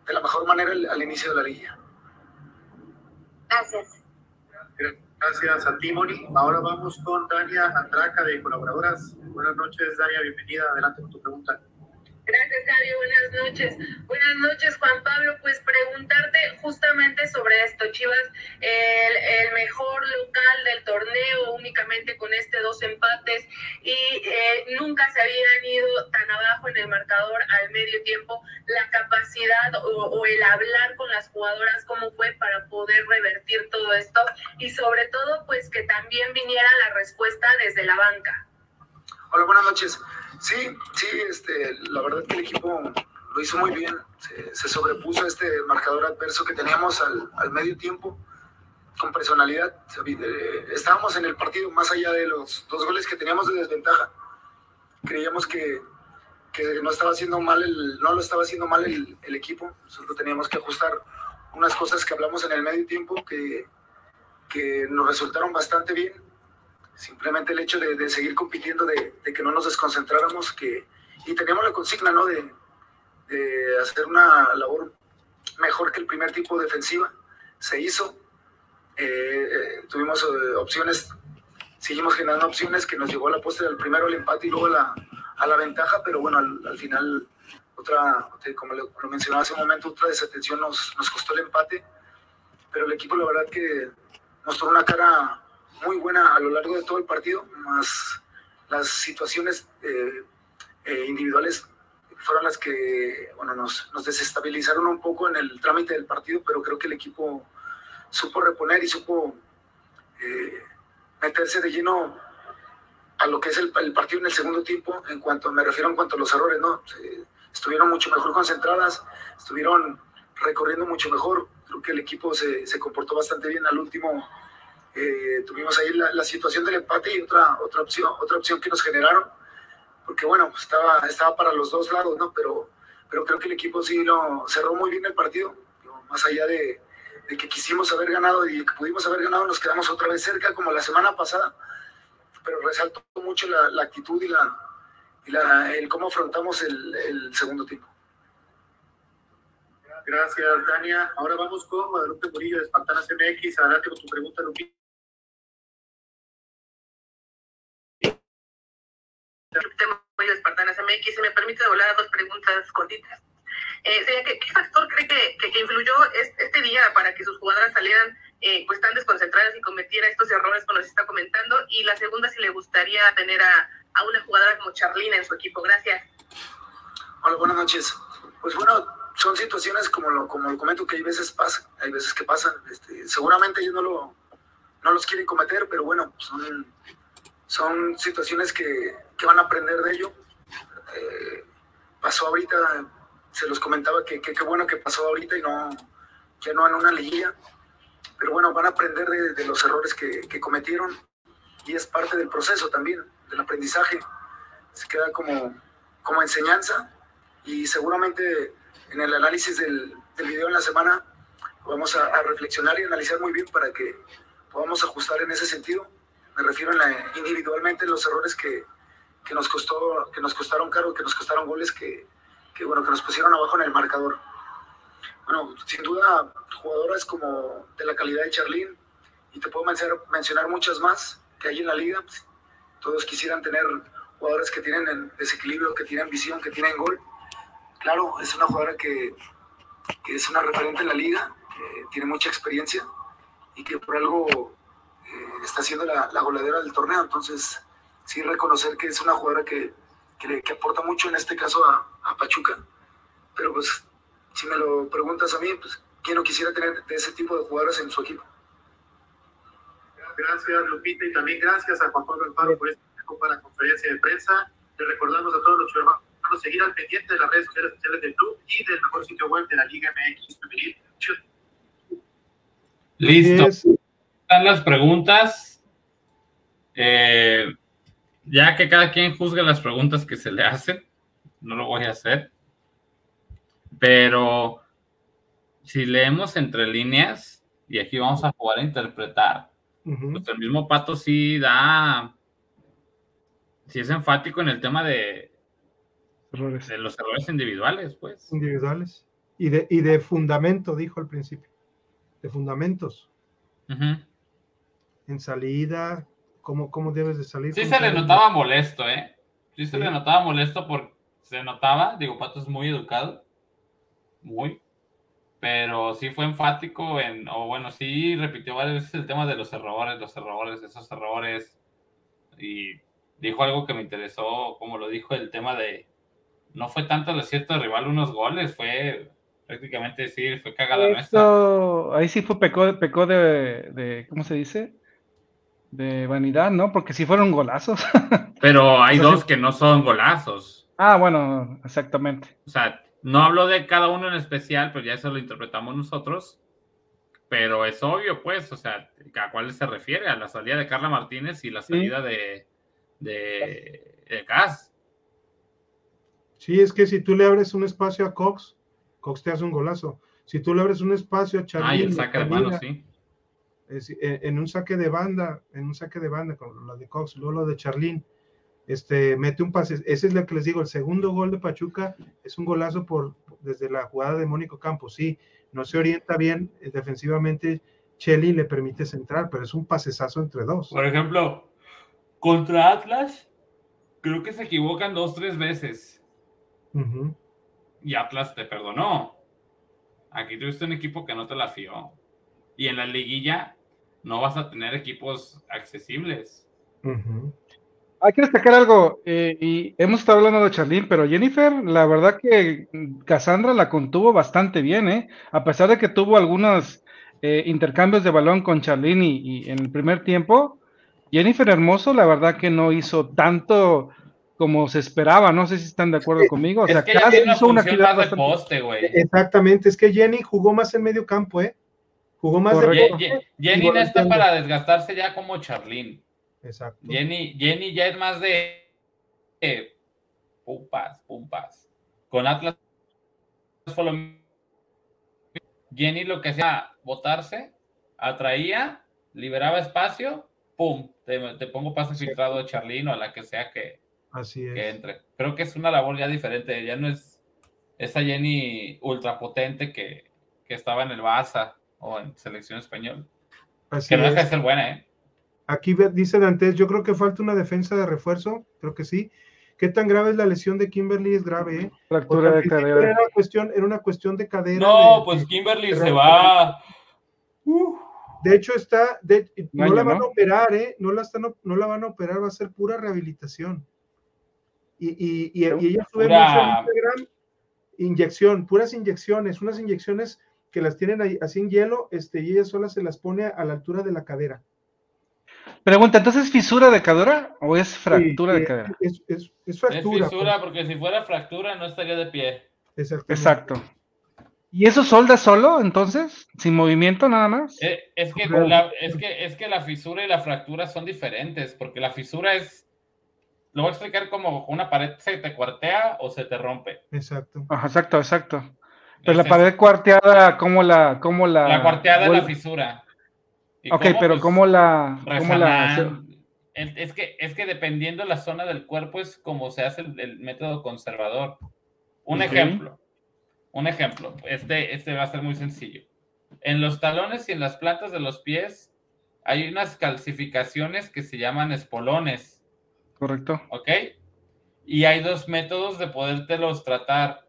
de la mejor manera al, inicio de la liga. Gracias. Gracias a ti, Moni. Ahora vamos con Dania Andraca de Colaboradoras. Buenas noches, Dania. Bienvenida. Adelante con tu pregunta. Gracias, Javi. Buenas noches. Buenas noches, Juan Pablo. Pues preguntarte justamente sobre esto. Chivas, el, mejor local del torneo, únicamente con este dos empates, y eh, nunca se habían ido tan abajo en el marcador al medio tiempo. La capacidad o el hablar con las jugadoras, cómo fue para poder revertir todo esto, y sobre todo, pues que también viniera la respuesta desde la banca. Hola, buenas noches. Sí, sí, este, la verdad que el equipo lo hizo muy bien. Se, sobrepuso a este marcador adverso que teníamos al, medio tiempo con personalidad. Eh, estábamos en el partido más allá de los dos goles que teníamos de desventaja. Creíamos que, que no estaba haciendo mal el, no lo estaba haciendo mal el, el, equipo. Nosotros teníamos que ajustar unas cosas que hablamos en el medio tiempo que, que nos resultaron bastante bien simplemente el hecho de, seguir compitiendo, de, que no nos desconcentráramos, que, y teníamos la consigna, ¿no? De, hacer una labor mejor que el primer tipo defensiva. Se hizo, eh, eh, tuvimos eh, opciones, seguimos generando opciones que nos llevó a la postre del primero el empate y luego a la, a la ventaja, pero bueno, al, final otra, como lo, mencionaba hace un momento, otra desatención nos, nos costó el empate, pero el equipo la verdad que mostró una cara muy buena a lo largo de todo el partido, más las situaciones eh, eh, individuales fueron las que bueno, nos, desestabilizaron un poco en el trámite del partido, pero creo que el equipo supo reponer y supo eh, meterse de lleno a lo que es el, el, partido en el segundo tiempo, en cuanto me refiero en cuanto a los errores, ¿no? estuvieron mucho mejor concentradas, estuvieron recorriendo mucho mejor, creo que el equipo se, se comportó bastante bien. Al último eh, tuvimos ahí la, situación del empate y otra, otra, opción, otra opción que nos generaron, porque bueno, estaba, estaba para los dos lados, ¿no? Pero, pero creo que el equipo sí lo cerró muy bien el partido, más allá de, de, que quisimos haber ganado y que pudimos haber ganado, nos quedamos otra vez cerca como la semana pasada, pero resaltó mucho la, la actitud y, la, y la, el cómo afrontamos el, el segundo tiempo. Gracias, Dania. Ahora vamos con Guadalupe Murillo de Espartanas MX. Adelante con tu pregunta, Lupita. De Espartanas MX. Si me permite volar a dos preguntas cortitas. Eh, ¿qué, factor cree que, que, influyó este, día para que sus jugadoras salieran eh, pues tan desconcentradas y cometiera estos errores como nos está comentando? Y la segunda, si le gustaría tener a, a una jugadora como Charlina en su equipo. Gracias. Hola, buenas noches. Pues bueno, son situaciones como lo, como lo comento que hay veces pasan, hay veces que pasan. Este, seguramente ellos no, lo, no los quieren cometer, pero bueno, son, son situaciones que, que van a aprender de ello. Eh, pasó ahorita, se los comentaba que qué bueno que pasó ahorita y no, ya no en una liguilla, pero bueno, van a aprender de, los errores que, que, cometieron y es parte del proceso también, del aprendizaje. Se queda como, como enseñanza y seguramente en el análisis del, del video en la semana vamos a, a, reflexionar y analizar muy bien para que podamos ajustar en ese sentido. Me refiero en la, individualmente en los errores que, que nos costó, que nos costaron caro, que nos costaron goles que, que, bueno, que nos pusieron abajo en el marcador. Bueno, sin duda, jugadoras como de la calidad de Charlene, y te puedo mencionar, mencionar muchas más que hay en la liga. Pues, todos quisieran tener jugadores que tienen desequilibrio, que tienen visión, que tienen gol. Claro, es una jugadora que, que es una referente en la liga, que tiene mucha experiencia y que por algo está siendo la, la goleadora del torneo. Entonces, sí reconocer que es una jugadora que, que, aporta mucho en este caso a, a, Pachuca. Pero pues, si me lo preguntas a mí, pues, ¿quién no quisiera tener de ese tipo de jugadoras en su equipo? Gracias, Lupita, y también gracias a Juan Pablo Alfaro por este para la conferencia de prensa. Le recordamos a todos los hermanos seguir al pendiente de las redes sociales, del club y del mejor sitio web de la Liga MX Femenil. Listo. Están las preguntas. Eh, ya que cada quien juzgue las preguntas que se le hacen, no lo voy a hacer. Pero si leemos entre líneas, y aquí vamos a jugar a interpretar, pues el mismo Pato sí da, sí es enfático en el tema de, de los errores individuales, pues. Individuales. Y de, y de fundamento, dijo al principio. De fundamentos. En salida, ¿cómo, ¿cómo debes de salir? Sí se le notaba molesto, ¿eh? Sí se le notaba molesto porque se notaba, digo, Pato es muy educado. Muy. Pero sí fue enfático en, o bueno, sí repitió varias veces el tema de los errores, los errores, esos errores. Y dijo algo que me interesó, como lo dijo, el tema de no fue tanto el acierto de rival unos goles, fue prácticamente sí, fue cagada nuestra. Ahí sí fue pecó, pecó de, de, ¿cómo se dice? De vanidad, ¿no? Porque sí fueron golazos. Pero hay dos que no son golazos. Ah, bueno, exactamente. O sea, no hablo de cada uno en especial, pero ya eso lo interpretamos nosotros. Pero es obvio, pues, o sea, ¿a cuál se refiere? A la salida de Carla Martínez y la salida de, de, de Cas. Sí, es que si tú le abres un espacio a Cox, Cox te hace un golazo. Si tú le abres un espacio a Charly, el saque de mano, sí. En, un saque de banda, en un saque de banda, con lo de Cox, luego lo de Charlín, este, mete un pase. Ese es lo que les digo, el segundo gol de Pachuca es un golazo por, desde la jugada de Mónico Campos. Sí, no se orienta bien eh, defensivamente. Chelly le permite centrar, pero es un pasesazo entre dos. Por ejemplo, contra Atlas, creo que se equivocan dos, tres veces y Atlas te perdonó. Aquí tuviste un equipo que no te la fió. Y en la liguilla no vas a tener equipos accesibles. Hay que destacar algo, eh, y hemos estado hablando de Charlín, pero Jennifer, la verdad que Cassandra la contuvo bastante bien, ¿eh? A pesar de que tuvo algunos eh, intercambios de balón con Charlín y, en el primer tiempo, Jennifer Hermoso, la verdad que no hizo tanto como se esperaba. No sé si están de acuerdo conmigo. O sea, que hizo una de poste, güey. Exactamente, es que Jenny jugó más en medio campo, ¿eh? Jugó más de Jenny no está para desgastarse ya como Charlín. Exacto. Jenny, Jenny ya es más de pumpas, pumpas. Con Atlas Jenny lo que hacía botarse, atraía, liberaba espacio, pum, te, pongo pase filtrado de Charlín o a la que sea que, Así es. que entre. Creo que es una labor ya diferente, ya no es esa Jenny ultrapotente que, que estaba en el Barça o en selección española. Así que no deja de ser buena, ¿eh? Aquí dice Dantes, yo creo que falta una defensa de refuerzo, creo que sí. ¿Qué tan grave es la lesión de Kimberly? Es grave, ¿eh? Fractura de cadera. Era una, cuestión, era una cuestión de cadera. No, pues Kimberly se va. De hecho, está, no la van a operar, ¿eh? No la, están, no la van a operar, va a ser pura rehabilitación. Y, y, y, ella sube mucho en Instagram, inyección, puras inyecciones, unas inyecciones que las tienen ahí, así en hielo, este, y ella sola se las pone a la altura de la cadera. Pregunta, ¿entonces fisura de cadera o es fractura de cadera? Es, fractura. Es fisura, porque si fuera fractura no estaría de pie. Exacto. ¿Y eso solda solo, entonces? ¿Sin movimiento nada más? Eh, es, que la, es, que, es que la fisura y la fractura son diferentes, porque la fisura es lo voy a explicar como una pared se te cuartea o se te rompe. Exacto. exacto, exacto. Pero la pared cuarteada, ¿cómo la, cómo la? La cuarteada es la fisura. ok, pero pues, ¿cómo la, cómo la es que, es que dependiendo la zona del cuerpo es como se hace el, método conservador. Un ejemplo, un ejemplo, este, este va a ser muy sencillo. En los talones y en las plantas de los pies hay unas calcificaciones que se llaman espolones Correcto. ¿Ok? Y hay dos métodos de podértelos tratar.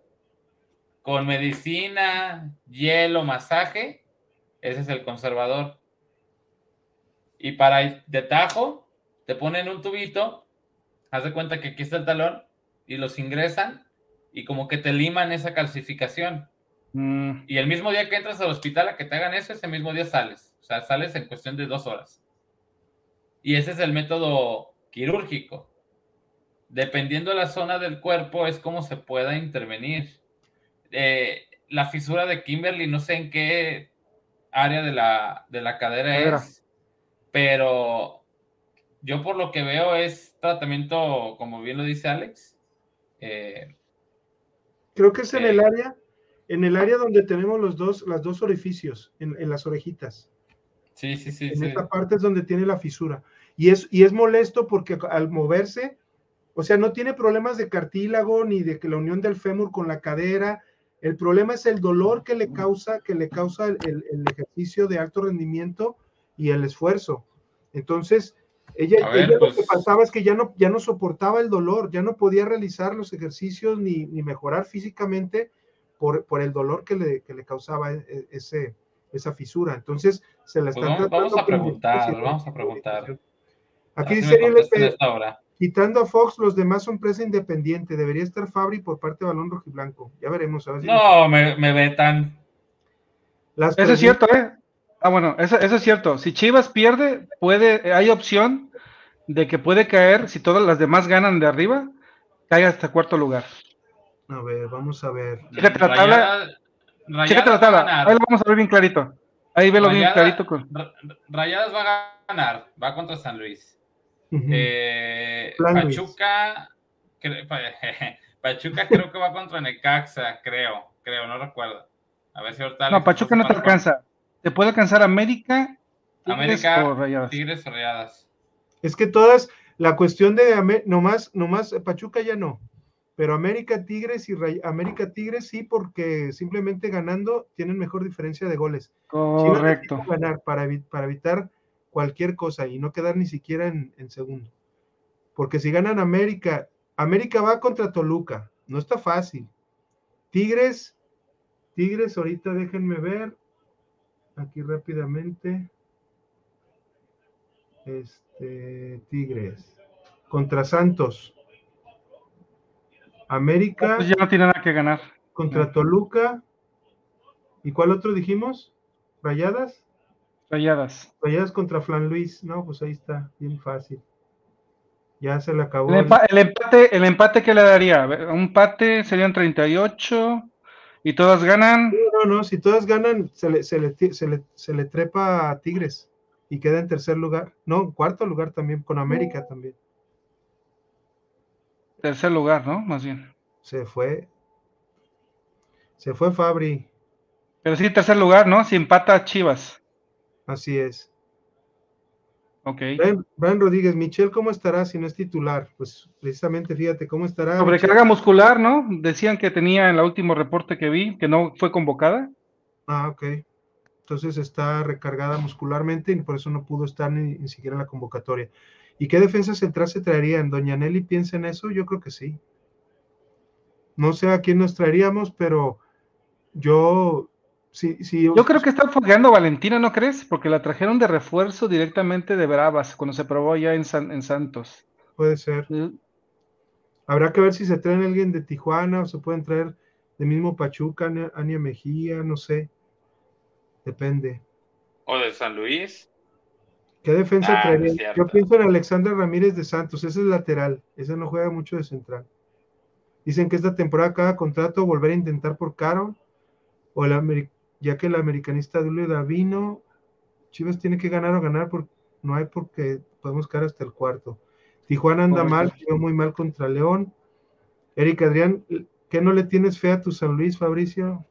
Con medicina, hielo, masaje. Ese es el conservador. Y para de tajo, te ponen un tubito. Haz de cuenta que aquí está el talón. Y los ingresan. Y como que te liman esa calcificación. Mm. Y el mismo día que entras al hospital a que te hagan eso, ese mismo día sales. O sea, sales en cuestión de dos horas. Y ese es el método quirúrgico. Dependiendo de la zona del cuerpo es como se pueda intervenir. Eh, la fisura de Kimberly, no sé en qué área de la, de la cadera es, pero yo por lo que veo es tratamiento, como bien lo dice Alex. Eh, Creo que es en el área, en el área donde tenemos los dos, las dos orificios, en, las orejitas. Sí, sí, sí. En esta parte es donde tiene la fisura. Y es, y es molesto porque al moverse, o sea, no tiene problemas de cartílago ni de que la unión del fémur con la cadera. El problema es el dolor que le causa, que le causa el, el ejercicio de alto rendimiento y el esfuerzo. Entonces, ella, lo que pues pasaba es que ya no, ya no soportaba el dolor, ya no podía realizar los ejercicios ni, ni mejorar físicamente por, por, el dolor que le, que le causaba e, e, ese, esa fisura. Entonces, se la pues están vamos, vamos a preguntar, vamos a preguntar. Aquí dice quitando a Fox, los demás son presa independiente. Debería estar Fabri por parte de Balón Rojiblanco. Ya veremos. A ver no, me, me vetan. Eso es cierto, ¿eh? Ah, bueno, eso, eso, es cierto. Si Chivas pierde, puede, hay opción de que puede caer, si todas las demás ganan de arriba, caiga hasta cuarto lugar. A ver, vamos a ver. Chécate la tabla. Chécate la tabla. Ahí lo vamos a ver bien clarito. Ahí velo bien clarito. Con... Rayadas va a ganar, va contra San Luis. Eh, Pachuca, Pachuca creo que va contra Necaxa, creo, creo, no recuerdo. A ver si ahorita. No, Pachuca no te alcanza. ¿Te puede alcanzar América? Tigres América, o Rayadas? Tigres o Rayadas. Es que todas, la cuestión de nomás, nomás Pachuca ya no, pero América Tigres y América Tigres sí, porque simplemente ganando tienen mejor diferencia de goles. Correcto. ganar para, para evitar cualquier cosa y no quedar ni siquiera en, en segundo. Porque si ganan América, América va contra Toluca, no está fácil. Tigres, Tigres, ahorita déjenme ver, aquí rápidamente. Este, Tigres. Contra Santos. América. Pues ya no tiene nada que ganar. Contra Toluca. ¿Y cuál otro dijimos? ¿Rayadas? Rayadas. Rayadas contra Flan Luis. No, pues ahí está, bien fácil. Ya se le acabó. El, empate, el empate, ¿qué le daría? Un empate serían 38. ¿Y todas ganan? No, no, si todas ganan, se le, se le, se le, trepa a Tigres y queda en tercer lugar. No, en cuarto lugar también, con América también. Tercer lugar, ¿no? Más bien. Se fue. Se fue Fabri. Pero sí, tercer lugar, ¿no? Si empata Chivas. Así es. Ok. Brian, Rodríguez, Michelle, ¿cómo estará si no es titular? Pues precisamente, fíjate, ¿cómo estará? Sobrecarga muscular, ¿no? Decían que tenía en el último reporte que vi que no fue convocada. Ah, ok. Entonces está recargada muscularmente y por eso no pudo estar ni, siquiera en la convocatoria. ¿Y qué defensa central se traerían? ¿Doña Nelly piensa en eso? Yo creo que sí. No sé a quién nos traeríamos, pero yo yo creo que está fogueando Valentina, ¿no crees? Porque la trajeron de refuerzo directamente de Bravas cuando se probó ya en, en Santos. Puede ser. Habrá que ver si se traen alguien de Tijuana o se pueden traer de mismo Pachuca, Ania Mejía, no sé. Depende. ¿O de San Luis? ¿Qué defensa ah, Yo pienso en Alexander Ramírez de Santos, ese es lateral, ese no juega mucho de central. Dicen que esta temporada cada contrato volver a intentar por Caro o el, ya que el americanista Julio Davino, Chivas tiene que ganar o ganar, porque no hay porque podemos caer hasta el cuarto. Tijuana anda mal, quedó muy mal contra León. Eric Adrián, ¿qué no le tienes fe a tu San Luis, Fabricio?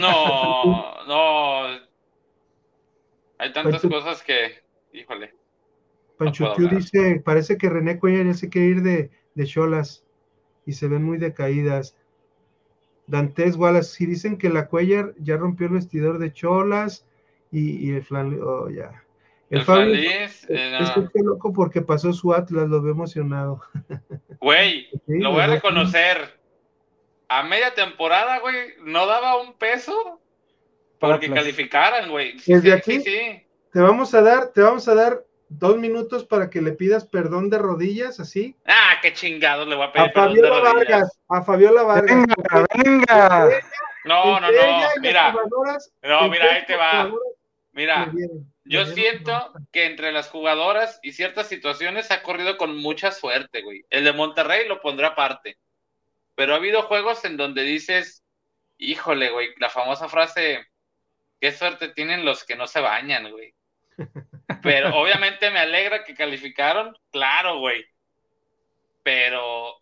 No, no. Hay tantas cosas que, híjole. Panchutiu dice, parece que René Cuellar ya se quiere ir de Cholas y se ven muy decaídas. Dantes Wallace, si dicen que la Cuellar ya rompió el vestidor de Cholas y, el flan, oh, ya. El, el es, eh, loco porque pasó su Atlas, lo veo emocionado. Güey, lo voy a reconocer. A media temporada, güey, no daba un peso para que calificaran, güey. Desde aquí, sí, te vamos a dar, te vamos a dar dos minutos para que le pidas perdón de rodillas, así. Ah, qué chingado le voy a pedir. A Fabiola Vargas, a Fabiola Vargas. Venga, venga. No, no, no, mira. No, mira, ahí te va. Mira, yo siento que entre las jugadoras y ciertas situaciones ha corrido con mucha suerte, güey. El de Monterrey lo pondrá aparte. Pero ha habido juegos en donde dices, híjole, güey, la famosa frase, qué suerte tienen los que no se bañan, güey. Pero obviamente me alegra que calificaron, claro, güey. Pero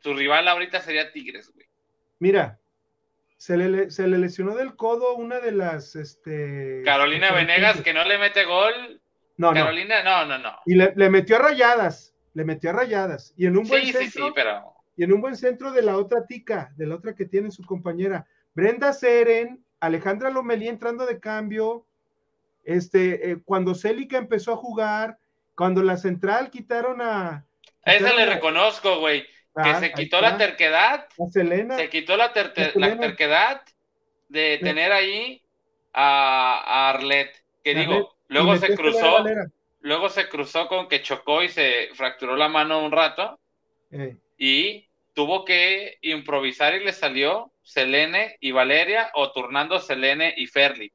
su rival ahorita sería Tigres, güey. Mira, se le, se le lesionó del codo una de las, este... Carolina Venegas, que no le mete gol. No, Carolina, no, no, no. Y le, metió a rayadas, le metió a rayadas. Y en un buen centro, sí, sí, pero... Y en un buen centro de la otra tica, de la otra que tiene su compañera. Brenda Seren, Alejandra Lomelí entrando de cambio, este, eh, cuando Célica empezó a jugar, cuando la central quitaron a... esa le reconozco, güey que ah, se quitó la terquedad. Se quitó la, terquedad de tener ahí a, Arlet. Que digo, luego se cruzó. Luego se cruzó con que chocó y se fracturó la mano un rato. Eh. Y tuvo que improvisar y le salió Selene y Valeria o turnando Selene y Ferli.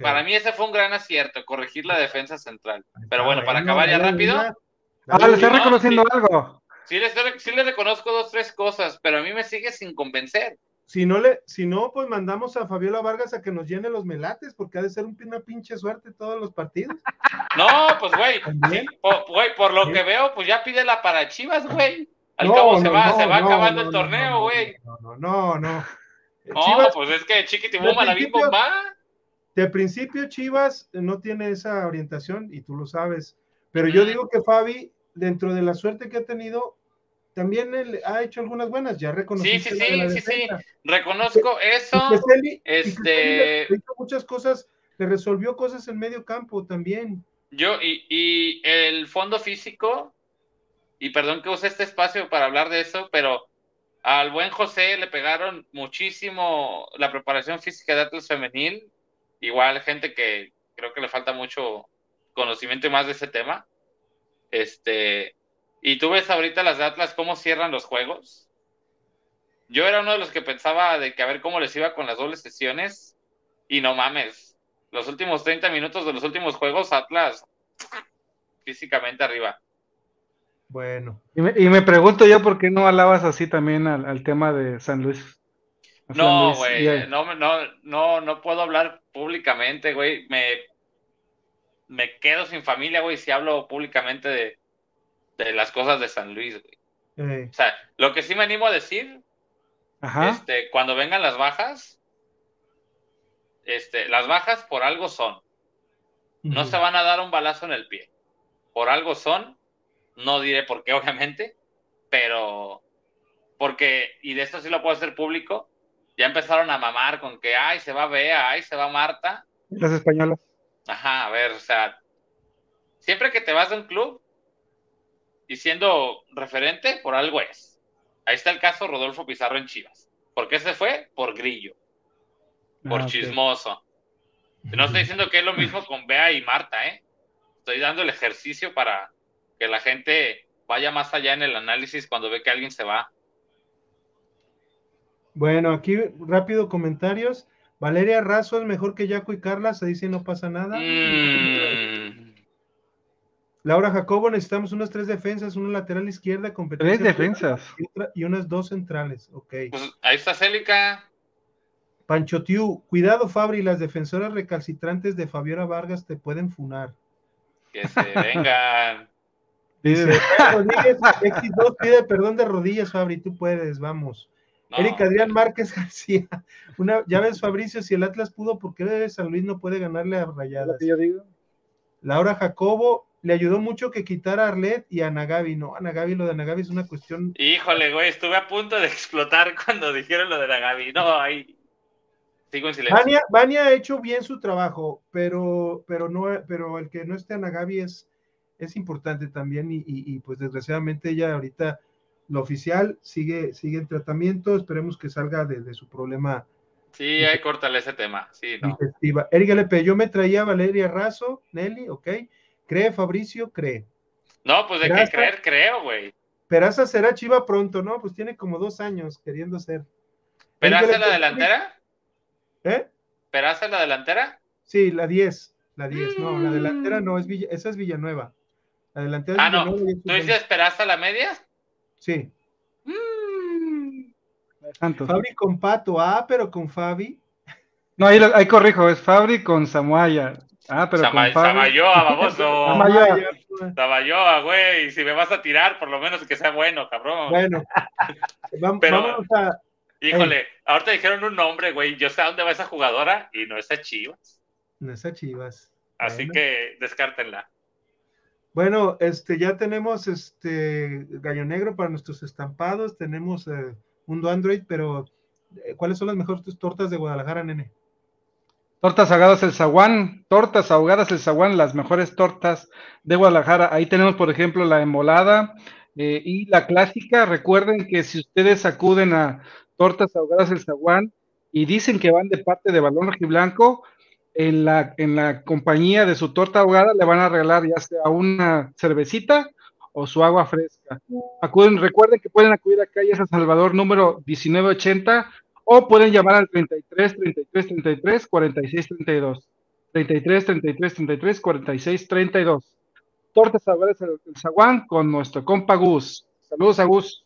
Para mí ese fue un gran acierto, corregir la defensa central. Pero bueno, para acabar ya rápido. Ah, le está reconociendo algo. Sí le, reconozco dos, tres cosas, pero a mí me sigue sin convencer. Si no, le, si no, pues mandamos a Fabiola Vargas a que nos llene los melates, porque ha de ser una pinche suerte todos los partidos. No, pues güey, güey, por lo que veo, pues ya pídela para Chivas, güey. Al cabo se va, se va acabando el torneo, güey. No, no, no, no. No, pues es que Chiquitimuma la vi bomba. De principio, Chivas no tiene esa orientación, y tú lo sabes. Pero yo digo que Fabi dentro de la suerte que ha tenido, también él ha hecho algunas buenas, ya reconocí. Sí, sí, sí, sí, sí, reconozco eso. este... hizo muchas cosas, le resolvió cosas en medio campo también. Yo, y, y el fondo físico, y perdón que use este espacio para hablar de eso, pero al buen José le pegaron muchísimo la preparación física de Atlas Femenil, igual gente que creo que le falta mucho conocimiento y más de ese tema. Este, y tú ves ahorita las de Atlas cómo cierran los juegos. Yo era uno de los que pensaba de que a ver cómo les iba con las dobles sesiones y no mames. Los últimos 30 minutos de los últimos juegos, Atlas físicamente arriba. Bueno. Y me, pregunto yo por qué no alabas así también al, tema de San Luis. No, güey, no, no, no, no puedo hablar públicamente, güey. Me me quedo sin familia, güey, si hablo públicamente de, las cosas de San Luis, güey. O sea, lo que sí me animo a decir, este, cuando vengan las bajas, este, las bajas por algo son. No se van a dar un balazo en el pie. Por algo son. No diré por qué, obviamente, pero porque, y de esto sí lo puedo hacer público, ya empezaron a mamar con que, ay, se va Bea, ay, se va Marta. Las españolas. Ajá, a ver, o sea, siempre que te vas de un club y siendo referente, por algo es. Ahí está el caso Rodolfo Pizarro en Chivas. ¿Por qué se fue? Por grillo. Por ah, chismoso. No estoy diciendo que es lo mismo con Bea y Marta, ¿eh? Estoy dando el ejercicio para que la gente vaya más allá en el análisis cuando ve que alguien se va. Bueno, aquí rápido comentarios. Valeria Razo es mejor que Jaco y Carla, se dice no pasa nada. Mm. Laura Jacobo, necesitamos unas tres defensas, una lateral izquierda, competencia. Tres defensas. Y, unas dos centrales, ok. Pues ahí está Célica. Pancho Tiu, cuidado Fabri, las defensoras recalcitrantes de Fabiola Vargas te pueden funar. Que se vengan. X2 pide perdón de rodillas, Fabri, tú puedes, vamos. Erika Adrián Márquez García. Una, ya ves, Fabricio, si el Atlas pudo, ¿por qué San Luis no puede ganarle a Rayadas? Yo digo. Laura Jacobo, le ayudó mucho que quitara a Arlet y a Nagavi, ¿no? A Nagavi, lo de Nagavi es una cuestión. Híjole, güey, estuve a punto de explotar cuando dijeron lo de Nagavi. No, ahí. Sigo en silencio. Vania, ha hecho bien su trabajo, pero, pero, no, pero el que no esté a Nagavi es, es importante también, y, y pues desgraciadamente ella ahorita lo oficial sigue, sigue en tratamiento, esperemos que salga de, su problema. Sí, hay córtale ese tema, sí, no. Erika Lepe, yo me traía Valeria Razo, Nelly, ok. ¿Cree Fabricio? Cree. No, pues de qué creer, creo, güey. Peraza será Chiva pronto, ¿no? Pues tiene como dos años queriendo ser. ¿Peraza la delantera? ¿Eh? ¿Peraza la delantera? Sí, la 10. La 10, no, la delantera no, es esa es Villanueva. La delantera ah, no. ¿Tú dices Peraza la media? Sí. Mm. Fabri con Pato, ah, pero con Fabi. No, ahí, ahí corrijo, es Fabri con Samuaya. Ah, pero Samayoa, baboso. Samayoa. güey. Si me vas a tirar, por lo menos que sea bueno, cabrón. Bueno. vamos a... Híjole, ahorita dijeron un nombre, güey. Yo sé a dónde va esa jugadora y no es a Chivas. No es a Chivas. Así que descártenla. Bueno, este, ya tenemos este gallo negro para nuestros estampados, tenemos eh, Mundo Android, pero eh, ¿cuáles son las mejores tortas de Guadalajara, nene? Tortas ahogadas el zaguán, tortas ahogadas el zaguán, las mejores tortas de Guadalajara. Ahí tenemos, por ejemplo, la emolada eh, y la clásica. Recuerden que si ustedes acuden a tortas ahogadas el zaguán y dicen que van de parte de Balón Blanco en la, en la compañía de su torta ahogada le van a regalar ya sea una cervecita o su agua fresca. Acuden, recuerden que pueden acudir a calle San Salvador número 1980 o pueden llamar al 33 33 33 46 32. 33 33 33 46 32. Tortas el, el zaguán con nuestro compa Gus. Saludos a Gus.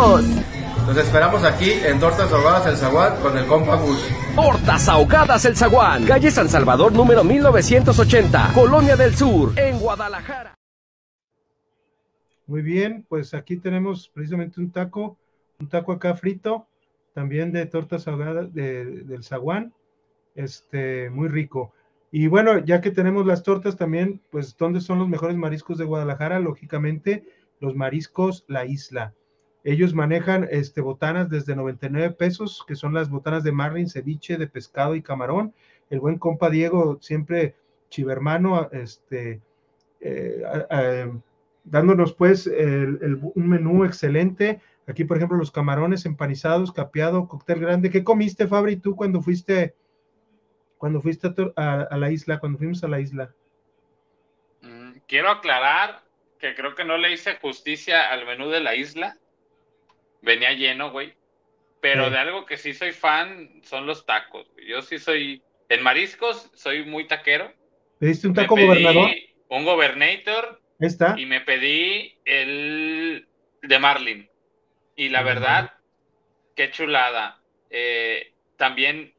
Nos esperamos aquí en Tortas Ahogadas El Zaguán con el compa Gus. Tortas Ahogadas El Zaguán, calle San Salvador número 1980, Colonia del Sur, en Guadalajara. Muy bien, pues aquí tenemos precisamente un taco, un taco acá frito, también de tortas ahogadas del Zaguán, este, muy rico. Y bueno, ya que tenemos las tortas también, pues, ¿dónde son los mejores mariscos de Guadalajara? Lógicamente, los mariscos La Isla. Ellos manejan este, botanas desde 99 pesos, que son las botanas de marlin, ceviche, de pescado y camarón. El buen compa Diego, siempre chivermano, este, eh, dándonos pues un menú excelente. Aquí, por ejemplo, los camarones empanizados, capeado, cóctel grande. ¿Qué comiste, Fabri, tú cuando fuiste, cuando fuiste a, la isla, cuando fuimos a la isla? Mm, quiero aclarar que creo que no le hice justicia al menú de la isla venía lleno, güey. Pero de algo que sí soy fan son los tacos. Yo sí soy, en mariscos, soy muy taquero. ¿Pediste un taco gobernador? Un gobernator. ¿Está? Y me pedí el de Marlin. Y la verdad, qué chulada. Eh, también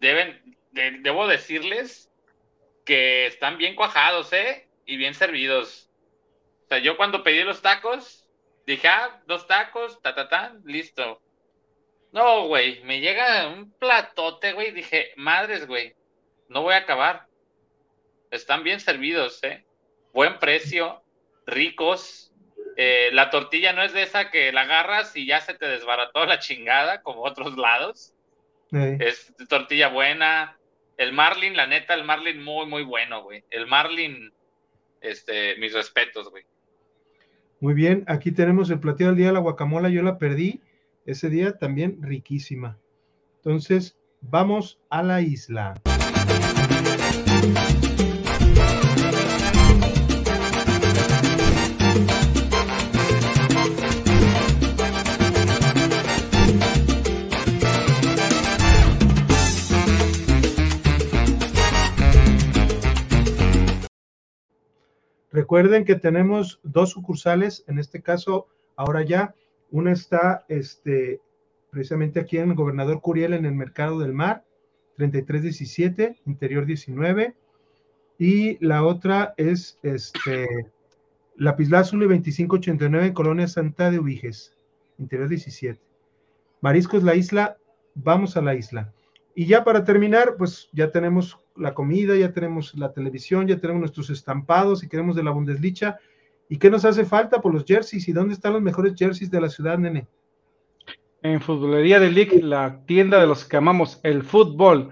deben, debo decirles que están bien cuajados, ¿eh? Y bien servidos. O sea, yo cuando pedí los tacos, Dije, ah, dos tacos, ta, ta, ta, listo. No, güey, me llega un platote, güey. Dije, madres, güey, no voy a acabar. Están bien servidos, ¿eh? Buen precio, ricos. Eh, la tortilla no es de esa que la agarras y ya se te desbarató la chingada, como otros lados. Es tortilla buena. El Marlin, la neta, el Marlin muy, muy bueno, güey. El Marlin, este, mis respetos, güey. Muy bien, aquí tenemos el platillo del día, la guacamola, yo la perdí ese día, también riquísima. Entonces, vamos a la isla. Recuerden que tenemos dos sucursales, en este caso, ahora ya, una está este, precisamente aquí en el Gobernador Curiel, en el Mercado del Mar, 3317, Interior 19, y la otra es este, Lapislázuli 2589, Colonia Santa de Ubiges, Interior 17. Mariscos La Isla, vamos a la isla. Y ya para terminar, pues ya tenemos la comida, ya tenemos la televisión, ya tenemos nuestros estampados y queremos de la Bundesliga. ¿Y qué nos hace falta por los jerseys? ¿Y dónde están los mejores jerseys de la ciudad, nene? En Futbolería de League, la tienda de los que amamos el fútbol.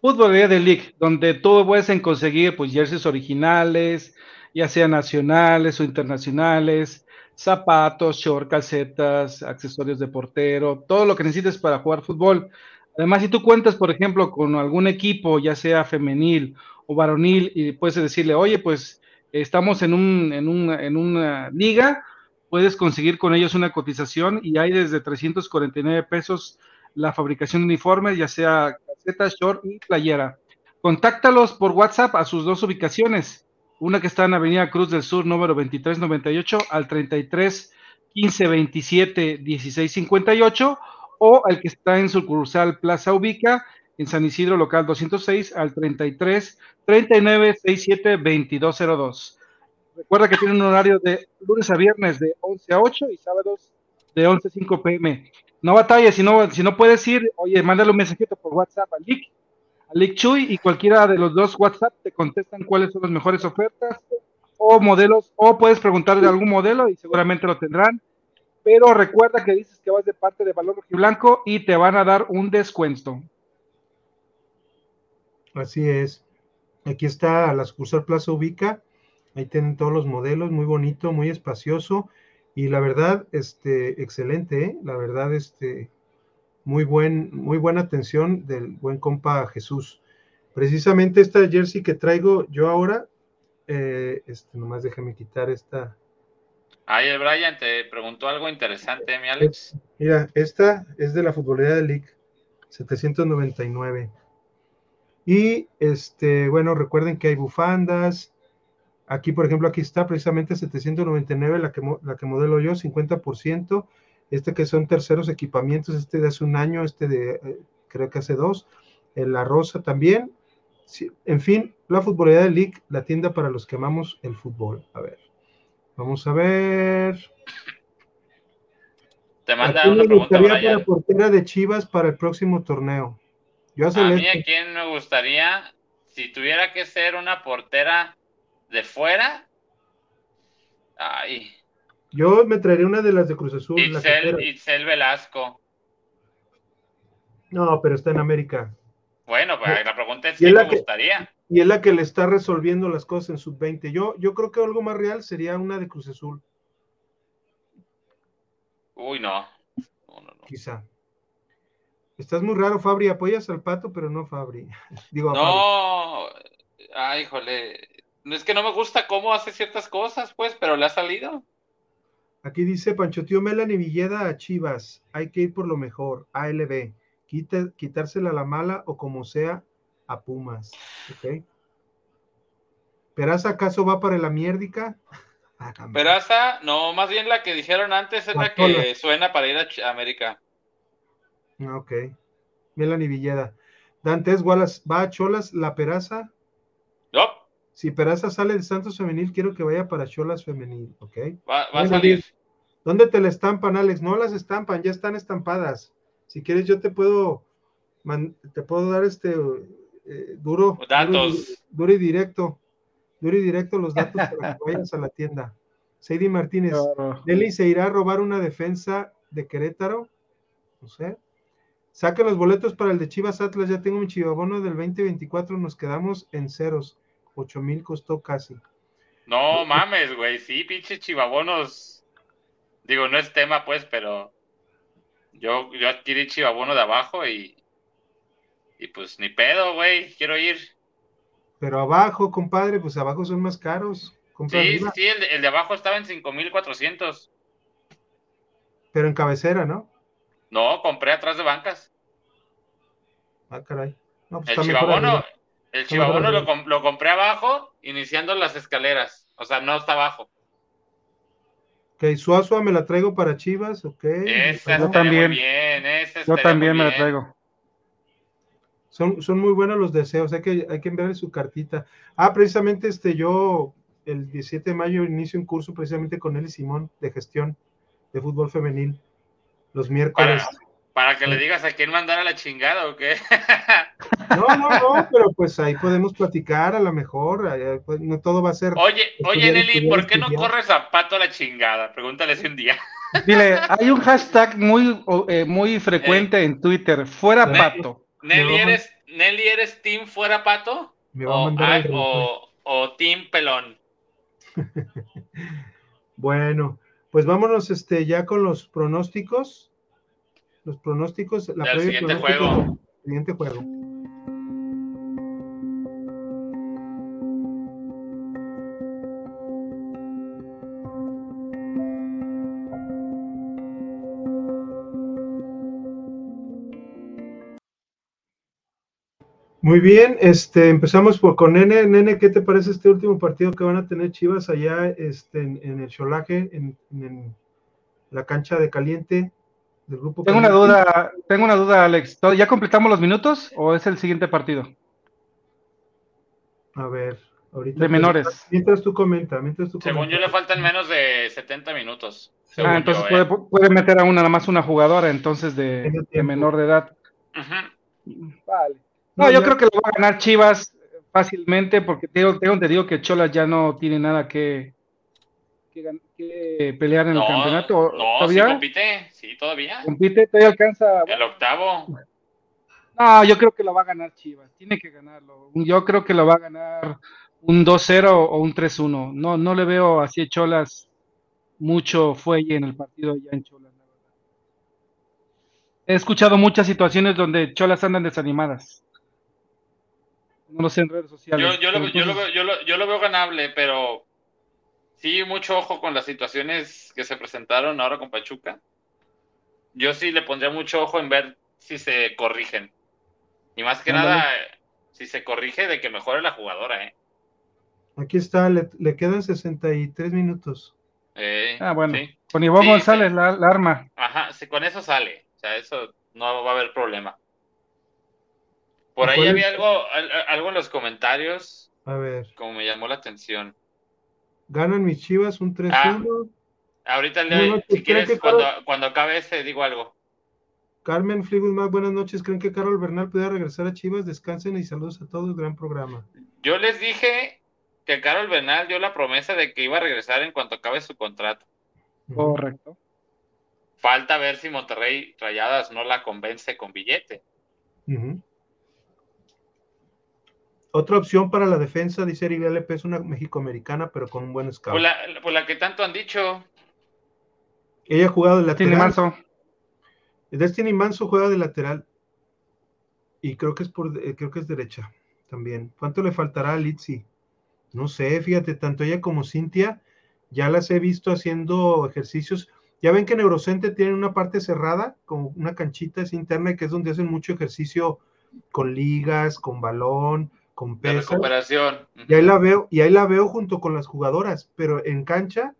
Futbolería de League, donde todo puedes conseguir pues jerseys originales, ya sean nacionales o internacionales, zapatos, short, calcetas, accesorios de portero, todo lo que necesites para jugar fútbol. Además, si tú cuentas, por ejemplo, con algún equipo, ya sea femenil o varonil, y puedes decirle, oye, pues estamos en, un, en, un, en una liga, puedes conseguir con ellos una cotización y hay desde 349 pesos la fabricación de uniformes, ya sea caseta, short y playera. Contáctalos por WhatsApp a sus dos ubicaciones, una que está en Avenida Cruz del Sur, número 2398, al 33 15 27 16 58, o al que está en sucursal Plaza Ubica, en San Isidro, local 206, al 33 39 67 2202. Recuerda que tienen un horario de lunes a viernes de 11 a 8 y sábados de 11 a 5 pm. No batalles, si no, si no puedes ir, oye, mándale un mensajito por WhatsApp al Lick, al Lick Chuy y cualquiera de los dos WhatsApp te contestan cuáles son las mejores ofertas o modelos, o puedes preguntar de algún modelo y seguramente lo tendrán. Pero recuerda que dices que vas de parte de Valor Blanco y te van a dar un descuento. Así es. Aquí está la sucursal Plaza Ubica. Ahí tienen todos los modelos, muy bonito, muy espacioso. Y la verdad, este, excelente, ¿eh? la verdad, este, muy buen, muy buena atención del buen compa Jesús. Precisamente esta jersey que traigo yo ahora, eh, este, nomás déjame quitar esta. Ay, el Brian te preguntó algo interesante, mi Alex. mira, esta es de la futbolera de League, 799. Y este, bueno, recuerden que hay bufandas. Aquí, por ejemplo, aquí está precisamente 799, la que, la que modelo yo, 50%. Este que son terceros equipamientos, este de hace un año, este de eh, creo que hace dos. La rosa también. en fin, la futbolera de League, la tienda para los que amamos el fútbol. A ver, vamos a ver. Te manda una pregunta. Para portera de Chivas para el próximo torneo a mí a quién me gustaría, si tuviera que ser una portera de fuera, ay. Yo me traería una de las de Cruz Azul. Itzel, Velasco. No, pero está en América. Bueno, pues la pregunta es si me gustaría. Y es la que le está resolviendo las cosas en sub-20. Yo, yo creo que algo más real sería una de Cruz Azul. Uy, no. no, no, no. Quizá. Estás muy raro, Fabri. Apoyas al pato, pero no Fabri. Digo, no, ay, híjole. Es que no me gusta cómo hace ciertas cosas, pues, pero le ha salido. Aquí dice Pancho Tío Melanie Villeda a Chivas. Hay que ir por lo mejor. ALB. Quita, quitársela a la mala o como sea a Pumas. ¿Ok? ¿Peraza acaso va para la mierdica? Ah, Peraza, no, más bien la que dijeron antes es la que suena para ir a América. Ah, ok. Melanie Villeda. Dantes Wallace, ¿va a Cholas la Peraza? No. Si Peraza sale de Santos Femenil, quiero que vaya para Cholas Femenil, ¿ok? Va, a salir. ¿Dónde te la estampan, Alex? No las estampan, ya están estampadas. Si quieres, yo te puedo, te puedo dar este eh, duro, datos. Duro, y directo, duro y directo los datos para que vayas a la tienda. Seidy Martínez, Deli se irá a robar una defensa de Querétaro, no sé. Saque los boletos para el de Chivas Atlas. Ya tengo mi chivabono del 2024. Nos quedamos en ceros. 8 mil costó casi. No mames, güey. Sí, pinche chivabonos. Digo, no es tema, pues, pero yo, yo adquirí chivabono de abajo y. Y pues ni pedo, güey. Quiero ir. Pero abajo, compadre, pues abajo son más caros. sí, sí, el de, el de abajo estaba en 5400. Pero en cabecera, ¿no? No, compré atrás de bancas. Ah, caray. Pues el chivabono, el chivabono lo, compré abajo, iniciando las escaleras. O sea, no está abajo. Ok, Suazua me la traigo para Chivas, ok. yo también. yo también me la traigo. Son, son muy buenos los deseos, hay que, hay que enviarle su cartita. Ah, precisamente este, yo el 17 de mayo inicio un curso precisamente con él y Simón de gestión de fútbol femenil los miércoles. Para, que le digas a quién mandar a la chingada o qué. No, no, no, pero pues ahí podemos platicar a lo mejor, pues, no todo va a ser. Oye, oye Nelly, ¿por qué no corres a pato a la chingada? Pregúntale ese un día. Dile, hay un hashtag muy, eh, muy frecuente en Twitter, fuera pato. Nelly, ¿eres, Nelly, ¿eres team fuera pato? Me va a mandar o, o team pelón. bueno, pues vámonos este, ya con los pronósticos. Los pronósticos. La siguiente juego. siguiente juego. Muy bien, este, empezamos por, con Nene. Nene, ¿qué te parece este último partido que van a tener Chivas allá este, en, el Cholaje, en, la cancha de caliente del grupo? Tengo una duda, tengo una duda, Alex. ¿Ya completamos los minutos o es el siguiente partido? A ver, ahorita. De menores. Mientras tú comenta, mientras tú Según yo le faltan menos de 70 minutos. Ah, entonces ¿eh? puede, meter a una, nada más una jugadora entonces de, menor de edad. Vale. No, yo creo que lo va a ganar Chivas fácilmente porque tengo, tengo entendido que Cholas ya no tiene nada que, que, pelear en el campeonato. No, ¿Todavía? sí compite, sí, todavía. Compite, todavía alcanza. El octavo. No, yo creo que lo va a ganar Chivas, tiene que ganarlo. Yo creo que lo va a ganar un 2-0 o un 3-1. No, no le veo así a Cholas mucho fuelle en el partido ya en Cholas, la verdad. He escuchado muchas situaciones donde Cholas andan desanimadas no lo sé en redes sociales. Yo, lo, veo ganable, pero sí, mucho ojo con las situaciones que se presentaron ahora con Pachuca. Yo sí le pondría mucho ojo en ver si se corrigen. Y más que nada, si se corrige, de que mejore la jugadora, ¿eh? Aquí está, le, quedan 63 minutos. Eh, ah, bueno. Con Ivonne González, la, arma. Ajá, si con eso sale. O sea, eso no va a haber problema. Por ahí había algo, algo en los comentarios. A ver. Como me llamó la atención. Ganan mis chivas un 3-1. Ah, ahorita, le, si quieres, cuando, cuando acabe ese, digo algo. Carmen Fleetwood buenas noches. ¿Creen que Carol Bernal pueda regresar a Chivas? Descansen y saludos a todos. Gran programa. Yo les dije que Carol Bernal dio la promesa de que iba a regresar en cuanto acabe su contrato. Correcto. Falta ver si Monterrey Rayadas no la convence con billete. Otra opción para la defensa, dice Eric LP, es una mexicoamericana, pero con un buen scout. Por la, por la que tanto han dicho. Ella ha jugado de lateral. Destiny Manso. Destiny Manso juega de lateral. Y creo que es por eh, creo que es derecha también. ¿Cuánto le faltará a Litsi? No sé, fíjate, tanto ella como Cintia ya las he visto haciendo ejercicios. Ya ven que en Eurocente tienen una parte cerrada, como una canchita es interna, que es donde hacen mucho ejercicio con ligas, con balón, con peso. recuperación. Y ahí la veo, y ahí la veo junto con las jugadoras, pero en cancha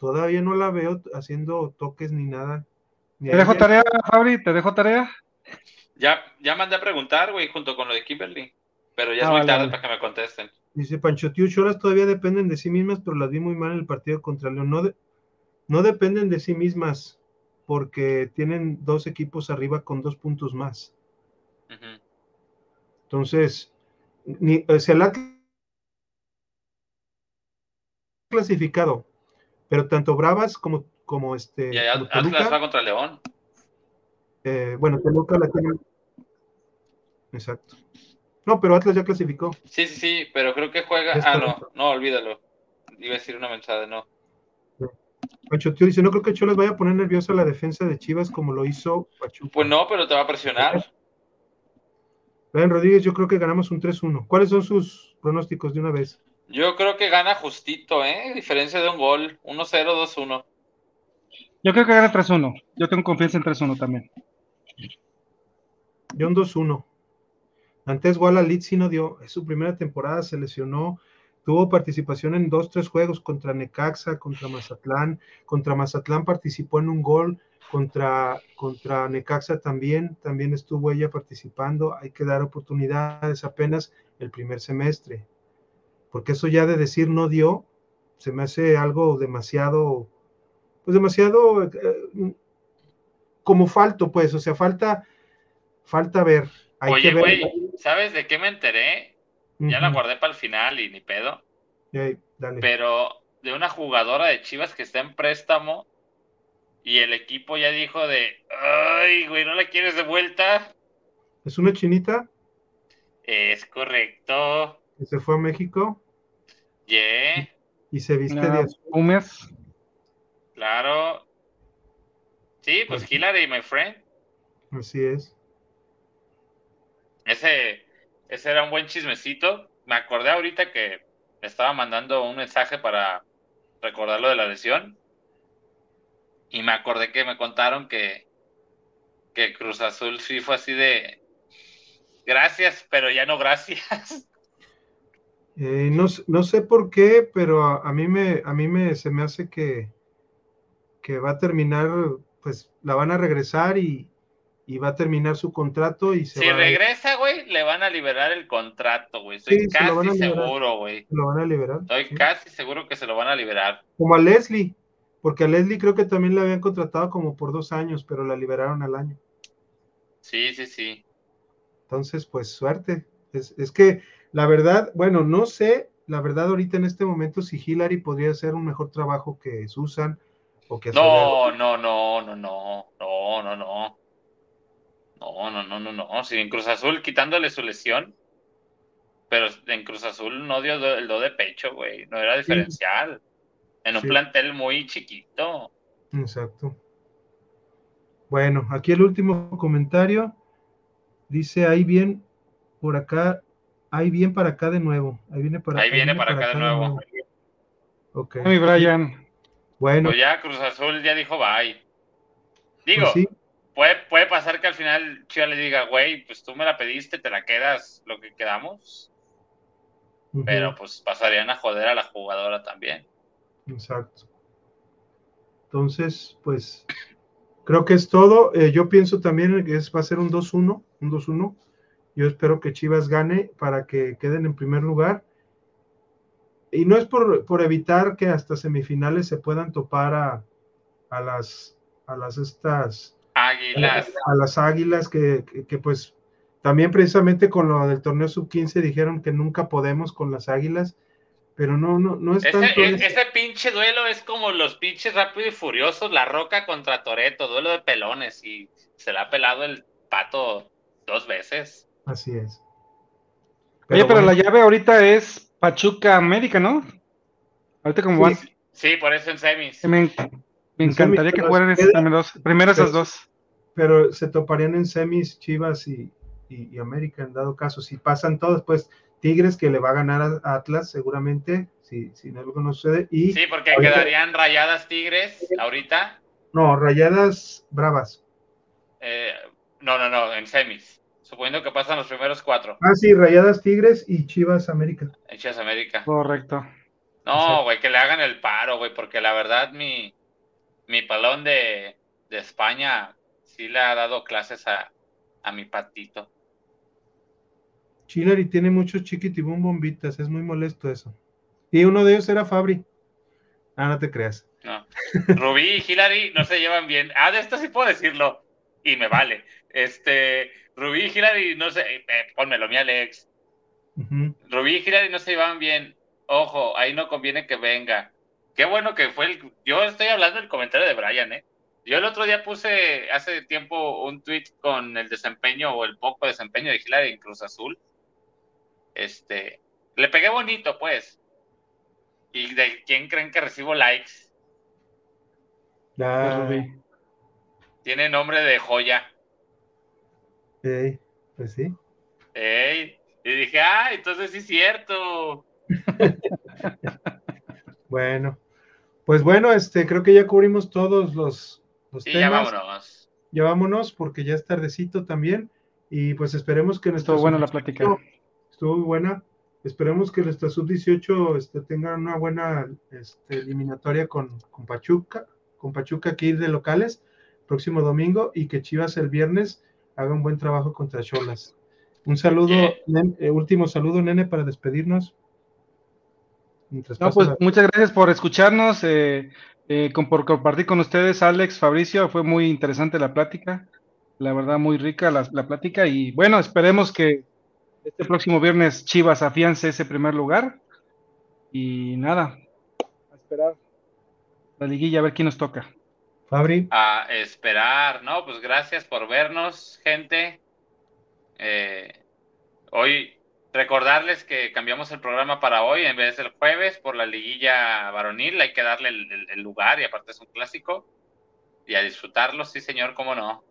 todavía no la veo haciendo toques ni nada. ¿Te dejo tarea, Fabri? ¿Te dejo tarea? Ya, ya mandé a preguntar, güey, junto con lo de Kimberly. Pero ya es ah, muy tarde para que me contesten. Dice Pancho Tío Cholas todavía dependen de sí mismas, pero las vi muy mal en el partido contra León. No, no dependen de sí mismas porque tienen dos equipos arriba con dos puntos más. Entonces, ni, se la clasificado, pero tanto Bravas como, como este. Y Atlas va contra León. Eh, bueno, Toluca la tiene. Exacto. No, pero Atlas ya clasificó. Sí, sí, sí, pero creo que juega. ah, no, no, olvídalo. Iba a decir una mensaje, no. Pancho Tío dice: No creo que Cholas vaya a poner nervioso a la defensa de Chivas como lo hizo Pachuca. Pues no, pero te va a presionar. Brian Rodríguez, yo creo que ganamos un 3-1. ¿Cuáles son sus pronósticos de una vez? Yo creo que gana justito, ¿eh? Diferencia de un gol. 1-0, 2-1. Yo creo que gana 3-1. Yo tengo confianza en 3-1 también. Yo un 2-1. Antes Walla Litsi no dio. Es su primera temporada, se lesionó. Tuvo participación en dos, tres juegos contra Necaxa, contra Mazatlán. Contra Mazatlán participó en un gol contra, contra Necaxa también, también estuvo ella participando. Hay que dar oportunidades apenas el primer semestre, porque eso ya de decir no dio, se me hace algo demasiado, pues demasiado eh, como falto, pues, o sea, falta, falta ver. Oye, güey, ¿sabes de qué me enteré? Ya la guardé para el final y ni pedo. Pero de una jugadora de Chivas que está en préstamo y el equipo ya dijo de, ay, güey, ¿no la quieres de vuelta? ¿Es una chinita? Es correcto. ¿Que se fue a México? Yeah. ¿Y se viste de azul? Claro. Sí, pues, pues Hillary, my friend. Así es. ese, ese era un buen chismecito. Me acordé ahorita que me estaba mandando un mensaje para recordar lo de la lesión. Y me acordé que me contaron que, que Cruz Azul sí fue así de gracias, pero ya no gracias. Eh, no, no, sé por qué, pero a, mí me, a mí me, se me hace que, que va a terminar, pues la van a regresar y, y va a terminar su contrato y se si regresa, güey, le van a liberar el contrato, güey. Estoy casi seguro, güey. Lo van a liberar. Estoy casi seguro que se lo van a liberar. Como a Leslie, porque a Leslie creo que también la habían contratado como por dos años, pero la liberaron al año. Sí, sí, sí. Entonces, pues suerte. Es, es que la verdad, bueno, no sé, la verdad ahorita en este momento si Hillary podría hacer un mejor trabajo que Susan o que... No, no, no, no, no, no, no, no. No, no, no, no, no. Si en Cruz Azul quitándole su lesión, pero en Cruz Azul no dio el do de pecho, güey. No era diferencial. En un plantel muy chiquito. Exacto. Bueno, aquí el último comentario. Dice, ahí bien, por acá, ahí bien para acá de nuevo. Ahí viene para, ahí viene para, acá, de nuevo. Ok. Ay, Brian. Bueno. Pues ya Cruz Azul ya dijo bye. Digo, pues puede, puede pasar que al final Chivas le diga, güey, pues tú me la pediste, te la quedas lo que quedamos. Pero pues pasarían a joder a la jugadora también. Exacto. Entonces, pues creo que es todo. Eh, yo pienso también que es, va a ser un 2-1, un 2-1. Yo espero que Chivas gane para que queden en primer lugar. Y no es por, por evitar que hasta semifinales se puedan topar a, a las a las estas Águilas. A, las águilas que, pues también precisamente con lo del torneo sub-15 dijeron que nunca podemos con las águilas, pero no, no, no es ese, tanto ese pinche duelo es como los pinches rápidos y furiosos, la roca contra Toreto, duelo de pelones, y se le ha pelado el pato dos veces. Así es. Oye, pero la llave ahorita es Pachuca América, ¿no? Ahorita como sí, Sí, por eso en semis. Me encantaría que fueran esas dos, primero esas dos. Pero se toparían en semis Chivas y, América en dado caso. Si pasan todos, pues Tigres que le va a ganar a Atlas seguramente, si, si algo no sucede. Y sí, porque quedarían rayadas Tigres ahorita. No, rayadas bravas. Eh, no, no, no, en semis. Suponiendo que pasan los primeros cuatro. Ah, sí, rayadas Tigres y Chivas América. Chivas América. Correcto. No, güey, que le hagan el paro, güey, porque la verdad mi, mi palón de, España sí le ha dado clases a, mi patito. Chilari tiene muchos chiquitibum bombitas, es muy molesto eso. Y uno de ellos era Fabri. Ah, no te creas. No. Rubí y Hilary no se llevan bien. Ah, de esto sí puedo decirlo. Y me vale. Este, Rubí y Hilary no se. Eh, pónmelo, mi Alex. Rubí y Hilary no se llevan bien. Ojo, ahí no conviene que venga. Qué bueno que fue el. Yo estoy hablando del comentario de Brian, ¿eh? Yo el otro día puse hace tiempo un tweet con el desempeño o el poco desempeño de Hillary en Cruz Azul. Este. Le pegué bonito, pues. ¿Y de quién creen que recibo likes? Ah. Tiene nombre de joya. Ey, pues sí. Ey, y dije, ah, entonces sí es cierto. bueno, pues bueno, este, creo que ya cubrimos todos los, los temas. Ya vámonos. Ya vámonos porque ya es tardecito también. Y pues esperemos que nuestra. Estuvo buena la plática. Estuvo muy buena. Esperemos que nuestra sub-18 este, tenga una buena este, eliminatoria con, con, Pachuca, con Pachuca aquí de locales, próximo domingo, y que Chivas el viernes haga un buen trabajo contra Cholas. Un saludo, eh, último saludo, nene, para despedirnos. No, pues muchas gracias por escucharnos, eh, eh, por compartir con ustedes, Alex, Fabricio, fue muy interesante la plática, la verdad muy rica la, plática y bueno, esperemos que este próximo viernes Chivas afiance ese primer lugar y nada, a esperar la liguilla a ver quién nos toca. Fabri. A esperar, ¿no? Pues gracias por vernos, gente. Eh, hoy Recordarles que cambiamos el programa para hoy en vez del jueves por la liguilla varonil. Hay que darle el, lugar y aparte es un clásico. Y a disfrutarlo, sí, señor, cómo no.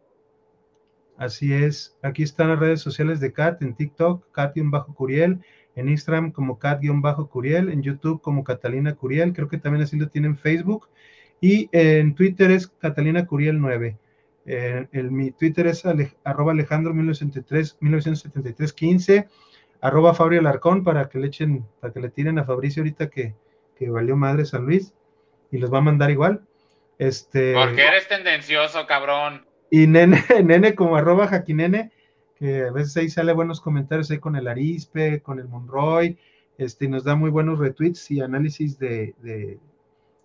Así es. Aquí están las redes sociales de Kat en TikTok, Kat-Curiel, en Instagram como Kat-Curiel, en YouTube como Catalina Curiel, creo que también así lo tienen en Facebook. Y en Twitter es Catalina Curiel 9. Eh, mi Twitter es arroba Alejandro 1973 15, arroba Fabri Alarcón para que le echen, para que le tiren a Fabricio ahorita que, que valió madre San Luis y los va a mandar igual. Este, Porque eres tendencioso, cabrón. Y nene, nene como arroba jaquinene, que a veces ahí sale buenos comentarios ahí con el Arispe, con el Monroy, este, y nos da muy buenos retweets y análisis de, de,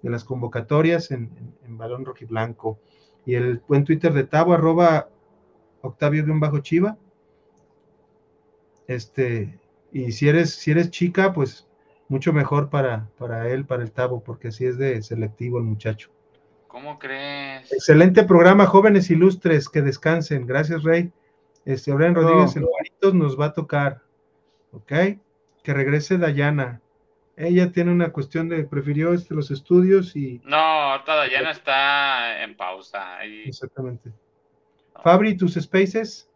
las convocatorias en, en, balón rojiblanco. Y el buen Twitter de Tavo, arroba Octavio-Chiva. Este, y si eres, si eres chica, pues mucho mejor para, para él, para el Tavo, porque así es de selectivo el muchacho. ¿Cómo crees? Excelente programa, jóvenes ilustres, que descansen. Gracias, Rey. Este, Abraham Rodríguez, el nos va a tocar. ¿Ok? Que regrese Dayana. Ella tiene una cuestión de, prefirió este, los estudios y... No, ahorita Dayana está en pausa. Exactamente. Fabri, ¿tus spaces?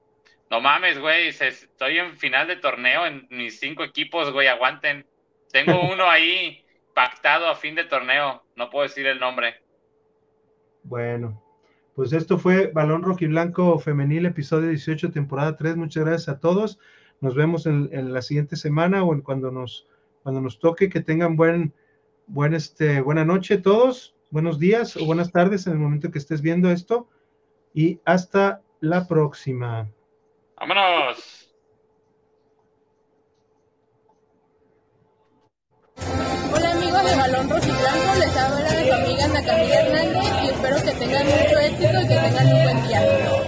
No mames, güey, estoy en final de torneo en mis cinco equipos, güey, aguanten. Tengo uno ahí pactado a fin de torneo, no puedo decir el nombre. Bueno, pues esto fue Balón Blanco Femenil, episodio 18, temporada 3. Muchas gracias a todos. Nos vemos en, la siguiente semana o en cuando nos, cuando nos toque. Que tengan buen, buen este, buena noche todos, buenos días o buenas tardes en el momento que estés viendo esto. Y hasta la próxima. Vámonos. de Balón Rojiblanco, les habla de su amiga Ana Camila Hernández espero que tengan mucho éxito y que tengan un buen día.